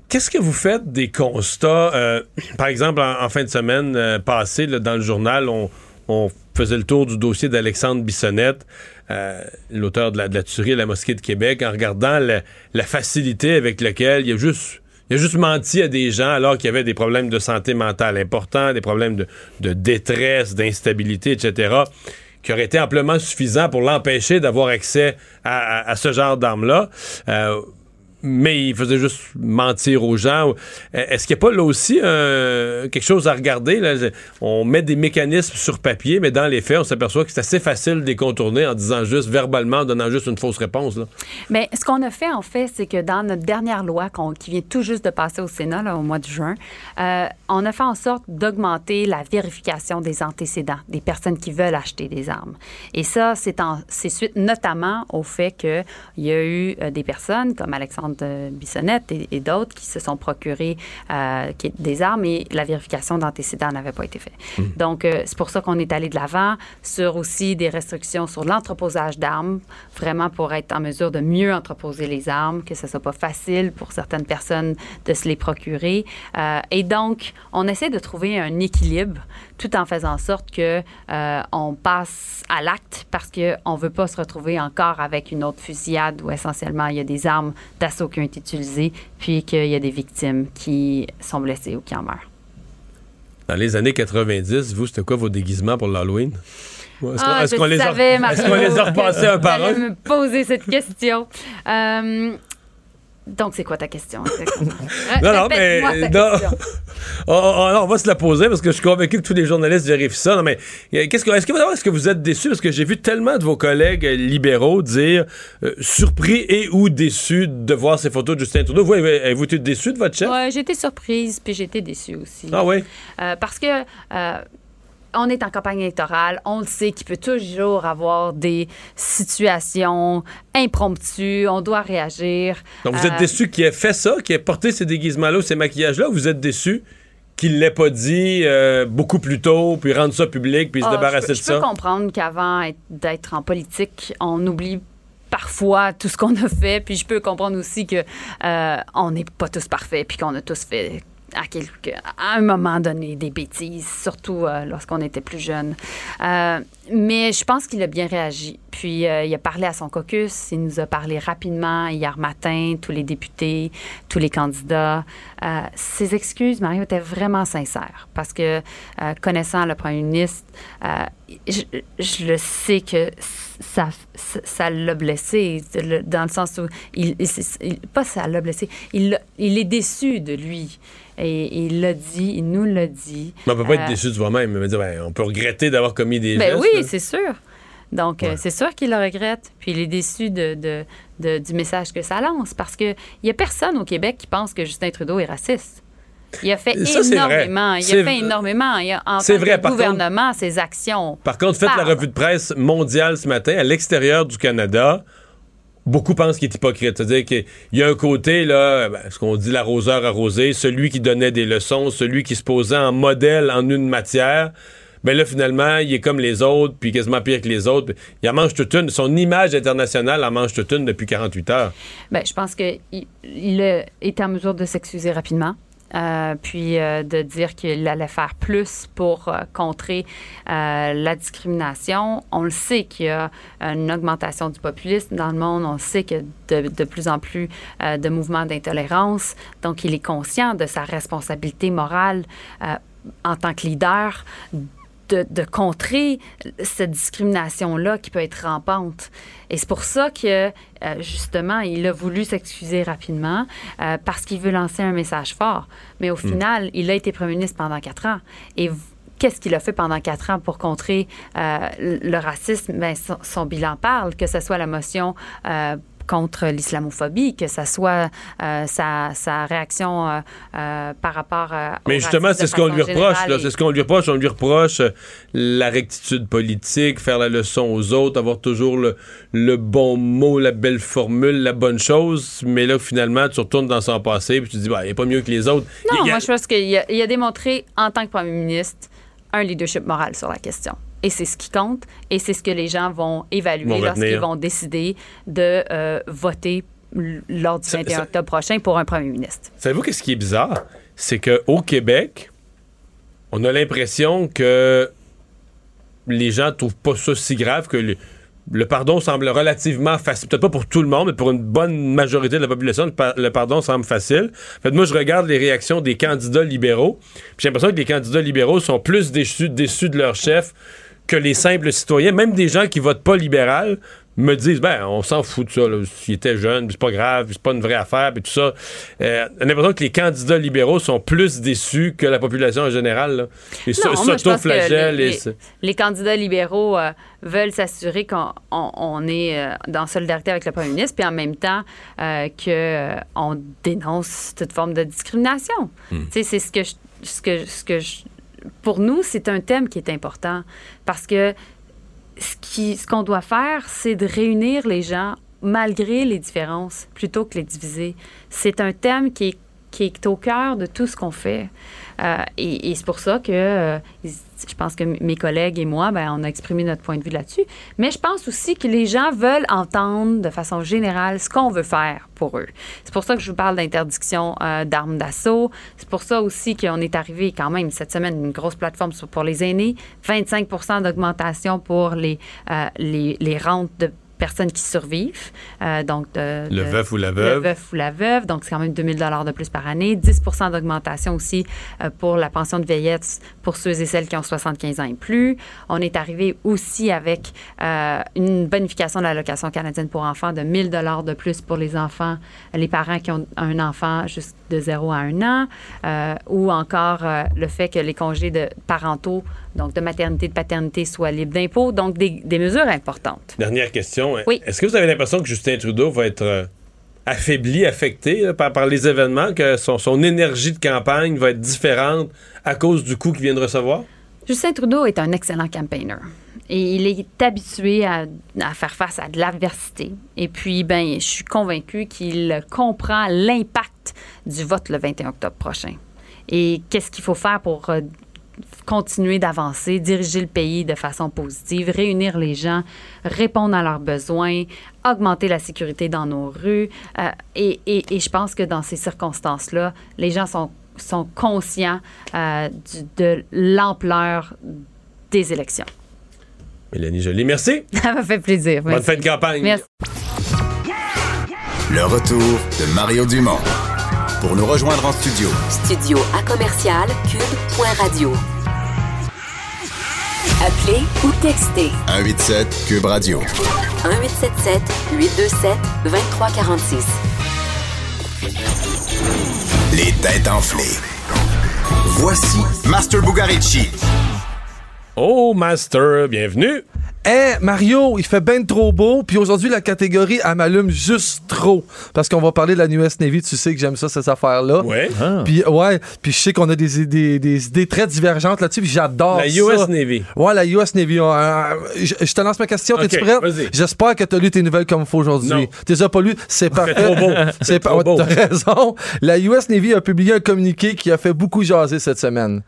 Qu'est-ce que vous faites des constats? par exemple, en, fin de semaine passée, dans le journal, on faisait le tour du dossier d'Alexandre Bissonnette, euh, l'auteur de la, tuerie à la mosquée de Québec, en regardant la, facilité avec laquelle il a juste... A juste menti à des gens alors qu'il y avait des problèmes de santé mentale importants, des problèmes de, détresse, d'instabilité, etc., qui auraient été amplement suffisants pour l'empêcher d'avoir accès à ce genre d'armes-là. Euh, mais il faisait juste mentir aux gens. Est-ce qu'il n'y a pas là aussi euh, quelque chose à regarder? là? On met des mécanismes sur papier, mais dans les faits, on s'aperçoit que c'est assez facile de les contourner en disant juste verbalement, en donnant juste une fausse réponse. là. Mais ce qu'on a fait, en fait, c'est que dans notre dernière loi qui vient tout juste de passer au Sénat au mois de juin, euh, on a fait en sorte d'augmenter la vérification des antécédents des personnes qui veulent acheter des armes. Et ça, c'est suite notamment au fait qu'il y a eu euh, des personnes comme Alexandre euh, Bissonnette et, et d'autres qui se sont procurés euh, des armes et la vérification d'antécédents n'avait pas été faite. Donc, euh, c'est pour ça qu'on est allé de l'avant sur aussi des restrictions sur l'entreposage d'armes, vraiment pour être en mesure de mieux entreposer les armes, que ce soit pas facile pour certaines personnes de se les procurer. Euh, et donc, on essaie de trouver un équilibre tout en faisant en sorte que euh, on passe à l'acte parce que on veut pas se retrouver encore avec une autre fusillade où essentiellement il y a des armes d'assaut qui ont été utilisées puis qu'il y a des victimes qui sont blessées ou qui en meurent. Dans les années 90, vous, c'était quoi vos déguisements pour l'Halloween? Est-ce qu'on- Ah, qu'on les, a- qu'on les a repassés un par un? me poser cette question. Euh, donc, c'est quoi ta question? exactement? Non, non, mais. Non. question. on, on- on va se la poser parce que je suis convaincu que tous les journalistes vérifient ça. Non, mais euh, qu'est-ce que, est-ce que, d'abord, est-ce que vous êtes déçus? Parce que j'ai vu tellement de vos collègues euh, libéraux dire euh, surpris et ou déçus de voir ces photos de Justin Trudeau. Vous, avez- avez-vous été déçus de votre chef? Ouais, j'ai été surprise, puis j'ai été déçue aussi. Ah oui? Euh, parce que euh, on est en campagne électorale, on le sait qu'il peut toujours avoir des situations impromptues, on doit réagir. Donc, vous êtes Euh, déçus qu'il ait fait ça, qu'il ait porté ces déguisements-là ou ces maquillages-là, ou vous êtes déçus qu'il l'ait pas dit euh, beaucoup plus tôt, puis rendre ça public, puis se Ah, débarrasser je de je ça? peux comprendre qu'avant être- d'être en politique, on oublie parfois tout ce qu'on a fait, puis je peux comprendre aussi que euh, on n'est pas tous parfaits, puis qu'on a tous fait à, quelque, à un moment donné des bêtises, surtout euh, lorsqu'on était plus jeune. Euh, mais je pense qu'il a bien réagi. Puis euh, il a parlé à son caucus, il nous a parlé rapidement hier matin, tous les députés, tous les candidats. Ses excuses, Mario, étaient vraiment sincères parce que connaissant le premier ministre, je, je le sais que ça ça- l'a blessé le- dans le sens où il, pas ça l'a blessé, il, il est déçu de lui et, il l'a dit, il nous l'a dit. Mais on peut pas être Euh, déçu de soi-même. ben, on peut regretter d'avoir commis des ben gestes. oui, c'est sûr. Donc, euh, c'est sûr qu'il le regrette. Puis il est déçu de, de- de- du message que ça lance parce qu'il n'y a personne au Québec qui pense que Justin Trudeau est raciste. Il a fait Ça, énormément. Il a fait énormément. Il a, en tant vrai, que par contre- gouvernement, ses actions. Par contre, faites la revue de presse mondiale ce matin à l'extérieur du Canada. Beaucoup pensent qu'il est hypocrite. C'est-à-dire qu'il y a un côté, là, ben, ce qu'on dit l'arroseur arrosé, celui qui donnait des leçons, celui qui se posait en modèle en une matière. Ben là, finalement, il est comme les autres, puis quasiment pire que les autres. Il en mange toute une. Son image internationale en mange toute une depuis 48 heures. Ben, je pense qu'il été en mesure de s'excuser rapidement. Euh, puis euh, de dire qu'il allait faire plus pour euh, contrer la discrimination. On le sait qu'il y a une augmentation du populisme dans le monde. On sait qu'il y a de, plus en plus de mouvements d'intolérance. Donc, il est conscient de sa responsabilité morale. En tant que leader, de, de contrer cette discrimination-là qui peut être rampante. Et c'est pour ça que, euh, justement, il a voulu s'excuser rapidement euh, parce qu'il veut lancer un message fort. Mais au final, il a été premier ministre pendant quatre ans. Et qu'est-ce qu'il a fait pendant quatre ans pour contrer euh, le racisme? Ben, son, son bilan parle, que ce soit la motion euh, contre l'islamophobie, que ce soit euh, sa, sa réaction euh, euh, par rapport au Mais justement, c'est ce qu'on lui reproche. et- C'est ce qu'on lui reproche. On lui reproche la rectitude politique, faire la leçon aux autres, avoir toujours le, le bon mot, la belle formule, la bonne chose. Mais là, finalement, tu retournes dans son passé puis tu te dis, bah, il n'est pas mieux que les autres. Non, Il y a- moi, je pense qu'il a, a démontré, en tant que premier ministre, un leadership moral sur la question. Et c'est ce qui compte, et c'est ce que les gens vont évaluer lorsqu'ils vont décider de euh, voter lors du Ça- 21 ça- octobre prochain pour un premier ministre. Savez-vous qu'est-ce qui est bizarre? C'est qu'au Québec, on a l'impression que les gens trouvent pas ça si grave que le, le pardon semble relativement facile. Peut-être pas pour tout le monde, mais pour une bonne majorité de la population, le, par- le pardon semble facile. En fait, moi, je regarde les réactions des candidats libéraux, puis j'ai l'impression que les candidats libéraux sont plus déçus, déçus de leur chef que les simples citoyens, même des gens qui votent pas libéral me disent ben on s'en fout de ça s'il était jeune c'est pas grave c'est pas une vraie affaire puis tout ça euh, on a l'impression que les candidats libéraux sont plus déçus que la population en général là. que s'auto-flagellent les, et les- candidats libéraux euh, veulent s'assurer qu'on on- on est euh, dans solidarité avec le premier ministre, puis en même temps euh, que euh, on dénonce toute forme de discrimination. Sais, c'est ce que je- ce que ce que je- pour nous, c'est un thème qui est important parce que ce qu'on doit faire, c'est de réunir les gens malgré les différences plutôt que les diviser. C'est un thème qui est au cœur de tout ce qu'on fait. Euh, et et c'est pour ça que euh, je pense que mes collègues et moi, ben, on a exprimé notre point de vue là-dessus. Mais je pense aussi que les gens veulent entendre de façon générale ce qu'on veut faire pour eux. C'est pour ça que je vous parle d'interdiction euh, d'armes d'assaut. C'est pour ça aussi qu'on est arrivé quand même cette semaine une grosse plateforme pour les aînés, 25% d'augmentation pour euh, les, les rentes de personnes qui survivent. Euh, donc de- Le de- veuf ou la veuve. Le veuf ou la veuve. Donc, c'est quand même 2000 de plus par année. 10% d'augmentation aussi euh, pour la pension de vieillesse pour ceux et celles qui ont 75 ans et plus. On est arrivé aussi avec euh, une bonification de l'allocation canadienne pour enfants de 1000 de plus pour les enfants, les parents qui ont un enfant juste de 0 à 1 an, euh, ou encore euh, le fait que les congés de parentaux, donc de maternité, de paternité, soient libres d'impôts. Donc, des, des mesures importantes. Dernière question. hein. Oui. Est-ce que vous avez l'impression que Justin Trudeau va être euh, affaibli, affecté là, par, par les événements, que son, son énergie de campagne va être différente à cause du coup qu'il vient de recevoir? Justin Trudeau est un excellent campaigner. Et il est habitué à, faire face à de l'adversité. Et puis, ben, je suis convaincue qu'il comprend l'impact du vote le 21 octobre prochain. Et qu'est-ce qu'il faut faire pour euh, continuer d'avancer, diriger le pays de façon positive, réunir les gens, répondre à leurs besoins, augmenter la sécurité dans nos rues. Euh, et, je pense que dans ces circonstances-là, les gens sont, conscients euh, de l'ampleur des élections. Mélanie Joly, merci. Ça m'a fait plaisir. Bonne Merci. fin de campagne. Merci. Le retour de Mario Dumont. Pour nous rejoindre en studio, Studio à commercial cube.radio. Appelez ou textez 187 Cube Radio. 1877 827 2346. Les têtes enflées. Voici Master Bugarici. Oh, Master, bienvenue. Hey, Mario, il fait ben trop beau. Puis aujourd'hui, la catégorie, elle m'allume juste trop. Parce qu'on va parler de la US Navy. Tu sais que j'aime ça, cette affaire-là. Ouais. Puis, ouais. Puis je sais qu'on a des, des, des idées très divergentes là-dessus. Puis j'adore La ça. US Navy. Ouais, la US Navy. Euh, je, je te lance ma question. Ok, T'es-tu prête? vas-y. J'espère que t'as lu tes nouvelles comme il faut Non. aujourd'hui. T'es déjà pas lu? C'est parfait. trop beau. C'est pas- trop beau. T'as raison. La US Navy a publié un communiqué qui a fait beaucoup jaser cette semaine.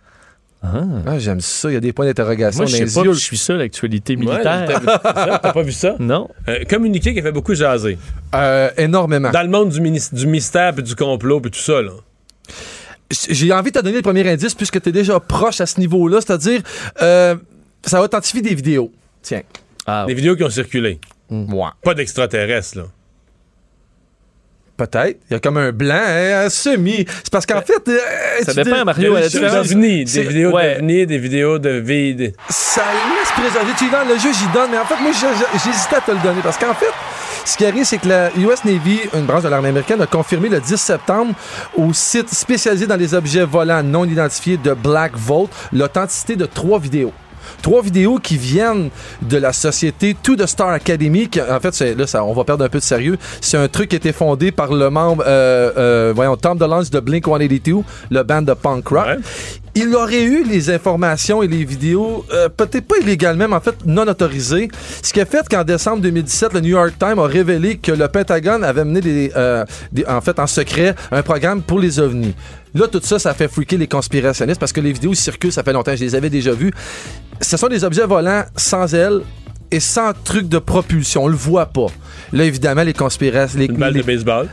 Ah, j'aime ça. Il y a des points d'interrogation Moi, je sais pas que je suis ça, l'actualité militaire. t'as pas vu ça? non. Euh, communiqué qui a fait beaucoup jaser. Euh, énormément. Dans le monde du, mystère puis du complot puis tout ça, là. J'ai envie de te donner le premier indice puisque tu es déjà proche à ce niveau-là, c'est-à-dire euh, ça authentifie des vidéos. Tiens. Ah, Des vidéos qui ont circulé. Pas d'extraterrestres, là. Peut-être. Il y a comme un blanc, hein, un semi. C'est parce qu'en fait. euh, Ça dépend, dis- Mario, Des c'est- des vidéos ouais. des vidéos de vide. ça laisse présager. Tu donnes, le juge, il donne, mais en fait, moi, j'hésitais à te le donner parce qu'en fait, ce qui arrive, c'est que la US Navy, une branche de l'armée américaine, a confirmé le 10 septembre au site spécialisé dans les objets volants non identifiés de Black Vault l'authenticité de trois vidéos. Trois vidéos qui viennent de la société To The Star Academy. Qui, en fait, là, ça, on va perdre un peu de sérieux. C'est un truc qui a été fondé par le membre, euh, euh, voyons, Tom DeLonge de Blink 182, le band de punk rock. Il aurait eu les informations et les vidéos, euh, peut-être pas illégalement, mais en fait non autorisées. Ce qui a fait qu'en décembre 2017, le New York Times a révélé que le Pentagone avait mené des, euh, des- en fait en secret un programme pour les ovnis. Là, tout ça, ça fait freaker les conspirationnistes parce que les vidéos circulent, ça fait longtemps, je les avais déjà vues. Ce sont des objets volants sans ailes et sans truc de propulsion. On le voit pas. Là, évidemment, les conspirationnistes... Les, Une balle les- de baseball.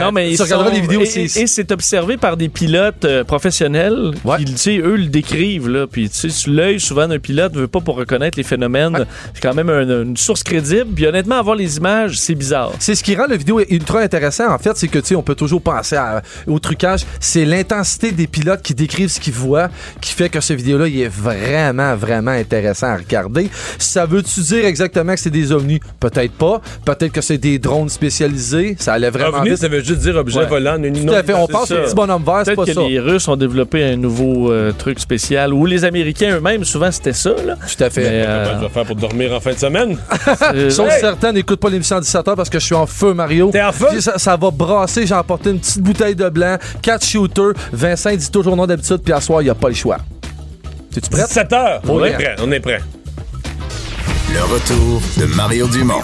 Non, mais tu regarderas les vidéos, et- Et, c'est observé par des pilotes euh, professionnels qui, tu sais, eux, le décrivent. Là. Puis, tu sais, l'œil, souvent, d'un pilote ne veut pas pour reconnaître les phénomènes. C'est quand même un- une source crédible. Puis, honnêtement, avoir les images, c'est bizarre. C'est ce qui rend la vidéo ultra intéressant. En fait, c'est que tu sais, on peut toujours penser à- au trucage. C'est l'intensité des pilotes qui décrivent ce qu'ils voient qui fait que ce vidéo-là, il est vraiment, vraiment intéressant à regarder. Ça veut-tu dire exactement que c'est des ovnis? Peut-être pas. Peut-être que c'est des drones spécialisés. Ça allait vraiment Ovni, vite. Ça veut juste dire objet Ouais. volant. Tout à fait. On ça. au petit bonhomme vert, c'est Peut-être pas que ça. les Russes ont développé un nouveau euh, truc spécial. Ou les Américains eux-mêmes, souvent, c'était ça. Là. Tout à fait. Mais, Comment euh, tu vas faire pour dormir en fin de semaine? Sauf certains n'écoutent pas l'émission à 17h parce que je suis en feu, Mario. T'es en feu? Ça, ça va brasser. J'ai emporté une petite bouteille de blanc, quatre shooters. Vincent dit toujours non d'habitude, puis à soir, il n'y a pas le choix. Es-tu prêt? 17 heures? On Ouais. est prêt. On est prêt. Le retour de Mario Dumont,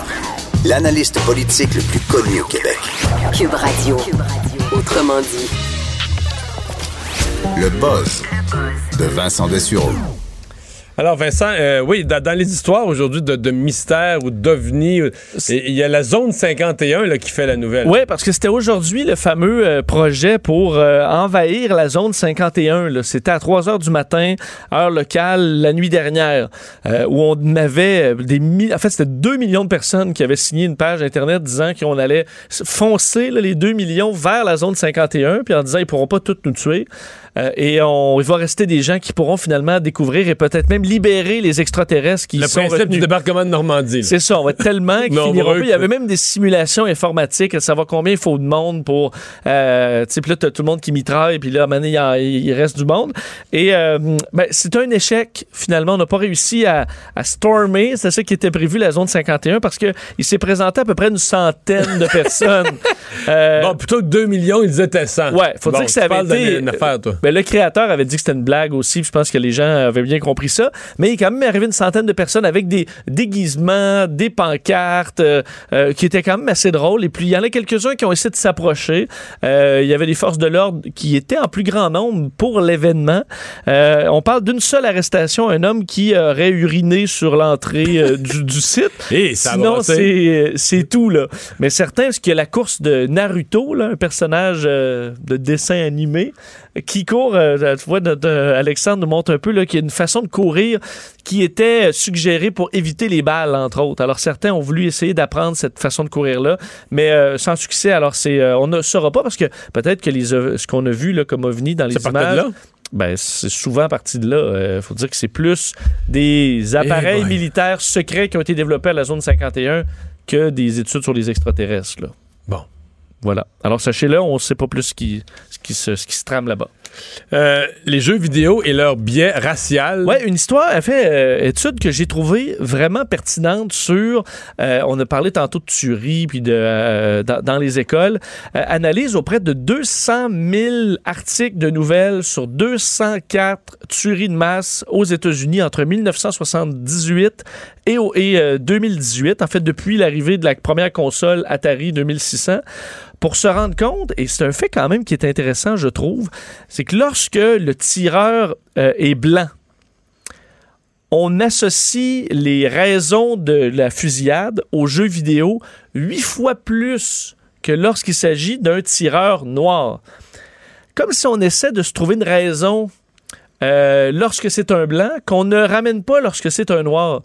l'analyste politique le plus connu au Québec. Cube Radio. Autrement dit. Le buzz de Vincent Dessureau. Alors, Vincent, euh, oui, dans, dans les histoires aujourd'hui de, de mystères ou d'ovnis, euh, il y a la zone 51 là, qui fait la nouvelle. Oui, parce que c'était aujourd'hui le fameux euh, projet pour euh, envahir la zone 51. là. C'était à 3 heures du matin, heure locale, la nuit dernière, où on avait des mi- En fait, c'était 2 millions de personnes qui avaient signé une page Internet disant qu'on allait foncer là, les 2 millions vers la zone 51, puis en disant ils pourront pas toutes nous tuer. Euh, et on, il va rester des gens qui pourront finalement découvrir et peut-être même libérer les extraterrestres qui Le sont principe du débarquement de Normandie. C'est ça, on va être tellement qu'ils finiront plus. Il y que- avait même des simulations informatiques, à savoir combien il faut de monde pour. Euh, tu sais, puis là, t'as tout le monde qui mitraille, puis là, à un moment donné, il, en- il reste du monde. Et euh, ben, c'est un échec, finalement. On n'a pas réussi à, à stormer, c'est ça qui était prévu, la zone 51, parce qu'il s'est présenté à peu près une centaine de personnes. Euh, Bon, plutôt que 2 millions, ils étaient 100. Ouais, faut Bon, dire que ça avait été. d'une affaire, toi. Ben, le créateur avait dit que c'était une blague aussi. Je pense que les gens avaient bien compris ça. Mais il est quand même arrivé une centaine de personnes avec des déguisements, des pancartes, euh, euh, qui étaient quand même assez drôles. Et puis il y en a quelques-uns qui ont essayé de s'approcher. Euh, il y avait des forces de l'ordre qui étaient en plus grand nombre pour l'événement. On parle d'une seule arrestation, un homme qui aurait uriné sur l'entrée du, du site. Et ça a Sinon, c'est c'est tout là. Mais certains, parce qu'il y a la course de Naruto, là, un personnage de dessin animé qui court. euh, tu vois, notre, euh, Alexandre nous montre un peu qu'il y a une façon de courir qui était suggérée pour éviter les balles, entre autres. Alors certains ont voulu essayer d'apprendre cette façon de courir là, mais euh, sans succès. Alors c'est, euh, on ne saura pas parce que peut-être que les, ce qu'on a vu là, comme ovni dans les images. Ben, c'est souvent parti de là. Il faut dire que c'est plus des appareils Eh boy. militaires secrets qui ont été développés à la zone 51 que des études sur les extraterrestres. Là. Voilà. Alors, sachez-le, on ne sait pas plus ce qui, ce qui, se, ce qui se trame là-bas. Euh, les jeux vidéo et leur biais racial. Ouais, une histoire, a fait euh, étude que j'ai trouvée vraiment pertinente sur. euh, on a parlé tantôt de tuerie puis de dans, les écoles. Analyse auprès de 200 000 articles de nouvelles sur 204 tueries de masse aux États-Unis entre 1978 et, et, euh, 2018. En fait, depuis l'arrivée de la première console Atari 2600 pour se rendre compte, et c'est un fait quand même qui est intéressant, je trouve, c'est que lorsque le tireur euh, est blanc, on associe les raisons de la fusillade aux jeux vidéo huit fois plus que lorsqu'il s'agit d'un tireur noir. Comme si on essaie de se trouver une raison euh, lorsque c'est un blanc qu'on ne ramène pas lorsque c'est un noir.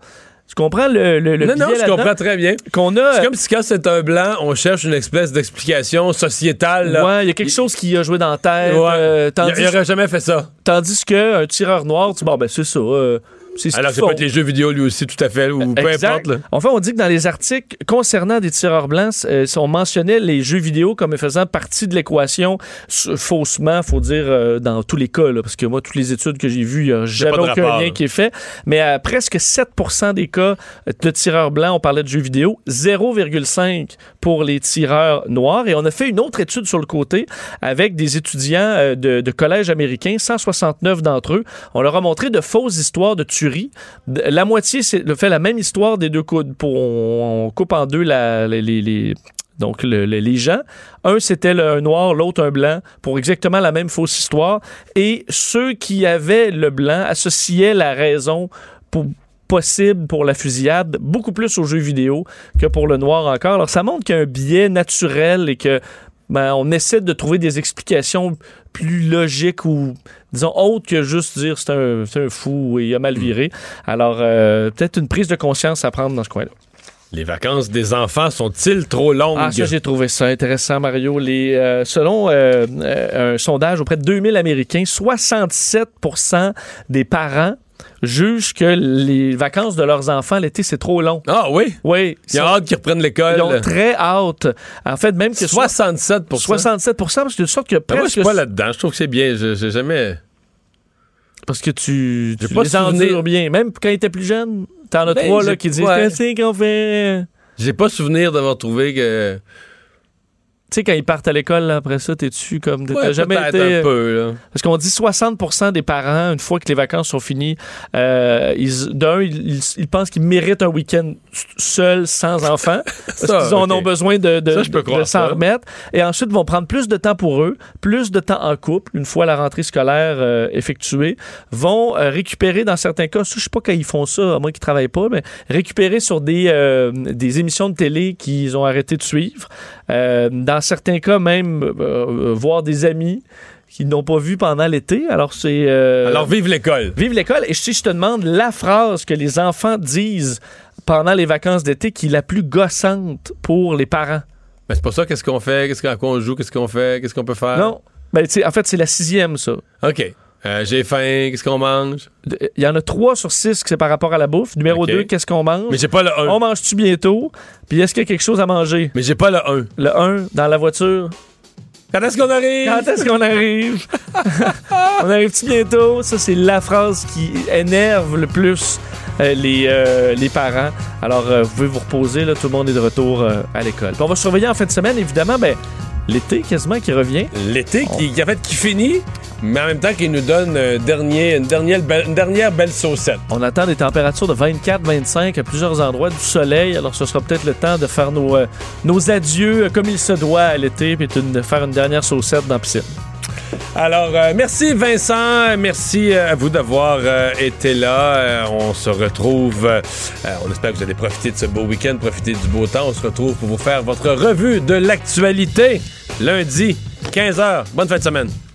Tu comprends le, le, le non, non, je comprends très bien. Qu'on a. C'est comme si quand c'est un blanc, on cherche une espèce d'explication sociétale. là. Ouais, il y a quelque chose qui a joué dans la tête. Ouais. euh, Il- tandis, il aurait jamais fait ça. tandis qu'un tireur noir, tu bon, ben c'est ça. euh, c'est Alors, ça peut être les jeux vidéo lui aussi, tout à fait, ou peu Exact. importe. là. Enfin, on dit que dans les articles concernant des tireurs blancs, euh, on mentionnait les jeux vidéo comme faisant partie de l'équation faussement, faut dire, euh, dans tous les cas, là, parce que moi, toutes les études que j'ai vues, il n'y a jamais aucun rapport, lien là. qui est fait. Mais à presque 7% des cas de tireurs blancs, on parlait de jeux vidéo, 0,5 pour les tireurs noirs. Et on a fait une autre étude sur le côté avec des étudiants euh, de, de collège américain, 169 d'entre eux. On leur a montré de fausses histoires de tuerie. La moitié le fait la même histoire des deux coudes. On, coupe en deux les, donc le- le- les gens. Un, c'était un noir, l'autre un blanc, pour exactement la même fausse histoire. Et ceux qui avaient le blanc associaient la raison pour possible pour la fusillade, beaucoup plus aux jeux vidéo que pour le noir encore. Alors ça montre qu'il y a un biais naturel et que ben, on essaie de trouver des explications plus logiques ou, disons, autres que juste dire c'est un, c'est un fou et il a mal viré. Alors, euh, peut-être une prise de conscience à prendre dans ce coin-là. Les vacances des enfants sont-ils trop longues? Ah, ça, j'ai trouvé ça intéressant, Mario. Les, euh, selon euh, un sondage auprès de 2000 Américains, 67% des parents jugent que les vacances de leurs enfants l'été, c'est trop long. Ah oui? Oui. Ils ont hâte qu'ils reprennent l'école. Ils ont très hâte. En fait, même que 67 67 parce que de sorte que Ben, moi, je presque... suis pas là-dedans. Je trouve que c'est bien. Je- jamais. Parce que tu, tu pas les souvenir- endures bien. Même quand ils étaient plus jeunes, t'en as Ben, trois là, qui disent ouais. Qu'est-ce qu'on fait? J'ai pas souvenir d'avoir trouvé que. Tu sais, quand ils partent à l'école, là, après ça, t'es dessus comme. T'as Ouais, jamais été. un peu, là. Parce qu'on dit 60% des parents, une fois que les vacances sont finies, euh, ils, d'un, ils, ils- ils pensent qu'ils méritent un week-end s- seul, sans enfants, parce qu'ils en ont besoin de, de, Ça, s'en remettre. Et ensuite, vont prendre plus de temps pour eux, plus de temps en couple, une fois la rentrée scolaire euh, effectuée, vont euh, récupérer, dans certains cas, je sais pas quand ils font ça, à moins qu'ils travaillent pas, mais récupérer sur des, euh, des émissions de télé qu'ils ont arrêté de suivre. Euh, dans certains cas, même euh, euh, voir des amis qu'ils n'ont pas vu pendant l'été. Alors, c'est. euh, Alors, vive l'école. Vive l'école. Et si je te demande la phrase que les enfants disent pendant les vacances d'été qui est la plus gossante pour les parents? Ben, c'est pas ça. Qu'est-ce qu'on fait? Qu'est-ce qu'on joue? Qu'est-ce qu'on fait? Qu'est-ce qu'on peut faire? Non. Ben, en fait, c'est la sixième, ça. OK. Euh, J'ai faim. Qu'est-ce qu'on mange? Il y en a trois sur six que c'est par rapport à la bouffe. Numéro Ok. deux, qu'est-ce qu'on mange? Mais j'ai pas le 1. On mange-tu bientôt? Puis est-ce qu'il y a quelque chose à manger? Mais j'ai pas le 1. Le 1 dans la voiture. Quand est-ce qu'on arrive? Quand est-ce qu'on arrive? On arrive-tu bientôt? Ça, c'est la phrase qui énerve le plus euh, les, euh, les parents. Alors, vous pouvez vous reposer. Là, tout le monde est de retour à l'école. Puis on va surveiller en fin de semaine, évidemment, ben, l'été quasiment qui revient. L'été qui, qui, en fait, qui finit, mais en même temps qui nous donne un dernier, une, dernière belle, une dernière belle saucette. On attend des températures de 24-25 à plusieurs endroits, du soleil. Alors, ce sera peut-être le temps de faire nos, euh, nos adieux euh, comme il se doit à l'été, puis de faire une dernière saucette dans la piscine. Alors, euh, merci Vincent, merci euh, à vous d'avoir euh, été là. On se retrouve, on espère que vous allez profiter de ce beau week-end, profiter du beau temps. On se retrouve pour vous faire votre revue de l'actualité lundi, 15h. Bonne fin de semaine.